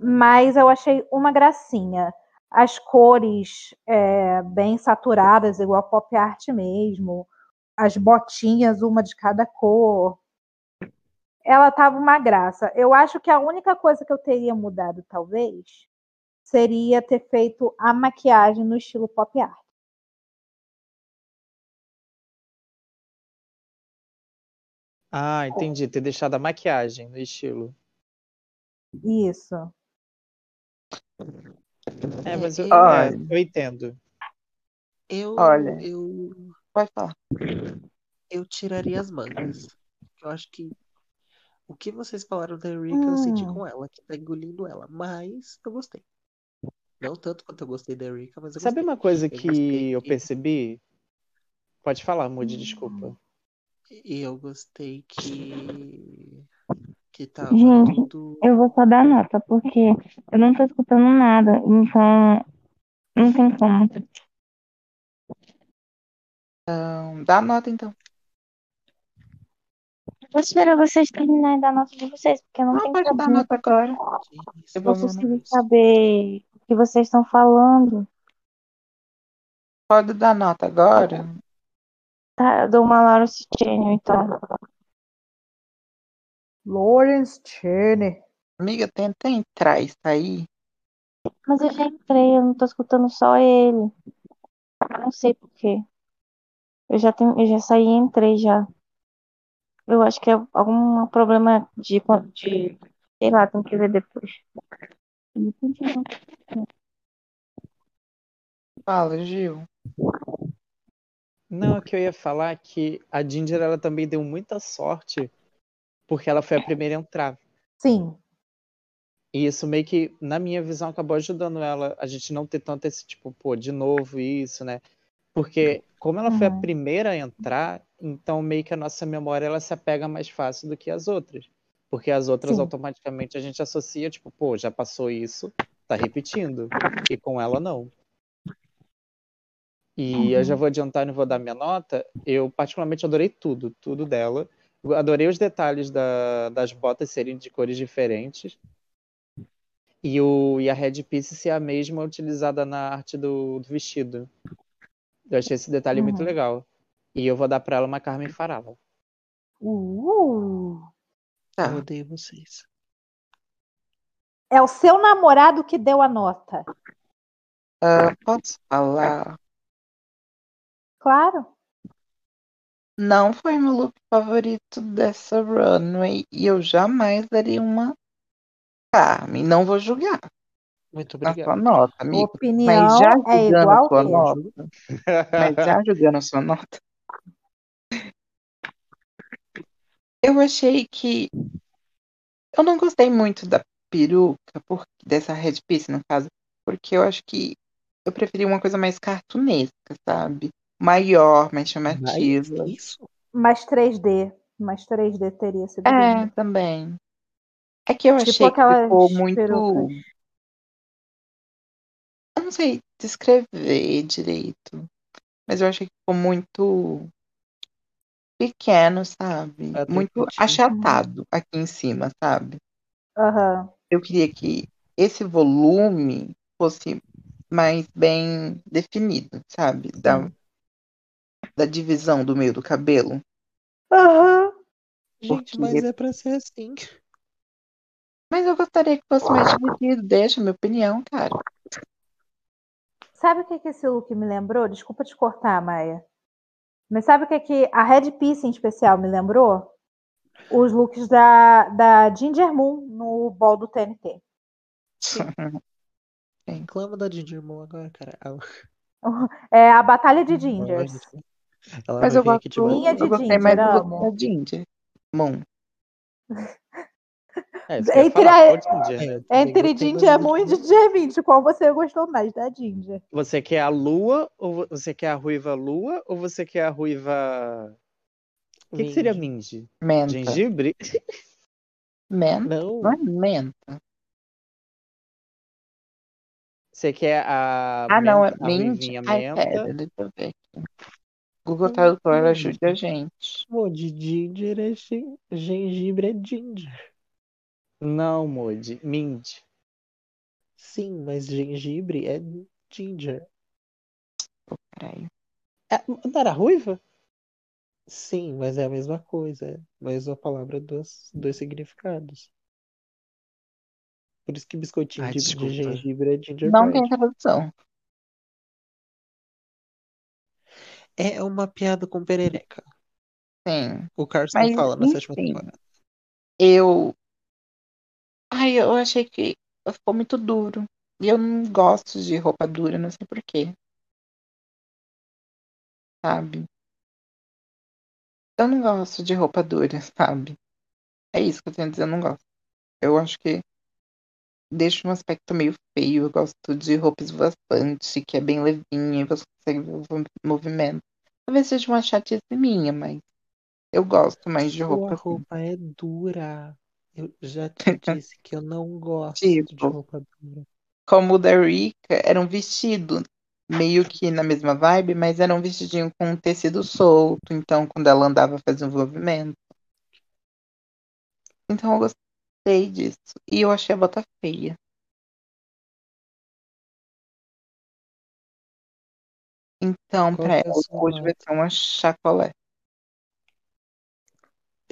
Mas eu achei uma gracinha. As cores é, bem saturadas, igual pop art mesmo. As botinhas, uma de cada cor. Ela tava uma graça. Eu acho que a única coisa que eu teria mudado, talvez, seria ter feito a maquiagem no estilo pop art. Ah, entendi. Ter deixado a maquiagem no estilo. Isso. É, mas eu, é, eu entendo. eu, Olha. eu, Pode falar. eu tiraria as mangas. Eu acho que o que vocês falaram da Erika eu senti Hum. com ela, que tá engolindo ela. Mas eu gostei. Não tanto quanto eu gostei da Erika, mas eu Sabe gostei. uma coisa Eu gostei que eu que- percebi? Pode falar, Moody, desculpa. E eu gostei que. Que tava Gente, tudo. Eu vou só dar nota, porque eu não tô escutando nada, então não tem como. Então, dá nota então. Vou esperar vocês terminarem da nota de vocês, porque eu não Não, tenho pode dar nota agora. Eu vou conseguir saber o que vocês estão falando. Pode dar nota agora? Tá, eu dou uma Lawrence Chanel, então. Lawrence Cheney. Amiga, tenta entrar e sair. Mas eu já entrei, eu não tô escutando só ele. Eu não sei por quê. Eu já tenho, eu já saí e entrei já. Eu acho que é algum problema de, de sei lá, tem que ver depois. Fala, Gil. Não, o que eu ia falar é que a Ginger ela também deu muita sorte porque ela foi a primeira a entrar. Sim. E isso meio que, na minha visão, acabou ajudando ela a gente não ter tanto esse tipo, pô, de novo isso, né? Porque como ela foi a Uhum. primeira a entrar, então meio que a nossa memória ela se apega mais fácil do que as outras. Porque as outras Sim. automaticamente a gente associa, tipo, pô, já passou isso, tá repetindo. E com ela não. E eu já vou adiantar e vou dar minha nota. Eu particularmente adorei tudo, tudo dela. Eu adorei os detalhes da- das botas serem de cores diferentes. E, o, e a headpiece ser a mesma utilizada na arte do, do vestido. Eu achei esse detalhe muito Uhum. legal. E eu vou dar pra ela uma Carmen Farala. Uh, Tá. Eu odeio vocês. é o seu namorado que deu a nota. Ah, posso falar? Claro. Não foi meu look favorito dessa runway e eu jamais daria uma Carmen. Não vou julgar Muito na sua obrigado. nota, amigo. Opinião Mas já é igual a sua que nota, mas já julgando a sua nota, eu achei que eu não gostei muito da peruca, por, dessa headpiece, no caso, porque eu acho que eu preferi uma coisa mais cartunesca, sabe? Maior, mais chamativa. Mas isso. Mais 3D. Mais 3D teria sido É, lindo. também. É que eu Tipo achei que ficou muito. perucas. Eu não sei descrever direito, mas eu achei que ficou muito pequeno, sabe? Muito sentindo. achatado aqui em cima, sabe? Aham. Eu queria que esse volume fosse mais bem definido, sabe? Da, da divisão do meio do cabelo. Aham. Gente, Porque- mas é pra ser assim. Mas eu gostaria que fosse mais dividido. Deixa a minha opinião, cara. Sabe o que, que esse look me lembrou? Desculpa te cortar, Maia. Mas sabe o que, que a Red Piece em especial me lembrou? Os looks da, da Ginger Moon no ball do TNT. Reclama da Ginger Moon agora, cara. É a Batalha de Gingers. ela Mas eu vir aqui de gosto, de eu gostei mais do da Ginger. Moon. É, Entre falar, a- Ginger. É, também Entre Ginger Moon e da Ginger Mint, qual você gostou mais? Da Ginger. Você quer a lua ou você quer a ruiva lua ou você quer a ruiva. O que, que seria Mindy. minge? Menta. Gengibre? Menta? Não, Não é menta. Você quer a. Ah, não, é menta- a mint. ruivinha Ai, menta? pera, deixa eu ver aqui. Google Tradutor ajude a gente. Pô, de ginger é gen- gengibre é ginger. Não, Modi. Mint. Sim, mas gengibre é ginger. Peraí. É, não era ruiva? Sim, mas é a mesma coisa. É a mesma palavra, dois, dois significados. Por isso que biscoitinho Ai, de, de gengibre é Não gingerbread. tem tradução. É uma piada com perereca. Sim. O Carson Mas, fala na sétima enfim. temporada. Eu. Ai, eu achei que ficou muito duro. E eu não gosto de roupa dura, não sei porquê. Sabe? Eu não gosto de roupa dura, sabe? É isso que eu tenho a dizer, eu não gosto. Eu acho que deixa um aspecto meio feio. Eu gosto de roupa esvoaçante, que é bem levinha, e você consegue ver o movimento. Talvez seja uma chatice minha, mas eu gosto mais de Sua roupa assim. roupa é dura. Eu já te disse que eu não gosto Tipo. de roupa dura. Como o da Rika, era um vestido meio que na mesma vibe, mas era um vestidinho com um tecido solto, então quando ela andava fazia um movimento. Então eu gostei disso. E eu achei a bota feia. Então, Qual pra é ela, hoje vai ser uma chacolé.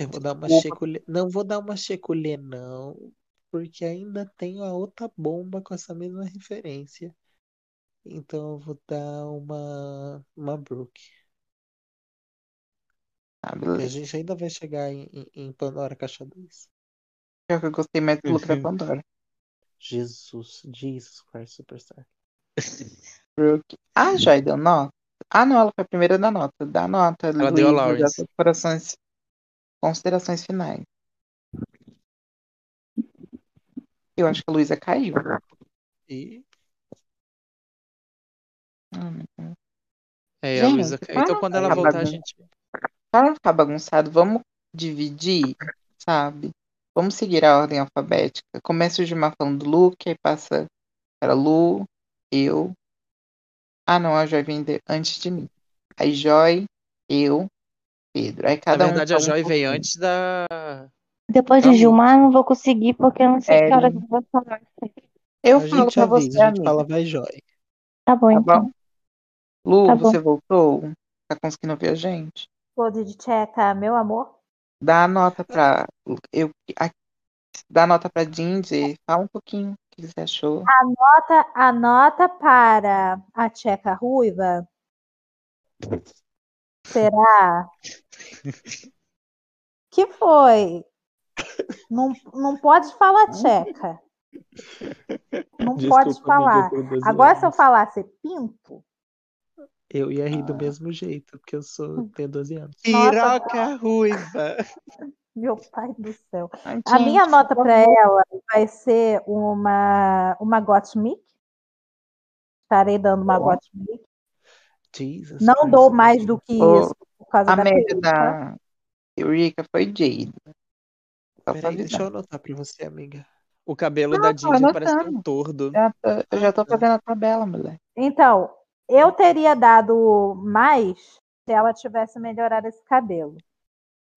Eu vou dar uma checulê. Não vou dar uma checulê, não. Porque ainda tenho a outra bomba com essa mesma referência. Então eu vou dar uma, uma Brook. Ah, E a beleza. gente ainda vai chegar em, em, em Pandora Caixa 2. Pior que eu gostei mais do look da Pandora. Jesus, Jesus Christ Superstar. Brooke. Ah, Joy deu nota? Ah, não, ela foi a primeira da nota. Dá nota, Ela deu a Lawrence. corações, considerações finais. Eu acho que a Luísa caiu. E Ah. É, a Luísa caiu. Então quando ela voltar, a bagun- gente. Para não ficar bagunçado, vamos dividir, sabe? Vamos seguir a ordem alfabética. Começa o Gilmar falando do Luke, aí passa para Lu, eu. Ah, não, a Joy vem antes de mim. Aí Joy, eu, Pedro. Aí Na cada um verdade, a um Joy veio antes da. Depois Da de Lu. Gilmar, não vou conseguir, porque eu não sei que horas Ellen. eu vou falar. Eu a falo pra avisa, você, a gente amiga. fala vai Joy. Tá bom, Tá então. bom? Lu, Tá bom. você voltou? Tá conseguindo ouvir a gente? Close de Tcheca, meu amor. Dá a nota pra. Eu, a- dá a nota pra Dindy. Fala um pouquinho o que você achou. Nota, a nota para a Tcheca Ruiva será que foi? Não, não pode falar tcheca. Não pode Desculpa, amiga, falar. eu tenho 12 Agora, se eu falasse pinto, Eu ia rir do Ah. mesmo jeito, porque eu sou, tenho 12 anos. Piroca ruiva. meu pai do céu. Ai, A gente, minha nota para ela vai ser uma, uma Gottmik. Estarei dando uma Ó. Gottmik. Jesus Não Christ dou mais do que Ô, isso por causa A da média da Eureka foi Jade. Peraí, deixa eu anotar pra você, amiga. O cabelo Ah, da Dindy parece ter um tordo. Já tô- eu já tô tá. fazendo a tabela, mulher. Então, eu teria dado mais se ela tivesse melhorado esse cabelo.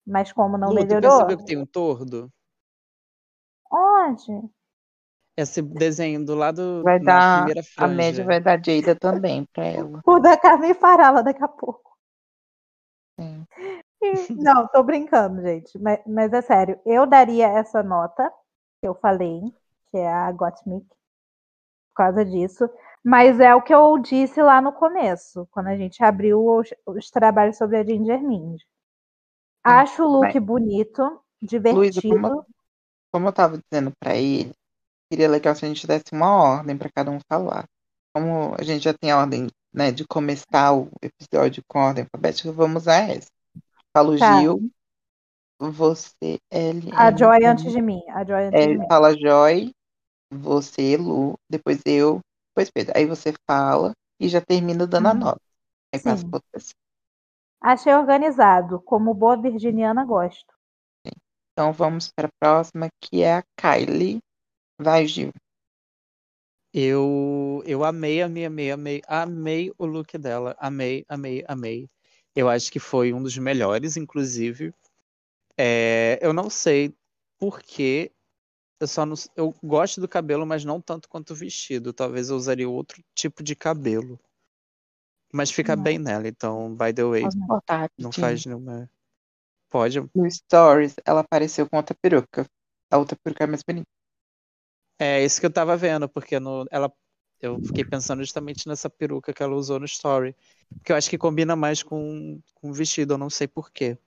Mas como não Lu, melhorou, percebeu que tem um tordo? onde? Esse desenho do lado Vai dar. primeira A média franja. vai dar Jada também pra ela. O da Carmen Farala daqui a pouco. Sim. Não, tô brincando, gente. Mas, mas é sério, eu daria essa nota que eu falei, que é a Gottmik, por causa disso. Mas é o que eu disse lá no começo, quando a gente abriu os, os trabalhos sobre a Ginger Mind. Acho o look mas- bonito, Luísa, divertido. como, como eu tava dizendo pra ele, seria legal se a gente desse uma ordem pra cada um falar. Como a gente já tem a ordem, né, de começar o episódio com a ordem alfabética, vamos usar essa. Falo Tá. Gil, você, L, A Joy antes de mim. A Joy antes de é, mim. fala Joy, você, Lu, depois eu, depois Pedro. Aí você fala e já termina dando a Uhum. nota. Aí passa Sim. pra você. Achei organizado, como boa virginiana gosto. Então vamos para a próxima, que é a Kylie. Vai, Gil. Eu, eu amei, amei, amei, amei, amei o look dela. Amei, amei, amei. Eu acho que foi um dos melhores, inclusive. É, eu não sei por quê. Eu só não, eu gosto do cabelo, mas não tanto quanto o vestido. Talvez eu usaria outro tipo de cabelo. Mas fica Não. bem nela, então, by the way, Posso botar não faz nenhuma. Pode. No Stories, ela apareceu com outra peruca. A outra peruca é mais bonita. É isso que eu tava vendo, porque no, ela, eu fiquei pensando justamente nessa peruca que ela usou no story. Porque eu acho que combina mais com, com o vestido, eu não sei por quê.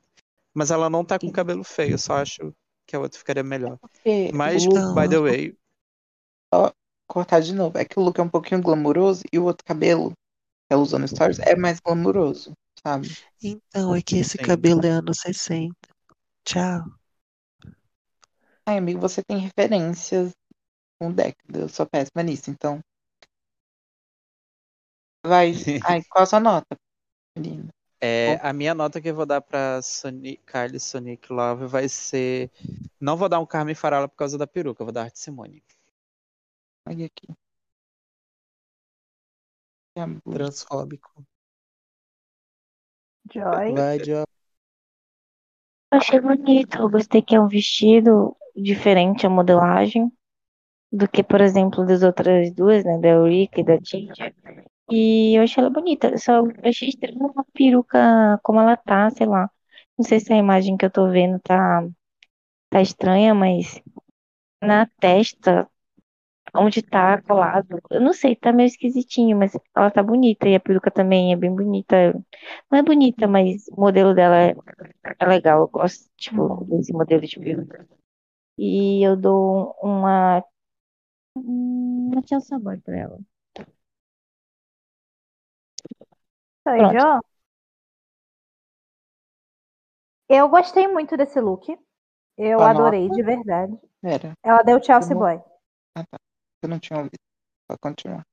Mas ela não tá com cabelo feio, eu só acho que a outra ficaria melhor. Porque Mas, o by the way, cortar de novo, é que o look é um pouquinho glamouroso e o outro cabelo que ela usou no Stories é mais glamouroso, sabe? Então, é que esse Sim. cabelo é anos 60. Tchau. Ai, amigo, você tem referências com década. Eu sou péssima nisso, então. Vai. Ai, qual a sua nota, menina? É, a minha nota que eu vou dar pra Sonic, Kylie Sonic Love vai ser. Não vou dar um Carmen Farala por causa da peruca, vou dar Arte Simone. Olha aqui. Transfóbico. Joy. Vai, Joy. Eu achei bonito. Eu gostei que é um vestido diferente a modelagem do que, por exemplo, das outras duas, né? Da Eureka e da Ginger. E eu achei ela bonita. Só achei estranho uma peruca como ela tá, sei lá. Não sei se a imagem que eu tô vendo tá, tá estranha, mas na testa, onde tá colado, eu não sei, tá meio esquisitinho, mas ela tá bonita. E a peruca também é bem bonita. Não é bonita, mas o modelo dela é, é legal. Eu gosto, tipo, desse modelo de peruca. E eu dou uma. Uma tinha sabor pra ela. Oi, Pronto. Jo. Eu gostei muito desse look. Eu adorei, nota? de verdade. Pera, Ela deu Chelsea Como- Boy. eu não tinha ouvido. Pode continuar.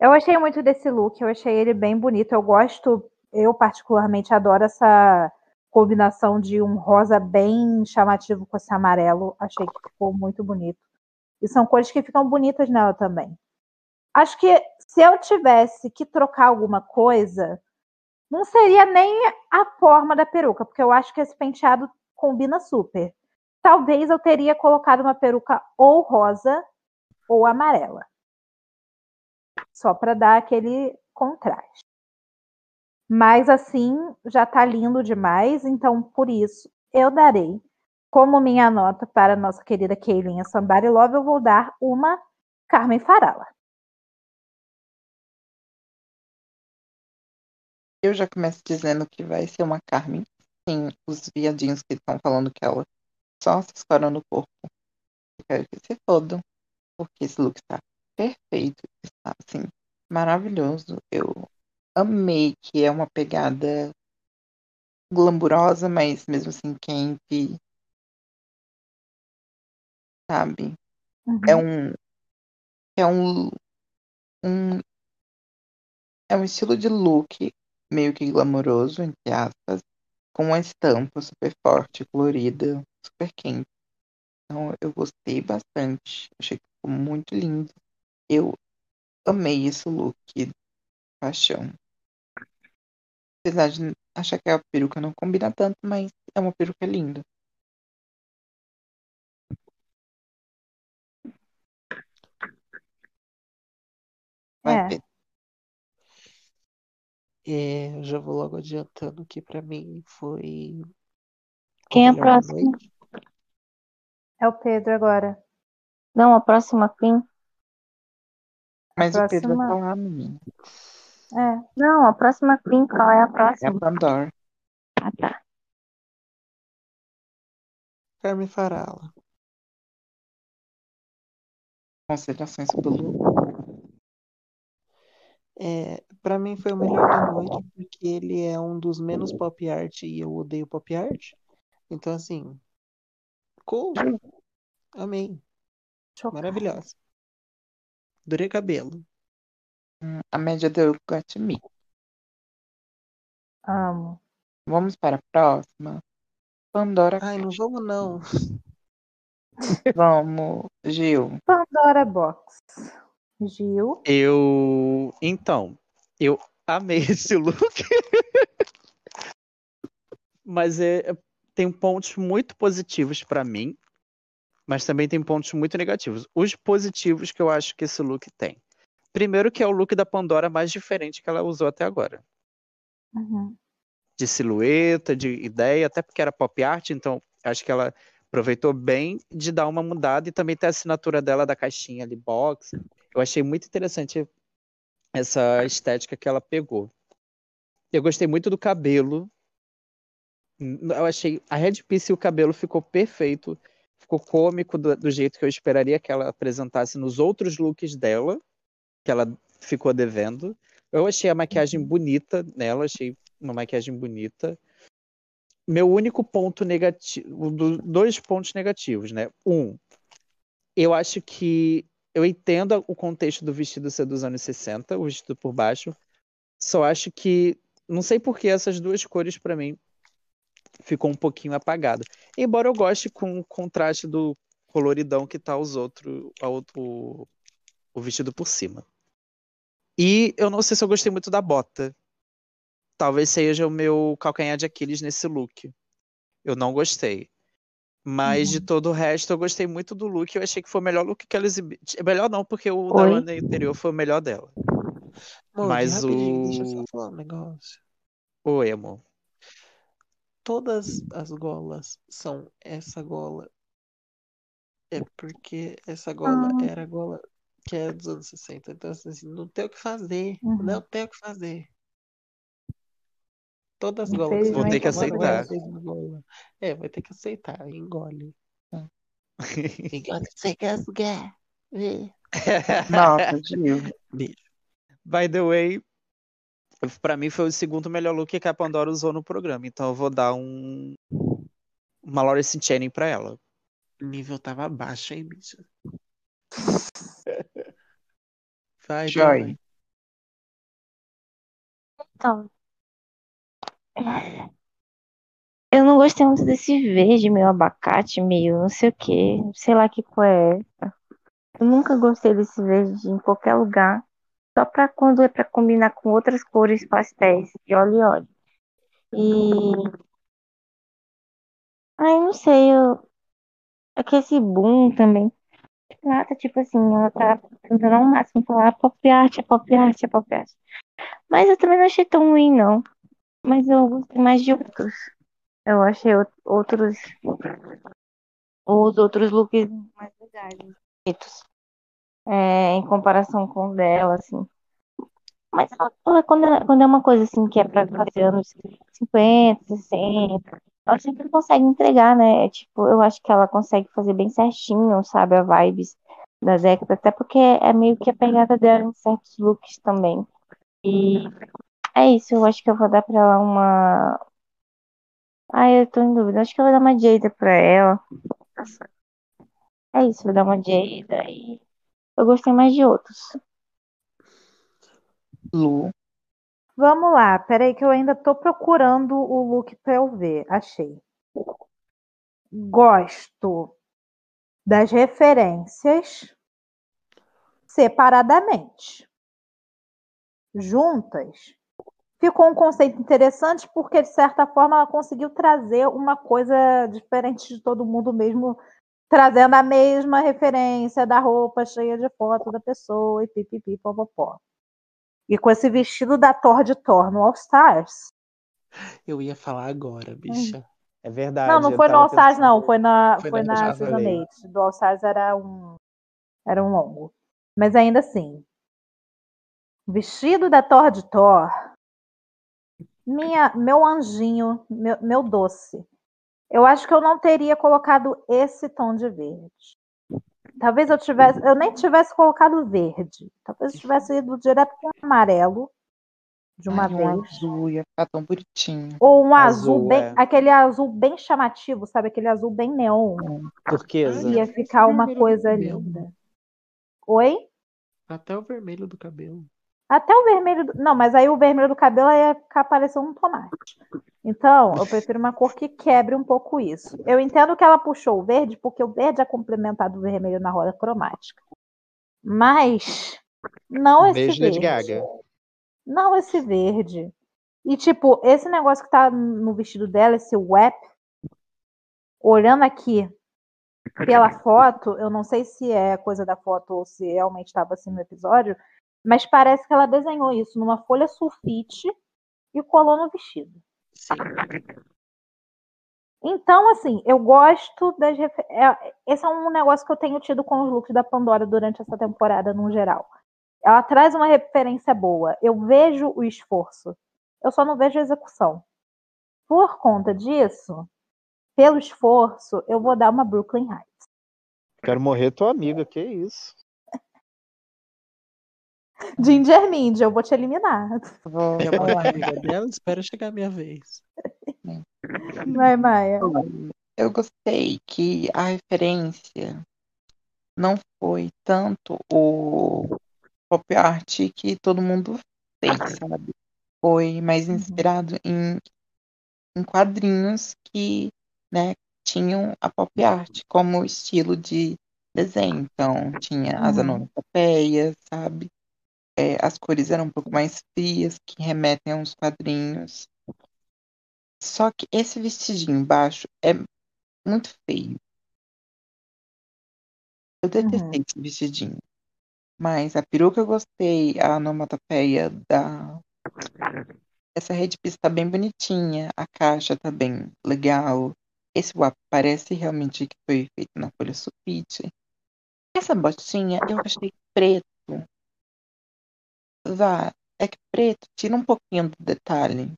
Eu gostei muito desse look, eu achei ele bem bonito. Eu gosto, eu particularmente adoro essa combinação de um rosa bem chamativo com esse amarelo. Achei que ficou muito bonito. E são cores que ficam bonitas nela também. Acho que se eu tivesse que trocar alguma coisa, não seria nem a forma da peruca, porque eu acho que esse penteado combina super. Talvez eu teria colocado uma peruca ou rosa ou amarela só para dar aquele contraste. Mas assim, já tá lindo demais, então por isso eu darei como minha nota para nossa querida Keilinha Somebody Love, eu vou dar uma Carmen Farala. Eu já começo dizendo que vai ser uma Carmen. Tem os viadinhos que estão falando que ela só se escora no corpo. Eu quero que se fodam. Porque esse look está perfeito. Está, assim, maravilhoso. Eu amei que é uma pegada glamurosa, mas mesmo assim quente. Sabe? Uhum. É um. É um. um é um estilo de look meio que glamouroso, entre aspas, com uma estampa super forte, colorida, super quente. Então eu gostei bastante. Achei que ficou muito lindo. Eu amei esse look. Paixão. Apesar de achar que a peruca não combina tanto, mas é uma peruca linda. Vai É. ver. É, eu já vou logo adiantando que pra mim foi Quem é a próxima? noite. É o Pedro agora. Não, a próxima Queen. Mas o Pedro vai próxima- falar, menina. É. Não, a próxima Queen, qual é a É a próxima? Pandora. Ah, tá. Carmen Farala. Considerações sobre o look. É, para mim foi o melhor da noite porque ele é um dos menos pop art e eu odeio pop art. Então, assim, cool. Amei. Chocada. Maravilhosa. Adorei cabelo. Hum, A média deu Got Me. Amo. Vamos para a próxima. Pandora. Ai, não vamos não. Vamos, Gil. Pandora Box. Gil. Eu. Então, eu amei esse look. Mas é, tem pontos muito positivos pra mim, mas também tem pontos muito negativos. Os positivos que eu acho que esse look tem. Primeiro que é o look da Pandora mais diferente que ela usou até agora. Uhum. De silhueta, de ideia, até porque era pop art, então acho que ela aproveitou bem de dar uma mudada e também tem a assinatura dela da caixinha ali, box. Eu achei muito interessante essa estética que ela pegou. Eu gostei muito do cabelo. Eu achei a headpiece e o cabelo ficou perfeito. Ficou cômico do, do jeito que eu esperaria que ela apresentasse nos outros looks dela, que ela ficou devendo. Eu achei a maquiagem bonita nela, achei uma maquiagem bonita. Meu único ponto negativo, do- dois pontos negativos, né? Um, eu acho que eu entendo o contexto do vestido ser dos anos 60, o vestido por baixo. Só acho que não sei por que essas duas cores pra mim ficou um pouquinho apagada. Embora eu goste com o contraste do coloridão que tá os outros, o vestido por cima. E eu não sei se eu gostei muito da bota. Talvez seja o meu calcanhar de Aquiles nesse look. Eu não gostei. Mas de todo o resto, eu gostei muito do look. Eu achei que foi o melhor look que ela exibiu. Melhor não, porque o da Oi? Lana anterior foi o melhor dela. Amor, Mas o- deixa eu só falar um negócio. Oi, amor. Todas as golas são essa gola. É porque essa gola Ah. era a gola que é dos anos 60. Então, assim, não tem o que fazer. Uhum. Não tem o que fazer. Todas as golas que Vou ter que você aceitar. É, vai ter que aceitar. Engole. Engole sem gasgar. Vê. Nossa, Gil. Beijo. By the way, pra mim foi o segundo melhor look que a Pandora usou no programa. Então eu vou dar um. Uma Lawrence Channing pra ela. O nível tava baixo, hein, bicho? Vai. Joy. Então. Eu não gostei muito desse verde, meio abacate, meio não sei o que. Sei lá que cor é essa. Eu nunca gostei desse verde em qualquer lugar. Só pra quando é pra combinar com outras cores pastéis. E olha, olha. E. Ai, não sei, eu. É que esse boom também. Ela tá tipo assim, ela tá tentando ao máximo falar pop art, é pop art, é pop art. Mas eu também não achei tão ruim, não. Mas eu gostei mais de outros. Eu achei outros. Os outros looks mais legais. bonitos. É, em comparação com o dela, assim. Mas ela- quando, ela- quando é uma coisa assim que é pra fazer anos 50, 60, ela sempre consegue entregar, né? É, Tipo, eu acho que ela consegue fazer bem certinho, sabe? A vibes da década, até porque é meio que a pegada dela em certos looks também. E é isso, eu acho que eu vou dar pra ela uma. Ai, eu tô em dúvida. Acho que eu vou dar uma Jada pra ela. É isso, vou dar uma Jada e eu gostei mais de outros. Lu. Vamos lá, peraí que eu ainda tô procurando o look pra eu ver. Achei. Gosto das referências separadamente. Juntas, ficou um conceito interessante porque, de certa forma, ela conseguiu trazer uma coisa diferente de todo mundo mesmo, trazendo a mesma referência da roupa cheia de foto da pessoa e pipipi, popopó. E com esse vestido da Thor de Thor no All Stars. Eu ia falar agora, bicha. É verdade. Não, não foi no All Stars, pensando- não. Foi na, Foi foi na na Season Lei. 8. Do All Stars era um, era um longo. Mas ainda assim. Vestido da Thor de Thor. Minha, meu anjinho, meu, meu doce. Eu acho que eu não teria colocado esse tom de verde. Talvez eu tivesse, eu nem tivesse colocado verde. Talvez eu tivesse ido direto com amarelo de uma Ai, um vez. azul ia ficar tão bonitinho. Ou um Azul, azul, bem, é. aquele azul bem chamativo, sabe? Aquele azul bem neon. Turquesa. Ia ficar uma coisa linda. Oi? Até o vermelho do cabelo. Até o vermelho. Do... Não, mas aí o vermelho do cabelo ia ficar parecendo um tomate. Então, eu prefiro uma cor que quebre um pouco isso. Eu entendo que ela puxou o verde, porque o verde é complementado do vermelho na roda cromática. Mas não esse Beijo, verde. Gaga. Não esse verde. E, tipo, esse negócio que tá no vestido dela, esse wrap, olhando aqui pela foto, eu não sei se é coisa da foto ou se realmente estava assim no episódio, mas parece que ela desenhou isso numa folha sulfite e colou no vestido. Sim. Então, assim, eu gosto das. é- Esse é um negócio que eu tenho tido com os looks da Pandora durante essa temporada, no geral. Ela traz uma referência boa. Eu vejo o esforço. Eu só não vejo a execução. Por conta disso, pelo esforço, eu vou dar uma Brooklyn Heights. Quero morrer tua amiga, que isso. Ginger Mind, eu vou te eliminar. Vou falar. amiga dela, espera chegar a minha vez. Vai, Maia. Eu gostei que a referência não foi tanto o pop art que todo mundo fez, sabe? foi mais Uhum. inspirado em, em quadrinhos que, né, tinham a pop art como estilo de desenho. Então, tinha as onomatopeias, sabe? É, as cores eram um pouco mais frias, que remetem a uns quadrinhos. Só que esse vestidinho embaixo é muito feio. Eu detestei Uhum. esse vestidinho. Mas a peruca eu gostei, a onomatopeia da. Essa rede pista tá bem bonitinha, a caixa tá bem legal. Esse WAP parece realmente que foi feito na folha sulfite. Essa botinha eu achei preto. Vá, é que preto tira um pouquinho do detalhe.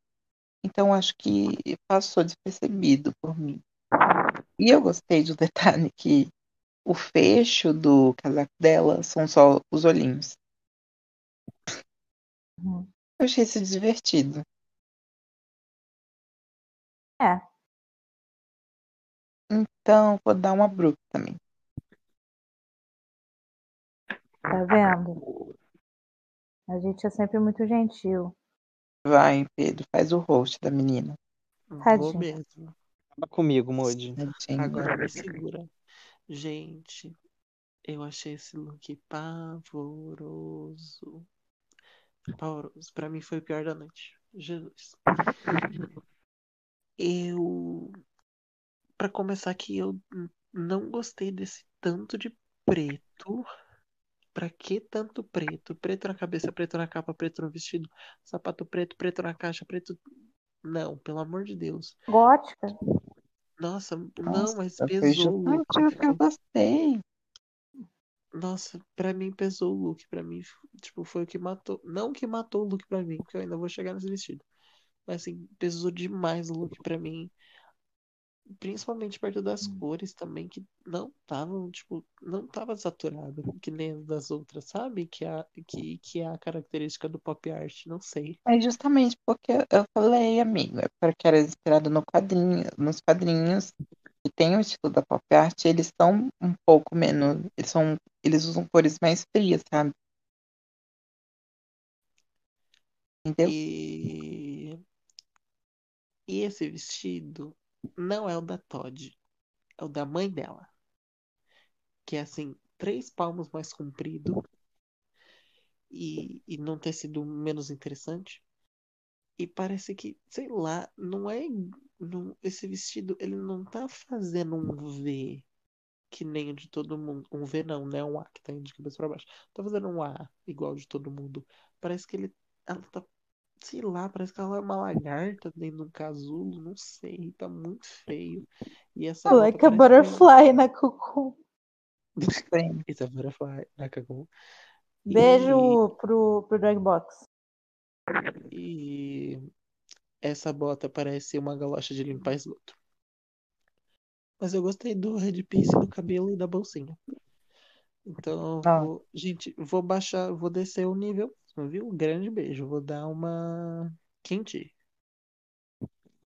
Então acho que passou despercebido por mim. E eu gostei do detalhe que o fecho do casaco dela são só os olhinhos. Uhum. Eu achei isso divertido. É. Então, vou dar uma bruta também. Tá vendo? A gente é sempre muito gentil. Vai, Pedro, faz o host da menina. Vou Tadinha. mesmo. Fala comigo, Moody. Agora me segura. Gente, eu achei esse look pavoroso. Pavoroso. Pra mim foi o pior da noite. Jesus. Eu. Pra começar aqui, eu não gostei desse tanto de preto. Pra que tanto preto? Preto na cabeça, preto na capa, preto no vestido, sapato preto, preto na caixa, preto. Não, pelo amor de Deus. Gótica. Nossa, não, Nossa, mas foi pesou o look. eu gostei. Nossa, pra mim pesou o look. Pra mim, tipo, foi o que matou. Não o que matou o look pra mim, porque eu ainda vou chegar nesse vestido. Mas assim, pesou demais o look pra mim. Principalmente perto das cores também, que não estavam, tipo, não tava saturado, que nem as das outras, sabe? Que é, a- que, que é a característica do pop art, não sei. Mas justamente porque eu falei, amigo, é porque era inspirado no quadrinho, nos quadrinhos que tem o estilo da pop art, eles são um pouco menos, eles são, eles usam cores mais frias, sabe? Entendeu? E, e esse vestido não é o da Todd, é o da mãe dela. Que é assim, três palmos mais comprido e, e não ter sido menos interessante. E parece que, sei lá, não é. Não, esse vestido, ele não tá fazendo um V que nem o de todo mundo. Um V não, né? Um A que tá indo de cabeça pra baixo. Tá fazendo um A igual de todo mundo. Parece que ele. Ela tá. Sei lá, parece que ela é uma lagarta dentro de um casulo. Não sei. Tá muito feio. E essa bota Like a parece. butterfly na Cucu. It's a butterfly na Cacau. Beijo pro, pro Dragbox. E essa bota parece uma galocha de limpar esgoto. Mas eu gostei do headpiece, do cabelo e da bolsinha. Então, Ah. vou... gente, vou baixar, vou descer o nível, viu? Um grande beijo. Vou dar uma quente.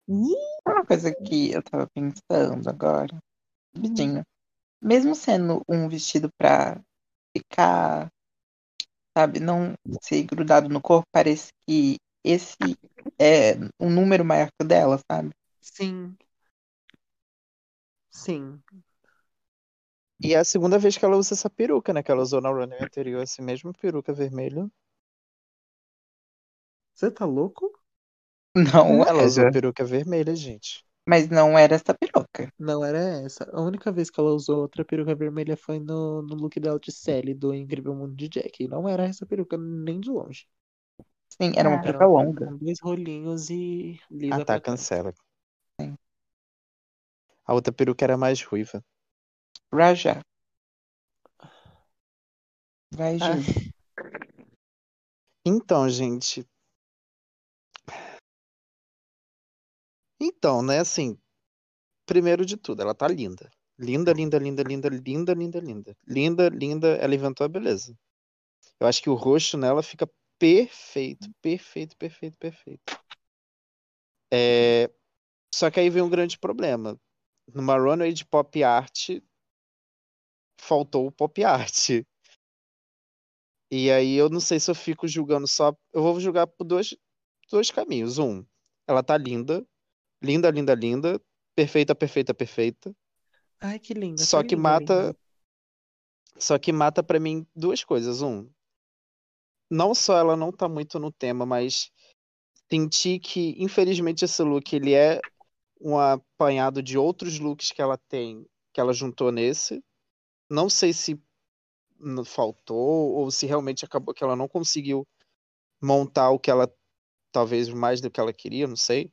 Ih, Uma coisa que eu tava pensando agora, rapidinho. Mesmo sendo um vestido pra ficar, sabe, não ser grudado no corpo, parece que esse é um número maior que o dela, sabe? Sim. Sim. E é a segunda vez que ela usa essa peruca, né? Que ela usou na runway anterior, essa mesma peruca vermelha. Você tá louco? Não Ela usou era. peruca vermelha, gente. Mas não era essa peruca. Não era essa. A única vez que ela usou outra peruca vermelha foi no, no look dela de Sally, do Incrível Mundo de Jack. E não era essa peruca nem de longe. Sim, era uma É. Era peruca uma longa. com dois rolinhos e lisa Ah, tá, cancela. Sim. A outra peruca era mais ruiva. Raja. Vai, Ah, Ju. Então, gente. Então, né, assim, primeiro de tudo, ela tá linda. Linda, linda, linda, linda, linda, linda, linda. Linda, linda, ela inventou a beleza. Eu acho que o rosto nela fica perfeito, perfeito, perfeito, perfeito. É, Só que aí vem um grande problema. Numa runway de pop art, faltou o pop art. E aí eu não sei se eu fico julgando só. Eu vou julgar por duas, dois caminhos. Um, ela tá linda, linda, linda, linda, perfeita, perfeita, perfeita. Ai, que linda. Só que linda, mata, linda. só que mata para mim duas coisas. Um, não só ela não tá muito no tema, mas senti que infelizmente esse look ele é um apanhado de outros looks que ela tem, que ela juntou nesse. Não sei se faltou ou se realmente acabou que ela não conseguiu montar o que ela talvez mais do que ela queria, não sei.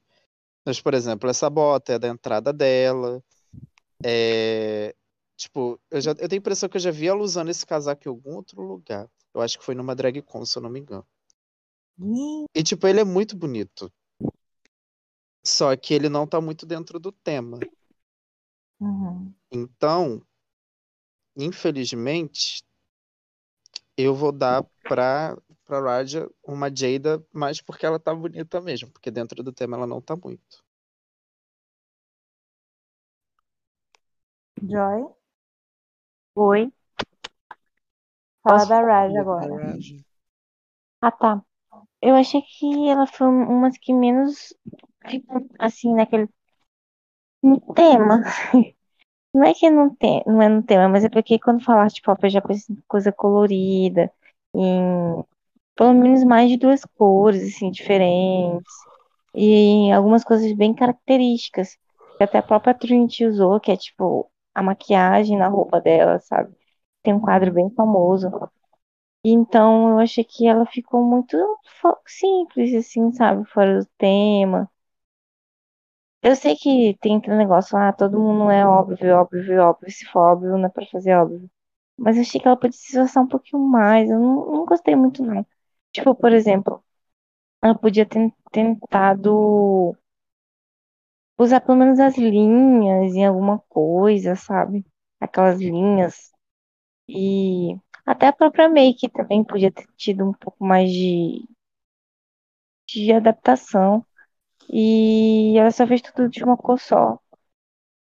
Mas, por exemplo, essa bota é da entrada dela. É, tipo, eu já eu tenho a impressão que eu já vi ela usando esse casaco em algum outro lugar. Eu acho que foi numa drag con, se eu não me engano. E tipo, ele é muito bonito. Só que ele não tá muito dentro do tema. Uhum. Então, infelizmente, eu vou dar pra, pra Raja uma Jada, mas porque ela tá bonita mesmo, porque dentro do tema ela não tá muito. Joy? Oi. Fala da Raj Da agora. Raja. Ah, tá. Eu achei que ela foi uma das que menos ficou assim naquele no tema. Não é que não tem, não é no tema, mas é porque quando falar de pop eu já penso em coisa colorida, em pelo menos mais de duas cores assim diferentes e algumas coisas bem características que até a própria Trinity usou, que é tipo a maquiagem na roupa dela, sabe? Tem um quadro bem famoso. Então eu achei que ela ficou muito simples, assim, sabe? Fora do tema. Eu sei que tem aquele negócio lá, todo mundo é óbvio, óbvio, óbvio. Se for óbvio, não é pra fazer óbvio. Mas eu achei que ela podia se esforçar um pouquinho mais. Eu não, não gostei muito, não. Tipo, por exemplo, ela podia ter tentado usar pelo menos as linhas em alguma coisa, sabe? Aquelas linhas. E até a própria make também podia ter tido um pouco mais de, de adaptação. E ela só fez tudo de uma cor só.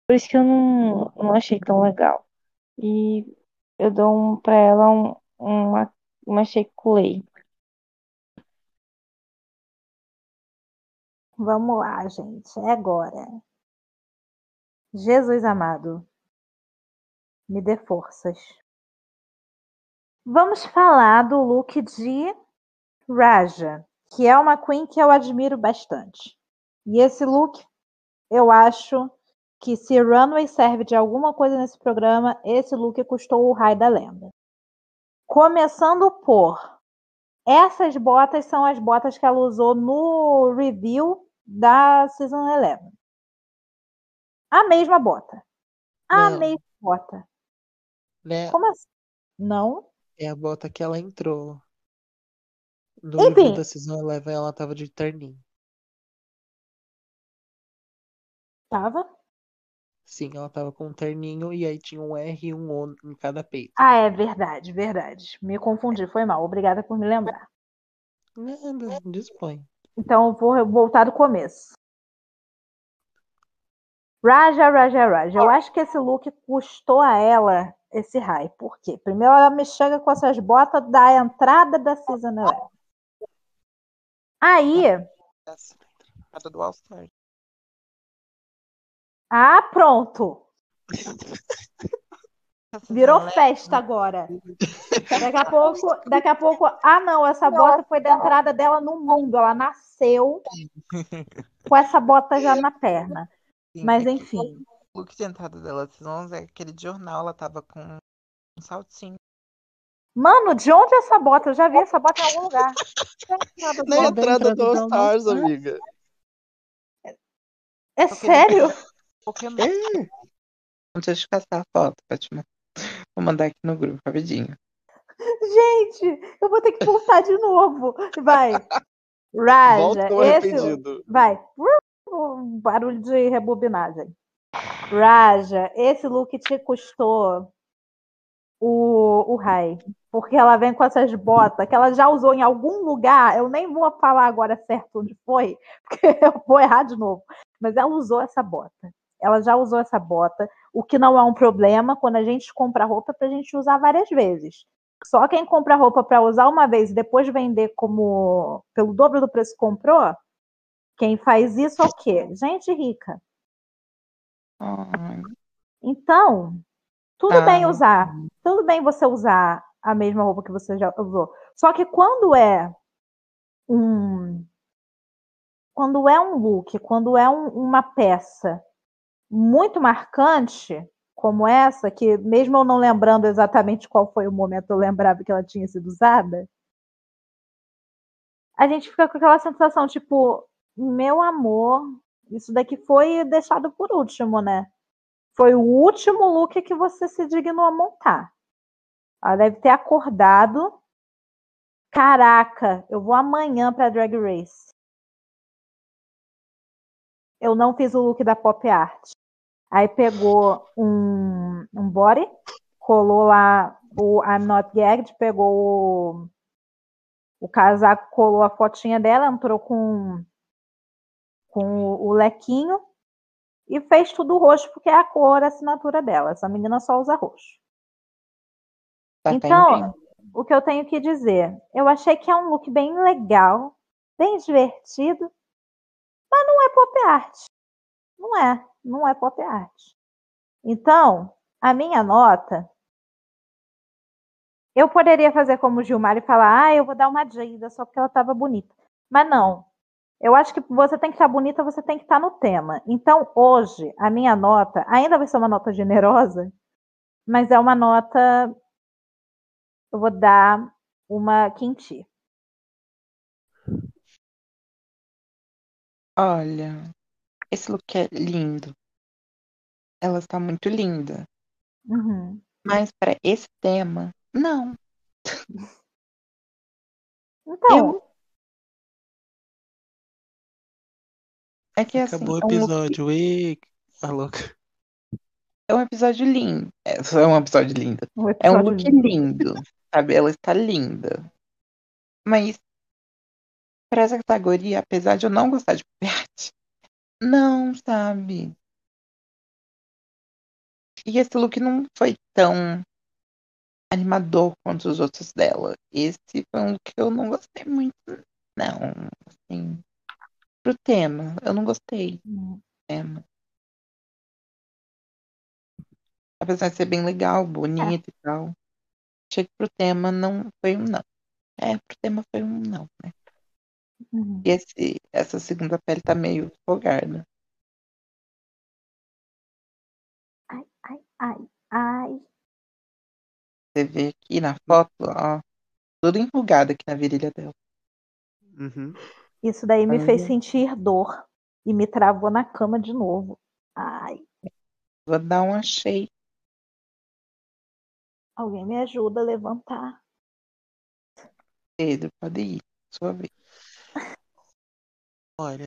Por isso que eu não, não achei tão legal. E eu dou um, pra ela um, uma, uma shake Vamos lá, gente. É agora. Jesus amado, me dê forças. Vamos falar do look de Raja, que é uma queen que eu admiro bastante. E esse look, eu acho que se Runway serve de alguma coisa nesse programa, esse look custou o raio da lenda. Começando por essas botas são as botas que ela usou no review da Season 11. A mesma bota. A Não. mesma bota. Né? Como assim? Não? É a bota que ela entrou. No Enfim. review da Season 11, ela tava de terninho. Tava? Sim, ela tava com um terninho e aí tinha um R e um O em cada peito. Ah, é verdade, verdade. Me confundi, foi mal. Obrigada por me lembrar. Nada, dispõe. Então eu vou voltar do começo. Raja, Raja, Raja. Eu acho que esse look custou a ela esse high. Por quê? Primeiro ela me chega com essas botas da entrada da Season 11. Aí, Nada do All Star. Ah, pronto. Virou Não, né? festa agora. Daqui a pouco, daqui a pouco, ah não, essa bota foi da entrada dela no mundo. Ela nasceu com essa bota já na perna. Sim, Mas é enfim, O look de entrada dela, não é aquele de jornal, ela tava com um saltinho. mano, de onde é essa bota? Eu já vi essa bota em algum lugar. Na entrada do All Stars, Stars. amiga. É sério? Pokémon. Deixa eu caçar a foto, Fátima. Vou mandar aqui no grupo, rapidinho. Gente, eu vou ter que voltar de novo. Vai. Raja, esse. Vai. Um Barulho de rebobinagem. Raja, esse look te custou o, o high. Porque ela vem com essas botas que ela já usou em algum lugar. Eu nem vou falar agora certo onde foi, porque eu vou errar de novo. Mas ela usou essa bota. Ela já usou essa bota, o que não é um problema quando a gente compra roupa para a gente usar várias vezes. Só quem compra roupa para usar uma vez e depois vender como pelo dobro do preço que comprou, Quem faz isso é o quê? Gente rica. Então, tudo Tá. bem usar. Tudo bem você usar a mesma roupa que você já usou. Só que quando é um. Quando é um look, quando é um- uma peça muito marcante, como essa, que mesmo eu não lembrando exatamente qual foi o momento, eu lembrava que ela tinha sido usada, a gente fica com aquela sensação, tipo, meu amor, isso daqui foi deixado por último, né? Foi o último look que você se dignou a montar. Ela deve ter acordado. Caraca, eu vou amanhã pra Drag Race. Eu não fiz o look da pop art. Aí pegou um, um body, colou lá o I'm Not Gagged, pegou o, o casaco, colou a fotinha dela, entrou com, com o, o lequinho e fez tudo roxo, porque é a cor, a assinatura dela. Essa menina só usa roxo. tá, tá Então, o que eu tenho que dizer? Eu achei que é um look bem legal, bem divertido, mas não é pop art. Não é, não é pop art. Então, a minha nota. Eu poderia fazer como o Gilmar e falar, ah, eu vou dar uma Jada só porque ela estava bonita. Mas não. Eu acho que você tem que estar bonita, você tem que estar no tema. Então, hoje, a minha nota ainda vai ser uma nota generosa, mas é uma nota eu vou dar uma quinti. Olha, esse look é lindo. Ela está muito linda. Uhum. Mas para esse tema, não. Então, Eu- É que assim, Acabou o é um look, episódio. Tá louca. é um episódio lindo. É, é um episódio lindo. o É um episódio look lindo. lindo, sabe? Ela está linda. Mas para essa categoria, apesar de eu não gostar de art, não, sabe? E esse look não foi tão animador quanto os outros dela. Esse foi um look que eu não gostei muito, não. Assim, pro tema, eu não gostei Hum. do tema. Apesar de ser bem legal, bonito e tal. Achei que pro tema não foi um não. É, pro tema foi um não, né? Uhum. E esse, essa segunda pele tá meio folgada. Ai, ai, ai. Você vê aqui na foto, ó, tudo enrugado aqui na virilha dela. Uhum. Isso daí me Ai. fez sentir dor e me travou na cama de novo. Ai, Vou dar um achei. alguém me ajuda a levantar. Pedro, pode ir. Sua vez. Olha,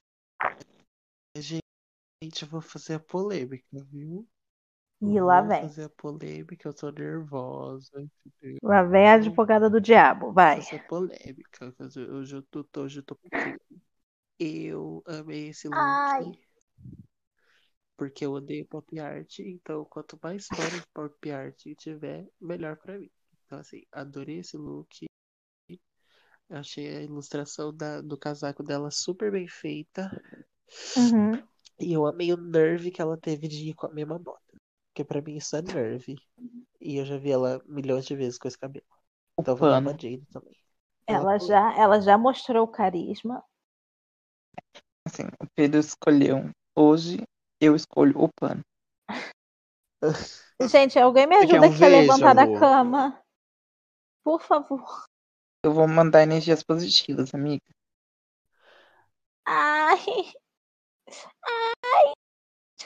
gente, eu vou fazer a polêmica, viu? E lá Vou vem. fazer a polêmica, eu tô nervosa. entendeu? Lá vem a advogada do diabo. Vai. Fazer a polêmica. que Hoje hoje eu tô, tô- hoje eu tô. Eu amei esse look. Ai. Porque eu odeio pop art, então quanto mais história de pop art tiver, melhor pra mim. Então, assim, adorei esse look. Eu achei a ilustração da- do casaco dela super bem feita. Uhum. E eu amei o nerve que ela teve de ir com a mesma bota. Porque pra mim isso é nerve. E eu já vi ela milhões de vezes com esse cabelo. O Então eu vou dar uma Jade também. Ela já, ela já mostrou o carisma. Assim, o Pedro escolheu. Hoje eu escolho o pano. Gente, alguém me Você quer ajuda um aqui a levantar da cama. Por favor. Eu vou mandar energias positivas, amiga. Ai,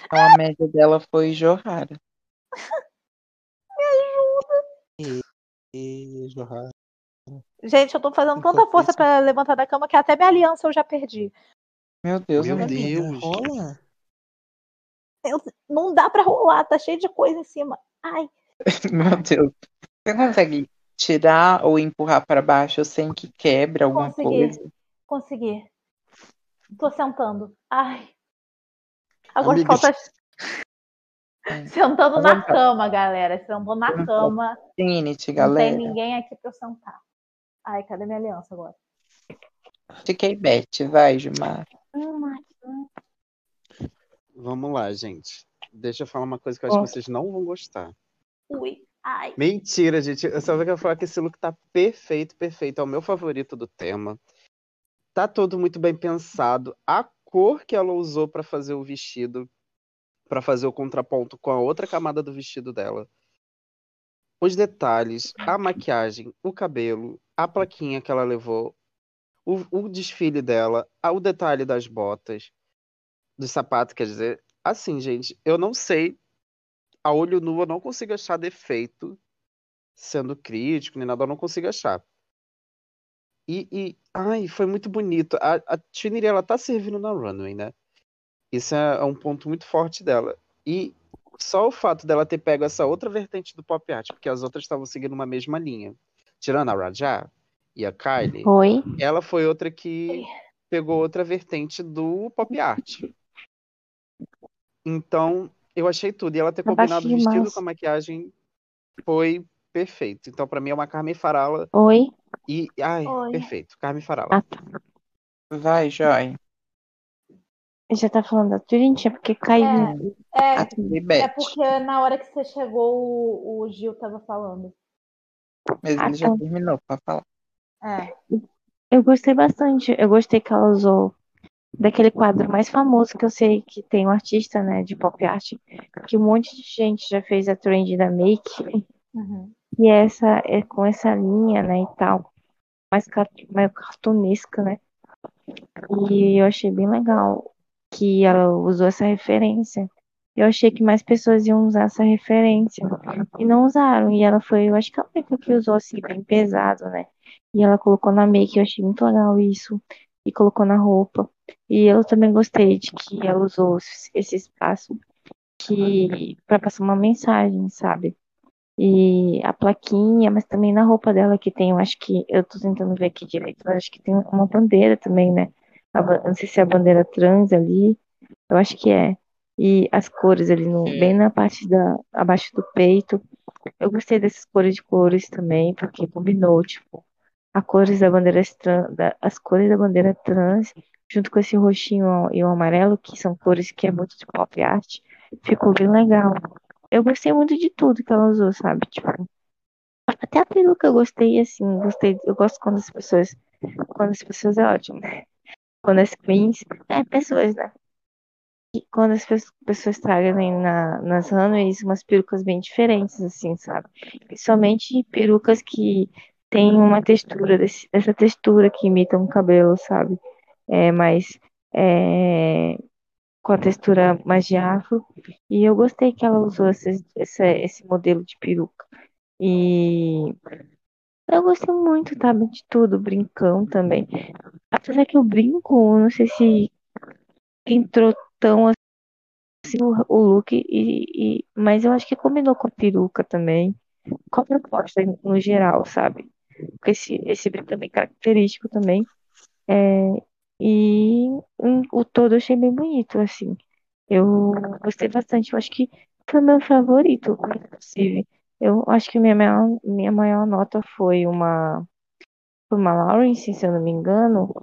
Então a média dela foi Johara. E Johanna. gente, eu tô fazendo tanta força pra levantar da cama que até minha aliança eu já perdi. Meu Deus, Meu. Deus. Rola? Não dá pra rolar, tá cheio de coisa em cima. Ai, Meu Deus. Você consegue tirar ou empurrar para baixo sem que quebre alguma Consegui. coisa? consegui. Tô sentando. Ai. Agora Amiga, falta. Sentando na Vamos lá. cama, galera. Sentando na Vamos cama. Trinity, Não galera. tem ninguém aqui pra eu sentar. Ai, cadê minha aliança agora? Fiquei bet, vai, Gilmar. Vamos lá, gente. Deixa eu falar uma coisa que eu acho Ó. que vocês não vão gostar. Ui, ai. Mentira, gente. Eu só quero falar que esse look tá perfeito, perfeito. É o meu favorito do tema. Tá todo muito bem pensado. A cor que ela usou pra fazer o vestido, pra fazer o contraponto com a outra camada do vestido dela. Os detalhes, a maquiagem, o cabelo, a plaquinha que ela levou, o, o desfile dela, o detalhe das botas, do sapato, quer dizer. Assim, gente, eu não sei a olho nu eu não consigo achar defeito, sendo crítico nem nada, eu não consigo achar. E, e ai, foi muito bonito. A, a Trinity, ela tá servindo na runway, né? Isso é, é um ponto muito forte dela. E só o fato dela ter pego essa outra vertente do pop art, porque as outras estavam seguindo uma mesma linha. Tirando a Rajá e a Kylie, Oi? ela foi outra que pegou outra vertente do pop art. Então, eu achei tudo. E ela ter combinado o vestido com a maquiagem foi perfeito. Então, pra mim, é uma Carmen Farala. Oi? E, ai, Oi. perfeito. Carmen Farala. Ah, tá. Vai, Joy. Já tá falando da Trinity, é porque caiu. É, é, é porque na hora que você chegou, o, o Gil tava falando. Mas Ah, ele já tá. terminou pra falar. É. Eu gostei bastante. Eu gostei que ela usou daquele quadro mais famoso que eu sei que tem um artista, né, de pop art, que um monte de gente já fez a trend da make, Uhum. e essa é com essa linha, né, e tal, mais, mais cartunesca, né? E eu achei bem legal que ela usou essa referência. Eu achei que mais pessoas iam usar essa referência e não usaram. E ela foi, eu acho que a única que usou assim, bem pesado, né? E ela colocou na make, eu achei muito legal isso. E colocou na roupa. E eu também gostei de que ela usou esse espaço que para passar uma mensagem, sabe? E a plaquinha, mas também na roupa dela que tem, eu acho que eu tô tentando ver aqui direito, mas acho que tem uma bandeira também, né? A não sei se é a bandeira trans ali, eu acho que é. E as cores ali no, bem na parte da abaixo do peito. Eu gostei dessas cores de cores também, porque combinou, tipo, a cores da bandeira trans, da, as cores da bandeira trans, junto com esse roxinho e o amarelo, que são cores que é muito de pop art, ficou bem legal. Eu gostei muito de tudo que ela usou, sabe? Tipo, até a peruca eu gostei, assim, gostei. Eu gosto quando as pessoas, quando as pessoas é ótimo, né? Quando as queens, é, pessoas, né? E quando as pe- pessoas trazem na, nas runways umas perucas bem diferentes, assim, sabe? Principalmente perucas que têm uma textura, desse, dessa textura que imita um cabelo, sabe? É, mais, é, com a textura mais de afro. E eu gostei que ela usou esse, esse, esse modelo de peruca. E eu gostei muito, sabe, de tudo, brincão também. Apesar que o brinco, eu não sei se entrou tão assim o, o look, e, e- mas eu acho que combinou com a peruca também, com a proposta no geral, sabe? Porque esse, esse brinco é bem característico também. É, e hum, o todo eu achei bem bonito, assim. Eu gostei bastante. Eu acho que foi meu favorito, inclusive. Eu acho que minha maior, minha maior nota foi uma, foi uma Lawrence, se eu não me engano.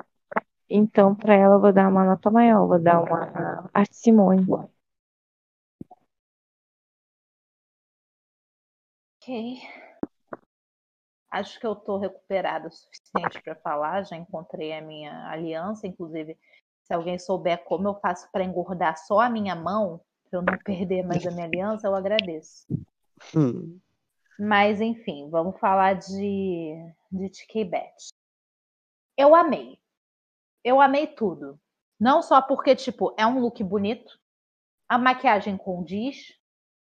Então, para ela, eu vou dar uma nota maior. Vou dar uma Arte Simone. Ok. Acho que eu tô recuperada o suficiente para falar. Já encontrei a minha aliança, inclusive. Se alguém souber como eu faço para engordar só a minha mão, para eu não perder mais a minha aliança, eu agradeço. Hum. Mas, enfim, vamos falar de, de TK Bet. Eu amei. Eu amei tudo. Não só porque, tipo, é um look bonito, a maquiagem condiz,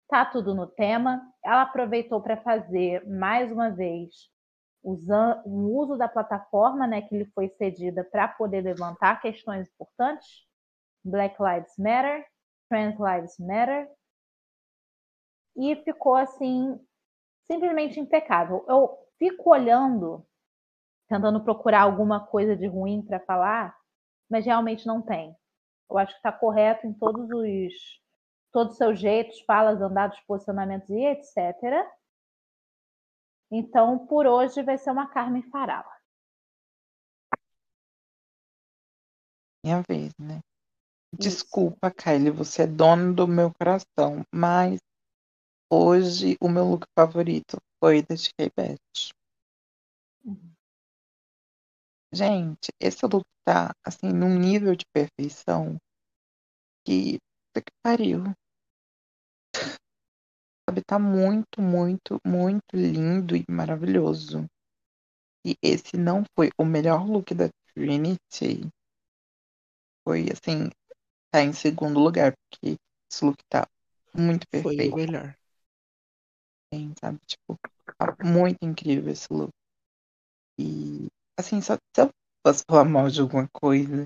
tá tudo no tema. Ela aproveitou para fazer, mais uma vez, usa- o uso da plataforma né, que lhe foi cedida para poder levantar questões importantes. Black Lives Matter, Trans Lives Matter. E ficou assim, simplesmente impecável. Eu fico olhando, tentando procurar alguma coisa de ruim para falar, mas realmente não tem. Eu acho que está correto em todos os todos os seus jeitos, falas, andados, posicionamentos e etc. Então, por hoje vai ser uma Carmen Farala. minha vez, né? Desculpa, Kylie, você é dona do meu coração, mas hoje o meu look favorito foi da Tia Beth. Uhum. Gente, esse look tá assim num nível de perfeição que que pariu. Sabe, tá muito, muito, muito lindo e maravilhoso. E esse não foi o melhor look da Trinity. Foi assim, tá em segundo lugar, porque esse look tá muito Foi perfeito, o melhor. hein, sabe? Tipo, tá muito incrível esse look. E assim, só se eu fosse falar mal de alguma coisa,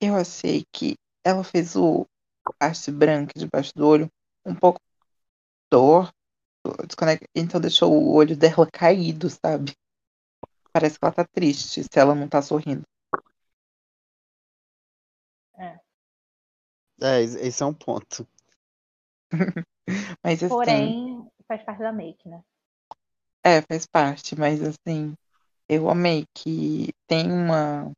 eu achei que ela fez o parte branca debaixo do olho um pouco torto, desconec- então deixou o olho dela caído, sabe? Parece que ela tá triste se ela não tá sorrindo. É, esse esse é um ponto. Mas assim, Porém, faz parte da make, né? é, faz parte, mas assim, eu amei que tem uma,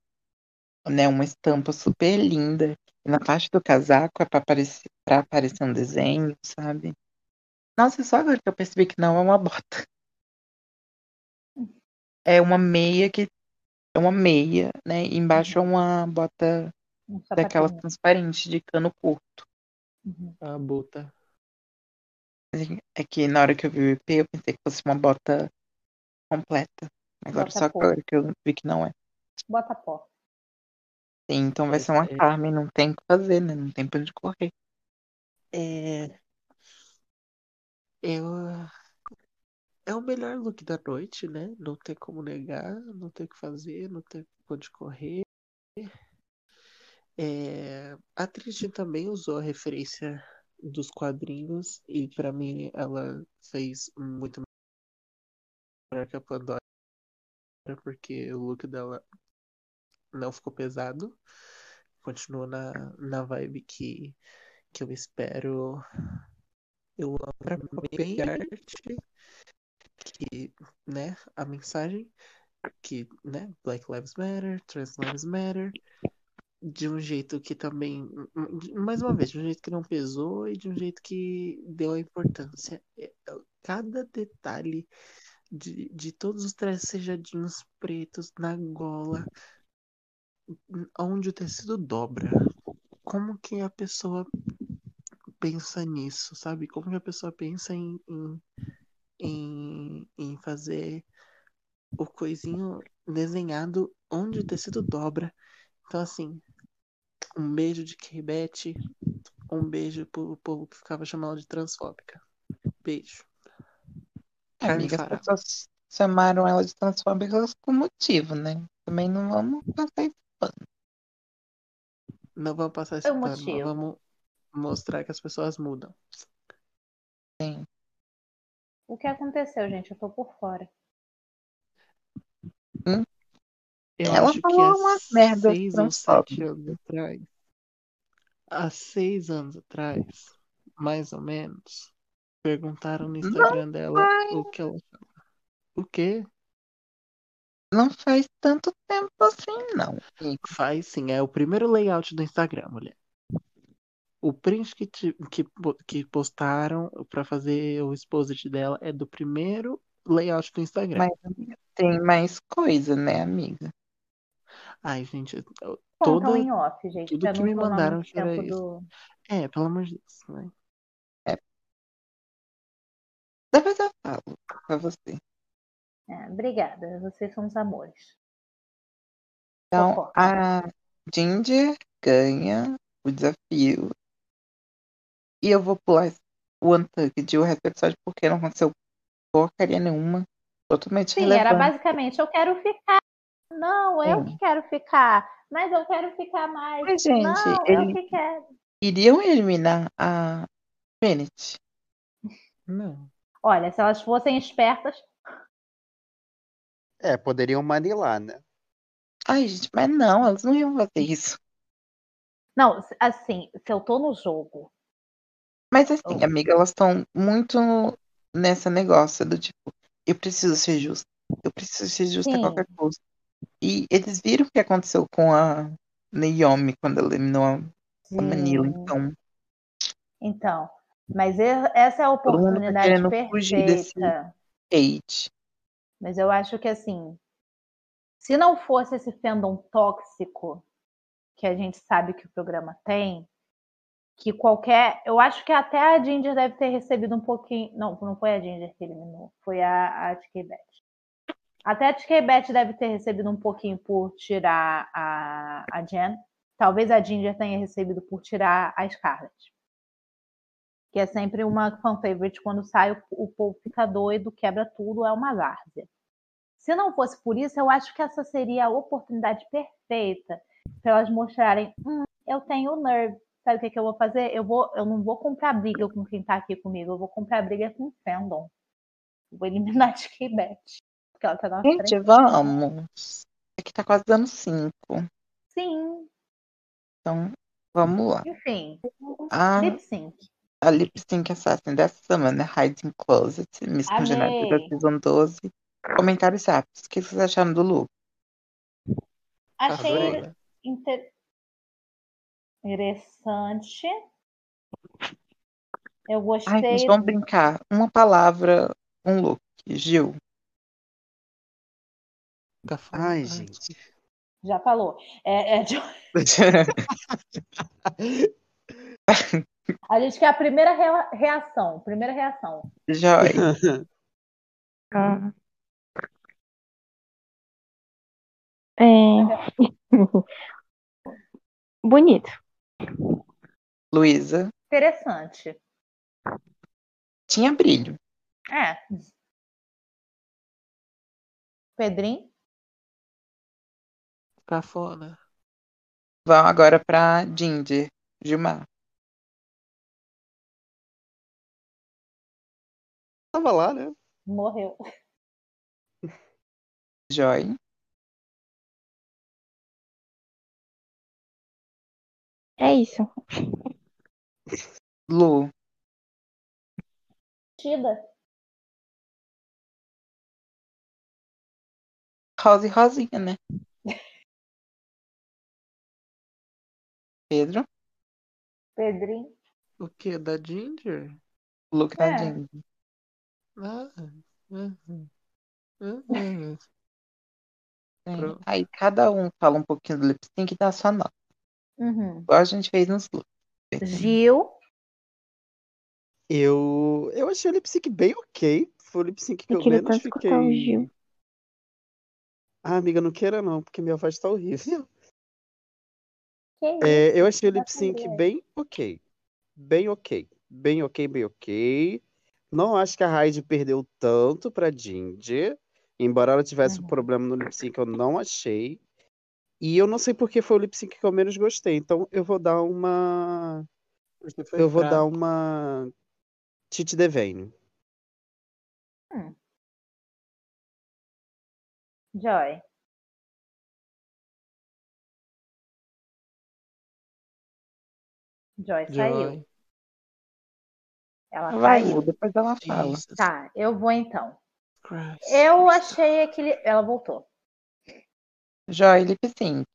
né, uma estampa super linda. E na parte do casaco é pra aparecer, pra aparecer um desenho, sabe? Nossa, só agora que eu percebi que não é uma bota. É uma meia que é uma meia, né? E embaixo é uma bota Um daquelas transparentes de cano curto. Uhum. A bota. Assim, É que na hora que eu vi o EP, eu pensei que fosse uma bota completa. Agora Bota só agora que eu vi que não é. Bota pó. Sim, então vai ser uma é. Carmen, não tem o que fazer, né? Não tem pra onde correr. É. É o melhor look da noite, né? Não tem como negar, não tem o que fazer, não tem onde correr. É, a Tristan também usou a referência dos quadrinhos e pra mim ela fez muito melhor que a Pandora porque o look dela não ficou pesado, continuou na, na vibe que, que eu espero. Eu amo pra mim bem arte, que, né, a mensagem que, né, Black Lives Matter, Trans Lives Matter, de um jeito que também, mais uma vez, de um jeito que não pesou e de um jeito que deu a importância. É, Cada detalhe de, de todos os tracejadinhos pretos na gola, onde o tecido dobra. Como que a pessoa pensa nisso, sabe? Como que a pessoa pensa em, em, em, em fazer o coisinho desenhado onde o tecido dobra. Então, assim, um beijo de K-Bet, um beijo pro povo que ficava chamando de transfóbica. Beijo. Carmen Amiga, as pessoas chamaram ela de transfóbica com motivo, né? Também não vamos passar isso. Não vamos passar esse o pano, vamos mostrar que as pessoas mudam. Sim. O que aconteceu, gente? Eu tô por fora. Eu Ela acho falou há umas merdas seis ou sete anos atrás, há seis anos atrás, mais ou menos, perguntaram no Não Instagram dela faz, o que ela. O quê? não faz tanto tempo assim, não. Faz sim, é o primeiro layout do Instagram, mulher. O print que, ti- que, que postaram pra fazer o exposit dela é do primeiro layout do Instagram. Mas tem mais coisa, né, amiga? Ai, gente, toda, em off, gente, tudo que me mandaram que era do. É, pelo amor de Deus, né? Depois eu falo pra você. É, obrigada, vocês são os amores. Então, Fofoca. a Ginger ganha o desafio. E eu vou pular o Untucked e o resto do episódio porque não aconteceu porcaria nenhuma. Totalmente Sim, era relevante. basicamente eu quero ficar. Não, eu Sim. que quero ficar. Mas eu quero ficar mais. Mas, gente, Não, eu ele- que quero. Iriam eliminar a Trinity. Não. Olha, se elas fossem espertas, É, poderiam manilar, né? Ai, gente, mas não, elas não iam fazer isso. Não, assim, se eu tô no jogo, Mas assim, Oh. amiga, elas estão muito nessa negócio do tipo, eu preciso ser justa. Eu preciso ser justa a Sim. qualquer custo. E eles viram o que aconteceu com a Naomi quando ela eliminou a a Manila. Então, Então, mas essa é a tá oportunidade desse- perfeita. hate. Mas eu acho que assim, se não fosse esse fandom tóxico que a gente sabe que o programa tem, que qualquer. Eu acho que até a Ginger deve ter recebido um pouquinho. Não, não foi a Ginger que eliminou, foi a, a TK Beth. Até a TK Beth deve ter recebido um pouquinho por tirar a, a Jen. Talvez a Ginger tenha recebido por tirar a Scarlett. Que é sempre uma fan favorite quando sai, o, o povo fica doido, quebra tudo, é uma várzea. Se não fosse por isso, eu acho que essa seria a oportunidade perfeita para elas mostrarem: hum, eu tenho nerve. Sabe o que, que eu vou fazer? Eu, vou, eu não vou comprar briga com quem tá aqui comigo, eu vou comprar briga com o fandom. Vou eliminar a TK Beth. Porque ela tá na Gente, frente. vamos. Aqui tá quase dando cinco. Sim, Então, vamos lá. enfim. A, Lip sync. a Lip Sync Assassin dessa semana é Hiding Closet, Miss. Congeniality da Season 12. Comentários rápidos. O que vocês acharam do look? Achei inter- interessante. Eu Ai, gostei. gente, vamos brincar. Uma palavra, um look. Gil. Ai, gente. Já falou. É, é de- A gente quer a primeira rea- reação. Primeira reação. Joy. Ah. É. Bonito. Luísa. Interessante. Tinha brilho. É. Pedrinho? Cafona. Vamos agora pra Ginger. Gilmar. Tava lá, né? Morreu. Joy. É isso. Lu. Tida. Rose e Rosinha, né? Pedro. Pedrinho. O que? Da Ginger? Look da É. Ginger. Ah. uhum. Uhum. Aí cada um fala um pouquinho do lip sync e dá a sua nota. Uhum. Igual a gente fez nos. Gil. Eu, eu achei o lip sync bem ok. Foi o lip sync que Eu eu menos escutar o fiquei. Gil. Ah, amiga, não queira não, porque minha voz tá horrível. É, eu achei o lip sync bem ok. Bem ok. Bem ok, bem ok. Não acho que a Raid perdeu tanto pra Ginger. Embora ela tivesse um Uhum. problema no lip sync, eu não achei. E eu não sei porque foi o lip sync que eu menos gostei. Então eu vou dar uma. Eu vou dar uma. Tite Devane. Joy. Joy saiu. Joy. Ela Vai, saiu. Depois ela fala. Jesus Tá, eu vou então. Christ. Eu achei aquele. Ela voltou. Joy, lip sync.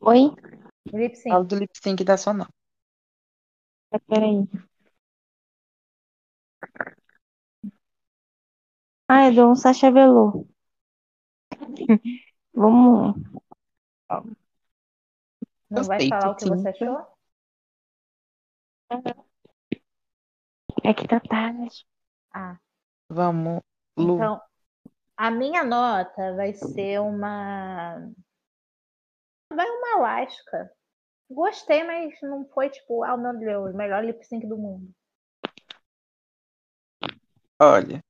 Oi? Lip sync. Fala do lip sync da sua nota. Ah, Peraí. Ah, eu dou um Sacha Velour. Vamos. Não vai falar o que você achou? É que tá tarde. Ah, Vamos, Lu. então. A minha nota vai ser uma. Vai uma Alaska. Gostei, mas não foi tipo, ah, meu Deus, melhor lip sync do mundo. Olha,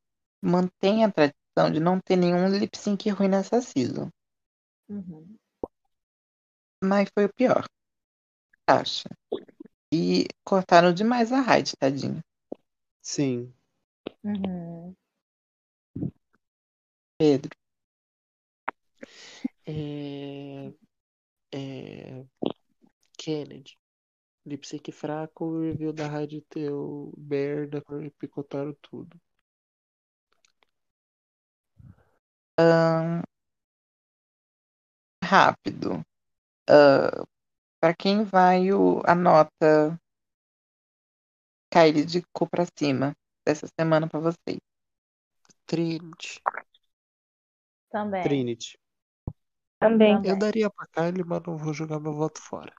mantenha a tradição de não ter nenhum lip sync ruim nessa season. Uhum. Mas foi o pior. Acha? E cortaram demais a Hyde, tadinha. Sim. Uhum. Pedro. É... É... Kennedy. Lip sync fraco, o review da rádio teu merda, picotaram tudo. Ahn, rápido. ah, para quem vai o, a nota cair de cu pra cima dessa semana pra vocês? Trinity. Também. Trinity. Também. Também. Eu daria pra Kylie, mas não vou jogar meu voto fora.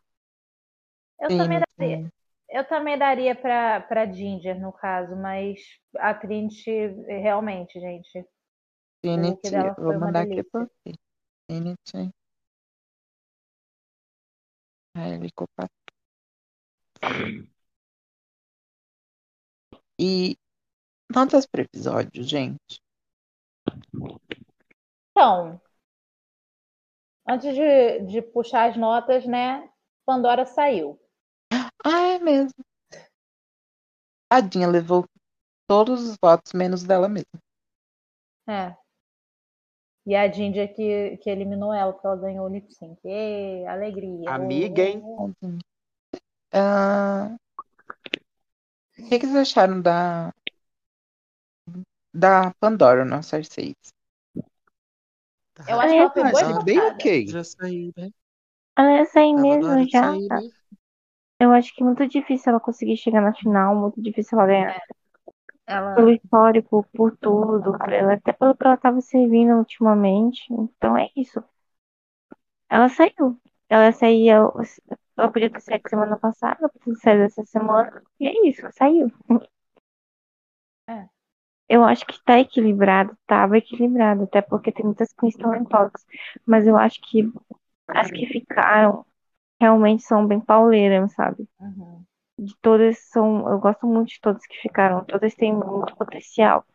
Eu também daria. Eu também daria pra, pra Ginger, no caso, mas a Trinity, realmente, gente. Trinity, vou mandar aqui pra você. Trinity. Kylie cu pra E notas pro episódio, gente. Então, antes de, de puxar as notas, né? Pandora saiu. Ah, é mesmo. Tadinha, levou todos os votos, menos dela mesma. É. E a Ginger que, que eliminou ela, porque ela ganhou o lip sync. Ê, alegria. Amiga, hein? Ah, o que, que vocês acharam da da Pandora no Cersei? Eu acho que ela foi bem ok. Já saí, né? Ela ia sair Tava na hora mesmo já. sair, né? Eu acho que é muito difícil ela conseguir chegar na final, muito difícil ela ganhar. Ela, Pelo histórico, por tudo, pela- até pelo que ela tava servindo ultimamente. Então é isso. Ela saiu. Ela saía. Ela podia ter saído semana passada, podia ter saído essa semana. E é isso, saiu. É. Eu acho que tá equilibrado, tava equilibrado, até porque tem muitas queens talentosas. Mas eu acho que as que ficaram realmente são bem pauleiras, sabe? Uhum. de todas são. Eu gosto muito de todas que ficaram. Todas têm muito potencial.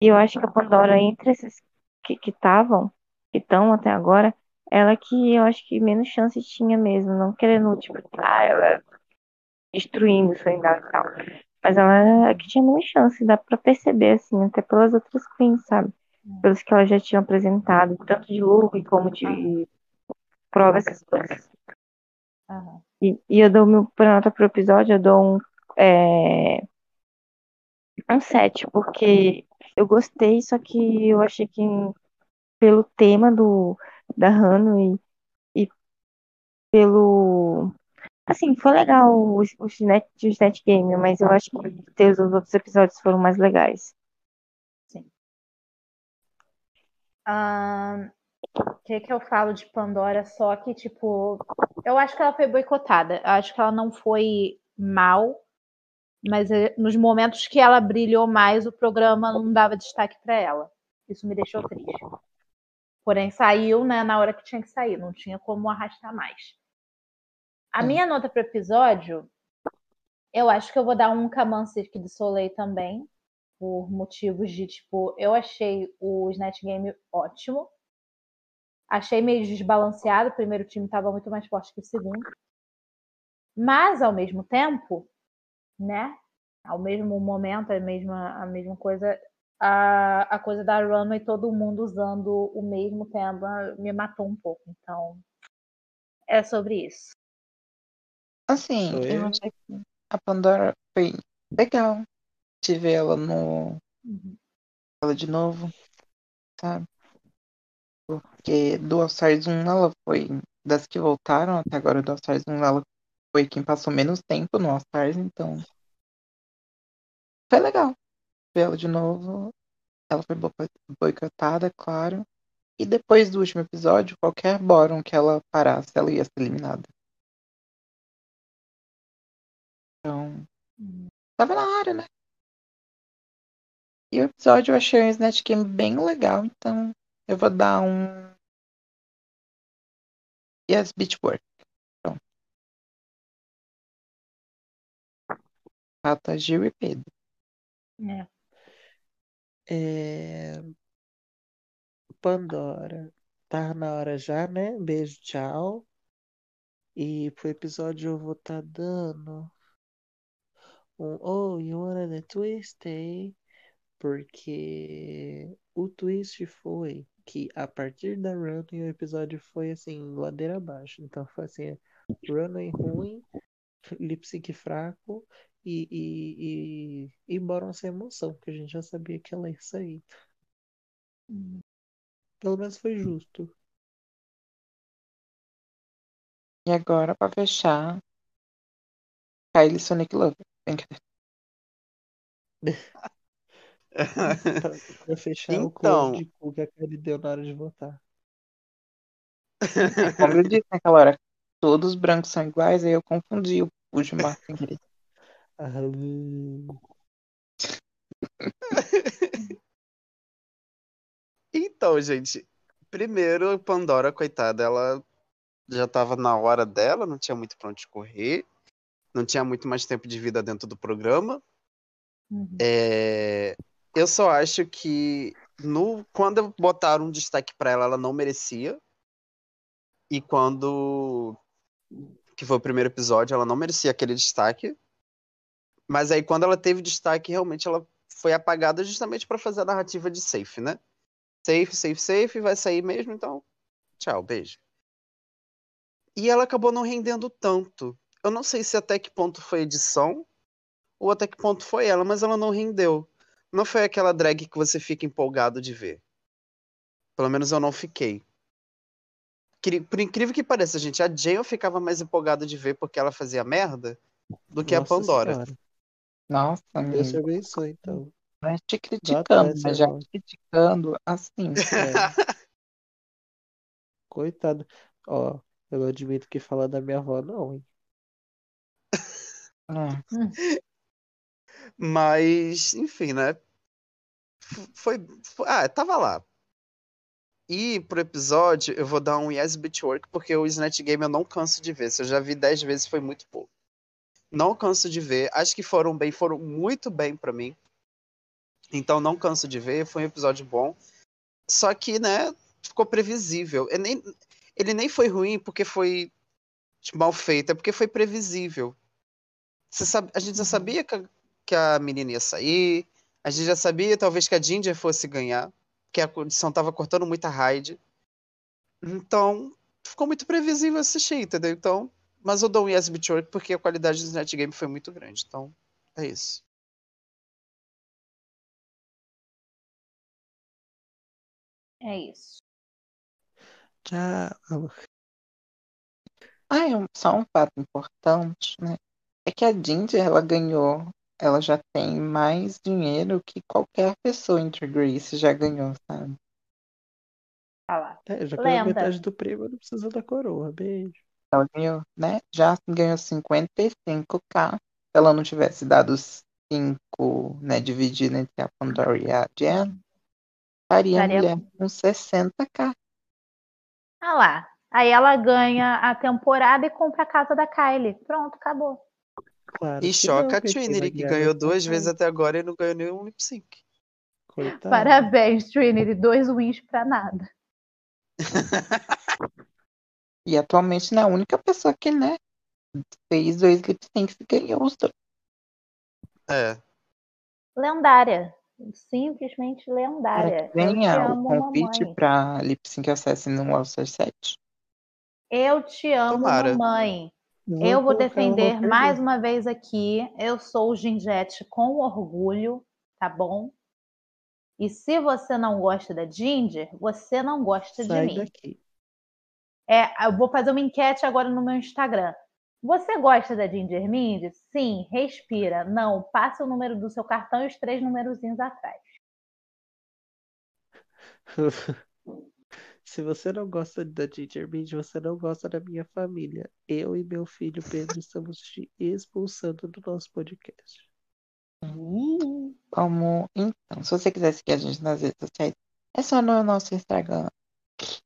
E eu acho que a Pandora, entre essas que estavam, que estão até agora, ela que eu acho que menos chance tinha mesmo. Não querendo, tipo, ah, ela destruindo o Suendal e tal. Mas ela era a que tinha menos chance, dá pra perceber, assim, até pelas outras queens, sabe? Pelos que ela já tinha apresentado, tanto de look como de prova, essas coisas. Aham. E, e eu dou meu, pra nota pro episódio, eu dou um, é, um 7, porque eu gostei, só que eu achei que pelo tema do, da Hano e, e pelo. Assim, foi legal os, os, net, net game, mas eu acho que os outros episódios foram mais legais. Ahn, O que que eu falo de Pandora? Só que, tipo, eu acho que ela foi boicotada. Eu acho que ela não foi mal, mas eh, nos momentos que ela brilhou mais, o programa não dava destaque para ela. Isso me deixou triste. Porém, saiu, né, na hora que tinha que sair, não tinha como arrastar mais. A É. minha nota pro episódio, eu acho que eu vou dar um Kaman Cirque du Soleil também, por motivos de, tipo, eu achei o Snatch Game ótimo. Achei meio desbalanceado, o primeiro time estava muito mais forte que o segundo. Mas, ao mesmo tempo, né, ao mesmo momento, a mesma, a mesma coisa, a, a coisa da runway, todo mundo usando o mesmo tema, me matou um pouco. Então, é sobre isso. Assim, Sou eu eu. achei que a Pandora foi legal de ver ela no Uhum. ela de novo, sabe? Porque do All Stars 1 ela foi das que voltaram até agora do All Stars 1 ela foi quem passou menos tempo no All Stars, então foi legal ver ela de novo. Ela foi bo- boicotada, claro. E depois do último episódio, qualquer bórum que ela parasse, ela ia ser eliminada. Então, Uhum. tava na hora, né? E o episódio eu achei o Snatch Game bem legal, então eu vou dar um. Yes, Beach Work. Pronto. Falta Gil e Pedro. É. É... Pandora. Tá na hora já, né? Beijo, tchau. E pro episódio eu vou estar dando um Oh, you wanna the twist, eh? Porque o twist foi que a partir da runway o episódio foi assim, ladeira abaixo. Então foi assim, runway ruim, lip sync fraco e, e, e, e bora sem emoção, porque a gente já sabia que ela ia sair. Pelo menos foi justo. E agora, pra fechar, Kylie Sonic Love. Brincadeira. Pra, pra fechar o Então. close de cu que a Kylie deu na hora de votar. É, como eu disse naquela hora, todos os brancos são iguais, aí eu confundi o, o Gilmar sem querer. Então, gente, primeiro, Pandora, coitada, ela já tava na hora dela, não tinha muito pra onde correr, não tinha muito mais tempo de vida dentro do programa. Uhum. É, eu só acho que no, quando botaram um destaque pra ela, ela não merecia. E quando que foi o primeiro episódio, ela não merecia aquele destaque. Mas aí quando ela teve destaque, realmente ela foi apagada justamente pra fazer a narrativa de safe, né? Safe, safe, safe, vai sair mesmo, então tchau, beijo. E ela acabou não rendendo tanto. Eu não sei se até que ponto foi edição ou até que ponto foi ela, mas ela não rendeu. Não foi aquela drag que você fica empolgado de ver. Pelo menos eu não fiquei. Por incrível que pareça, gente, a Jane eu ficava mais empolgado de ver porque ela fazia merda do que a Nossa Pandora. Senhora. Nossa, Deus te abençoe, então. não é te criticando, mas já sermão. criticando assim. É. Coitado. Ó, eu não admito que fala da minha avó, não, hein? É. Mas, enfim, né? Foi, foi- Ah, tava lá. E pro episódio, eu vou dar um Yes Beach Work, porque o Snatch Game eu não canso de ver. Se eu já vi 10 vezes, foi muito pouco. Não canso de ver. Acho que foram bem, foram muito bem pra mim. Então não canso de ver. Foi um episódio bom. Só que, né, ficou previsível. Ele nem, ele nem foi ruim porque foi tipo, mal feito, é porque foi previsível. Você sabe, a gente já sabia que a, que a menina ia sair, a gente já sabia talvez que a Ginger fosse ganhar, que a condição tava cortando muita raid. Então, ficou muito previsível assistir, entendeu? Então, mas eu dou um Yes Beach Work porque a qualidade do Snatch Game foi muito grande. Então, é isso. É isso. Tchau. Ah, é um- só um fato importante, né? É que a Ginger, ela ganhou, ela já tem mais dinheiro que qualquer pessoa em Drag Race já ganhou, sabe? Tá lá. É, já ganhou metade do prêmio, não precisa da coroa. Beijo. Ela ganhou, né? Já ganhou 55k. Se ela não tivesse dado 5, né, dividido entre a Pandora e a Jen, estaria a Estaria mulher com 60k. Ah lá. Aí ela ganha a temporada e compra a casa da Kylie. Pronto, acabou. Claro E que não, choca a Trinity, que ganhou duas vezes até agora e não ganhou nenhum lip sync. Coitada. Parabéns, Trinity. Dois wins pra nada. E atualmente, né, a única pessoa que, né, fez dois lip syncs e ganhou os dois. É. Lendária. Simplesmente lendária. venha o convite mamãe. pra lip sync Assassin no All Star 7? Eu te amo, Tomara. mamãe. Vou Eu vou defender mais uma vez aqui. Eu sou o Gingette com orgulho, tá bom? E se você não gosta da Ginger, você não gosta de Sai mim. daqui. É, eu vou fazer uma enquete agora no meu Instagram. Você gosta da Ginger Mindy? Sim, respira. Não, passe o número do seu cartão e os três numerozinhos atrás. Se você não gosta da Ginger Minj, você não gosta da minha família. Eu e meu filho Pedro estamos te expulsando do nosso podcast. Como, então, se você quiser seguir a gente nas redes sociais, é só no nosso Instagram. Se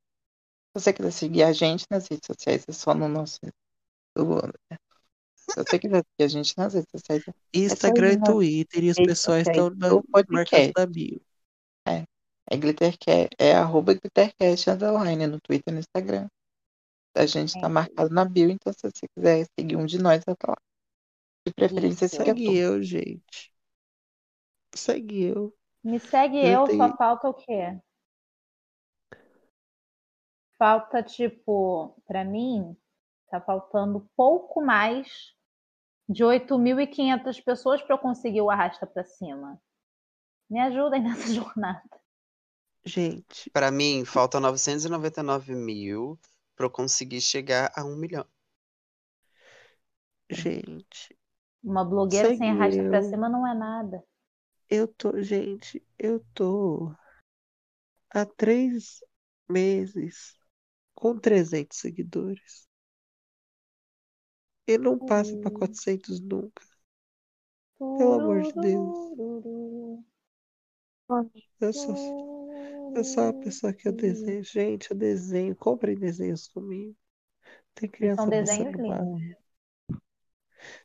você quiser seguir a gente nas redes sociais, é só no nosso. Se você quiser seguir a gente nas redes sociais, Instagram e Twitter, e os pessoais estão marcados podcast. na bio. é Glittercast, é arroba Glittercast underline no Twitter e no Instagram. A gente tá É. marcado na bio, então se você quiser seguir um de nós, tá lá. De preferência, Isso. Segue eu, gente. Segue eu. Me segue Eu eu, tenho- só falta o quê? Falta, tipo, pra mim, tá faltando pouco mais de 8.500 pessoas pra eu conseguir o arrasta pra cima. Me ajudem nessa jornada. Gente, Pra mim, falta 999 mil pra eu conseguir chegar a um milhão. Gente, Uma blogueira sem arrasta pra cima não é nada. eu tô, gente, eu tô há três meses com 300 seguidores. E não passa pra 400 nunca. Pelo amor de Deus. Eu sou, eu sou uma pessoa que eu desenho. Gente, eu desenho. Comprem desenhos comigo. Tem criança São desenhos lindos.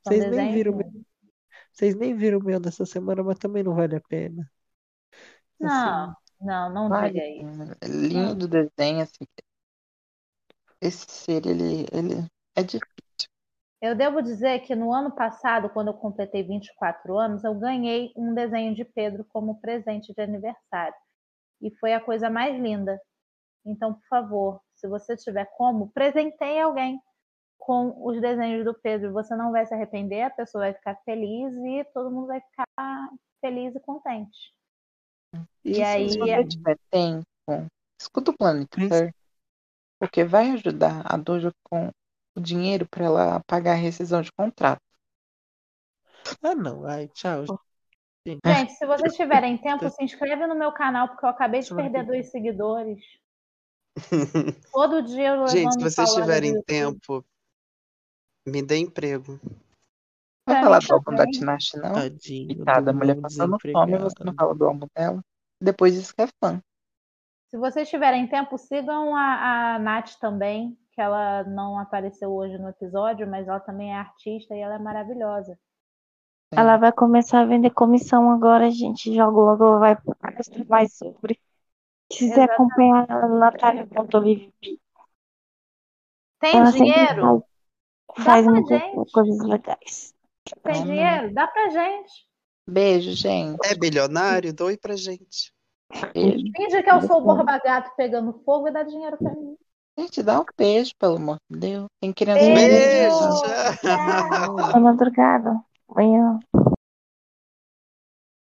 Vocês nem desenhos viram o meu, vocês nem viram o meu dessa semana, mas também não vale a pena. Não, Assim, não, não Vale, diga isso. é lindo o desenho, assim. Esse ser, ele, ele é difícil. Eu devo dizer que no ano passado, quando eu completei 24 anos, eu ganhei um desenho de Pedro como presente de aniversário. E foi a coisa mais linda. Então, por favor, se você tiver como, presenteie alguém com os desenhos do Pedro. Você não vai se arrepender, a pessoa vai ficar feliz e todo mundo vai ficar feliz e contente. E isso aí, Se você tiver tempo, escuta o Her, porque vai ajudar a Doja com o dinheiro para ela pagar a rescisão de contrato. Ah, não. Ai, tchau. Gente. gente, se vocês tiverem tempo, se inscreve no meu canal, porque eu acabei de perder dois seguidores. Todo dia eu Gente, se vocês tiverem tempo, me dê emprego. Não fala mim do álbum da. Tinashe, não? Tadinho Coitada, do a mulher passando fome, você não fala do álbum dela. Depois diz que é fã. Se vocês tiverem tempo, sigam a, a Nath também, que ela não apareceu hoje no episódio, mas ela também é artista e ela é maravilhosa. Ela vai começar a vender comissão agora, gente. Já logo vai postar mais sobre. Se quiser Exatamente. acompanhar ela, Natália.vivi. Tem Ela dinheiro? faz, faz gente. coisas legais. Tem Vamos. dinheiro? Dá pra gente. Beijo, gente. É bilionário? Doe pra gente. Beijo. Finge que eu sou o. Borba Gato pegando fogo e dá dinheiro pra mim. Gente, dá um beijo, pelo amor de Deus. Tem criança Beijo. Tchau. Boa madrugada. 没有。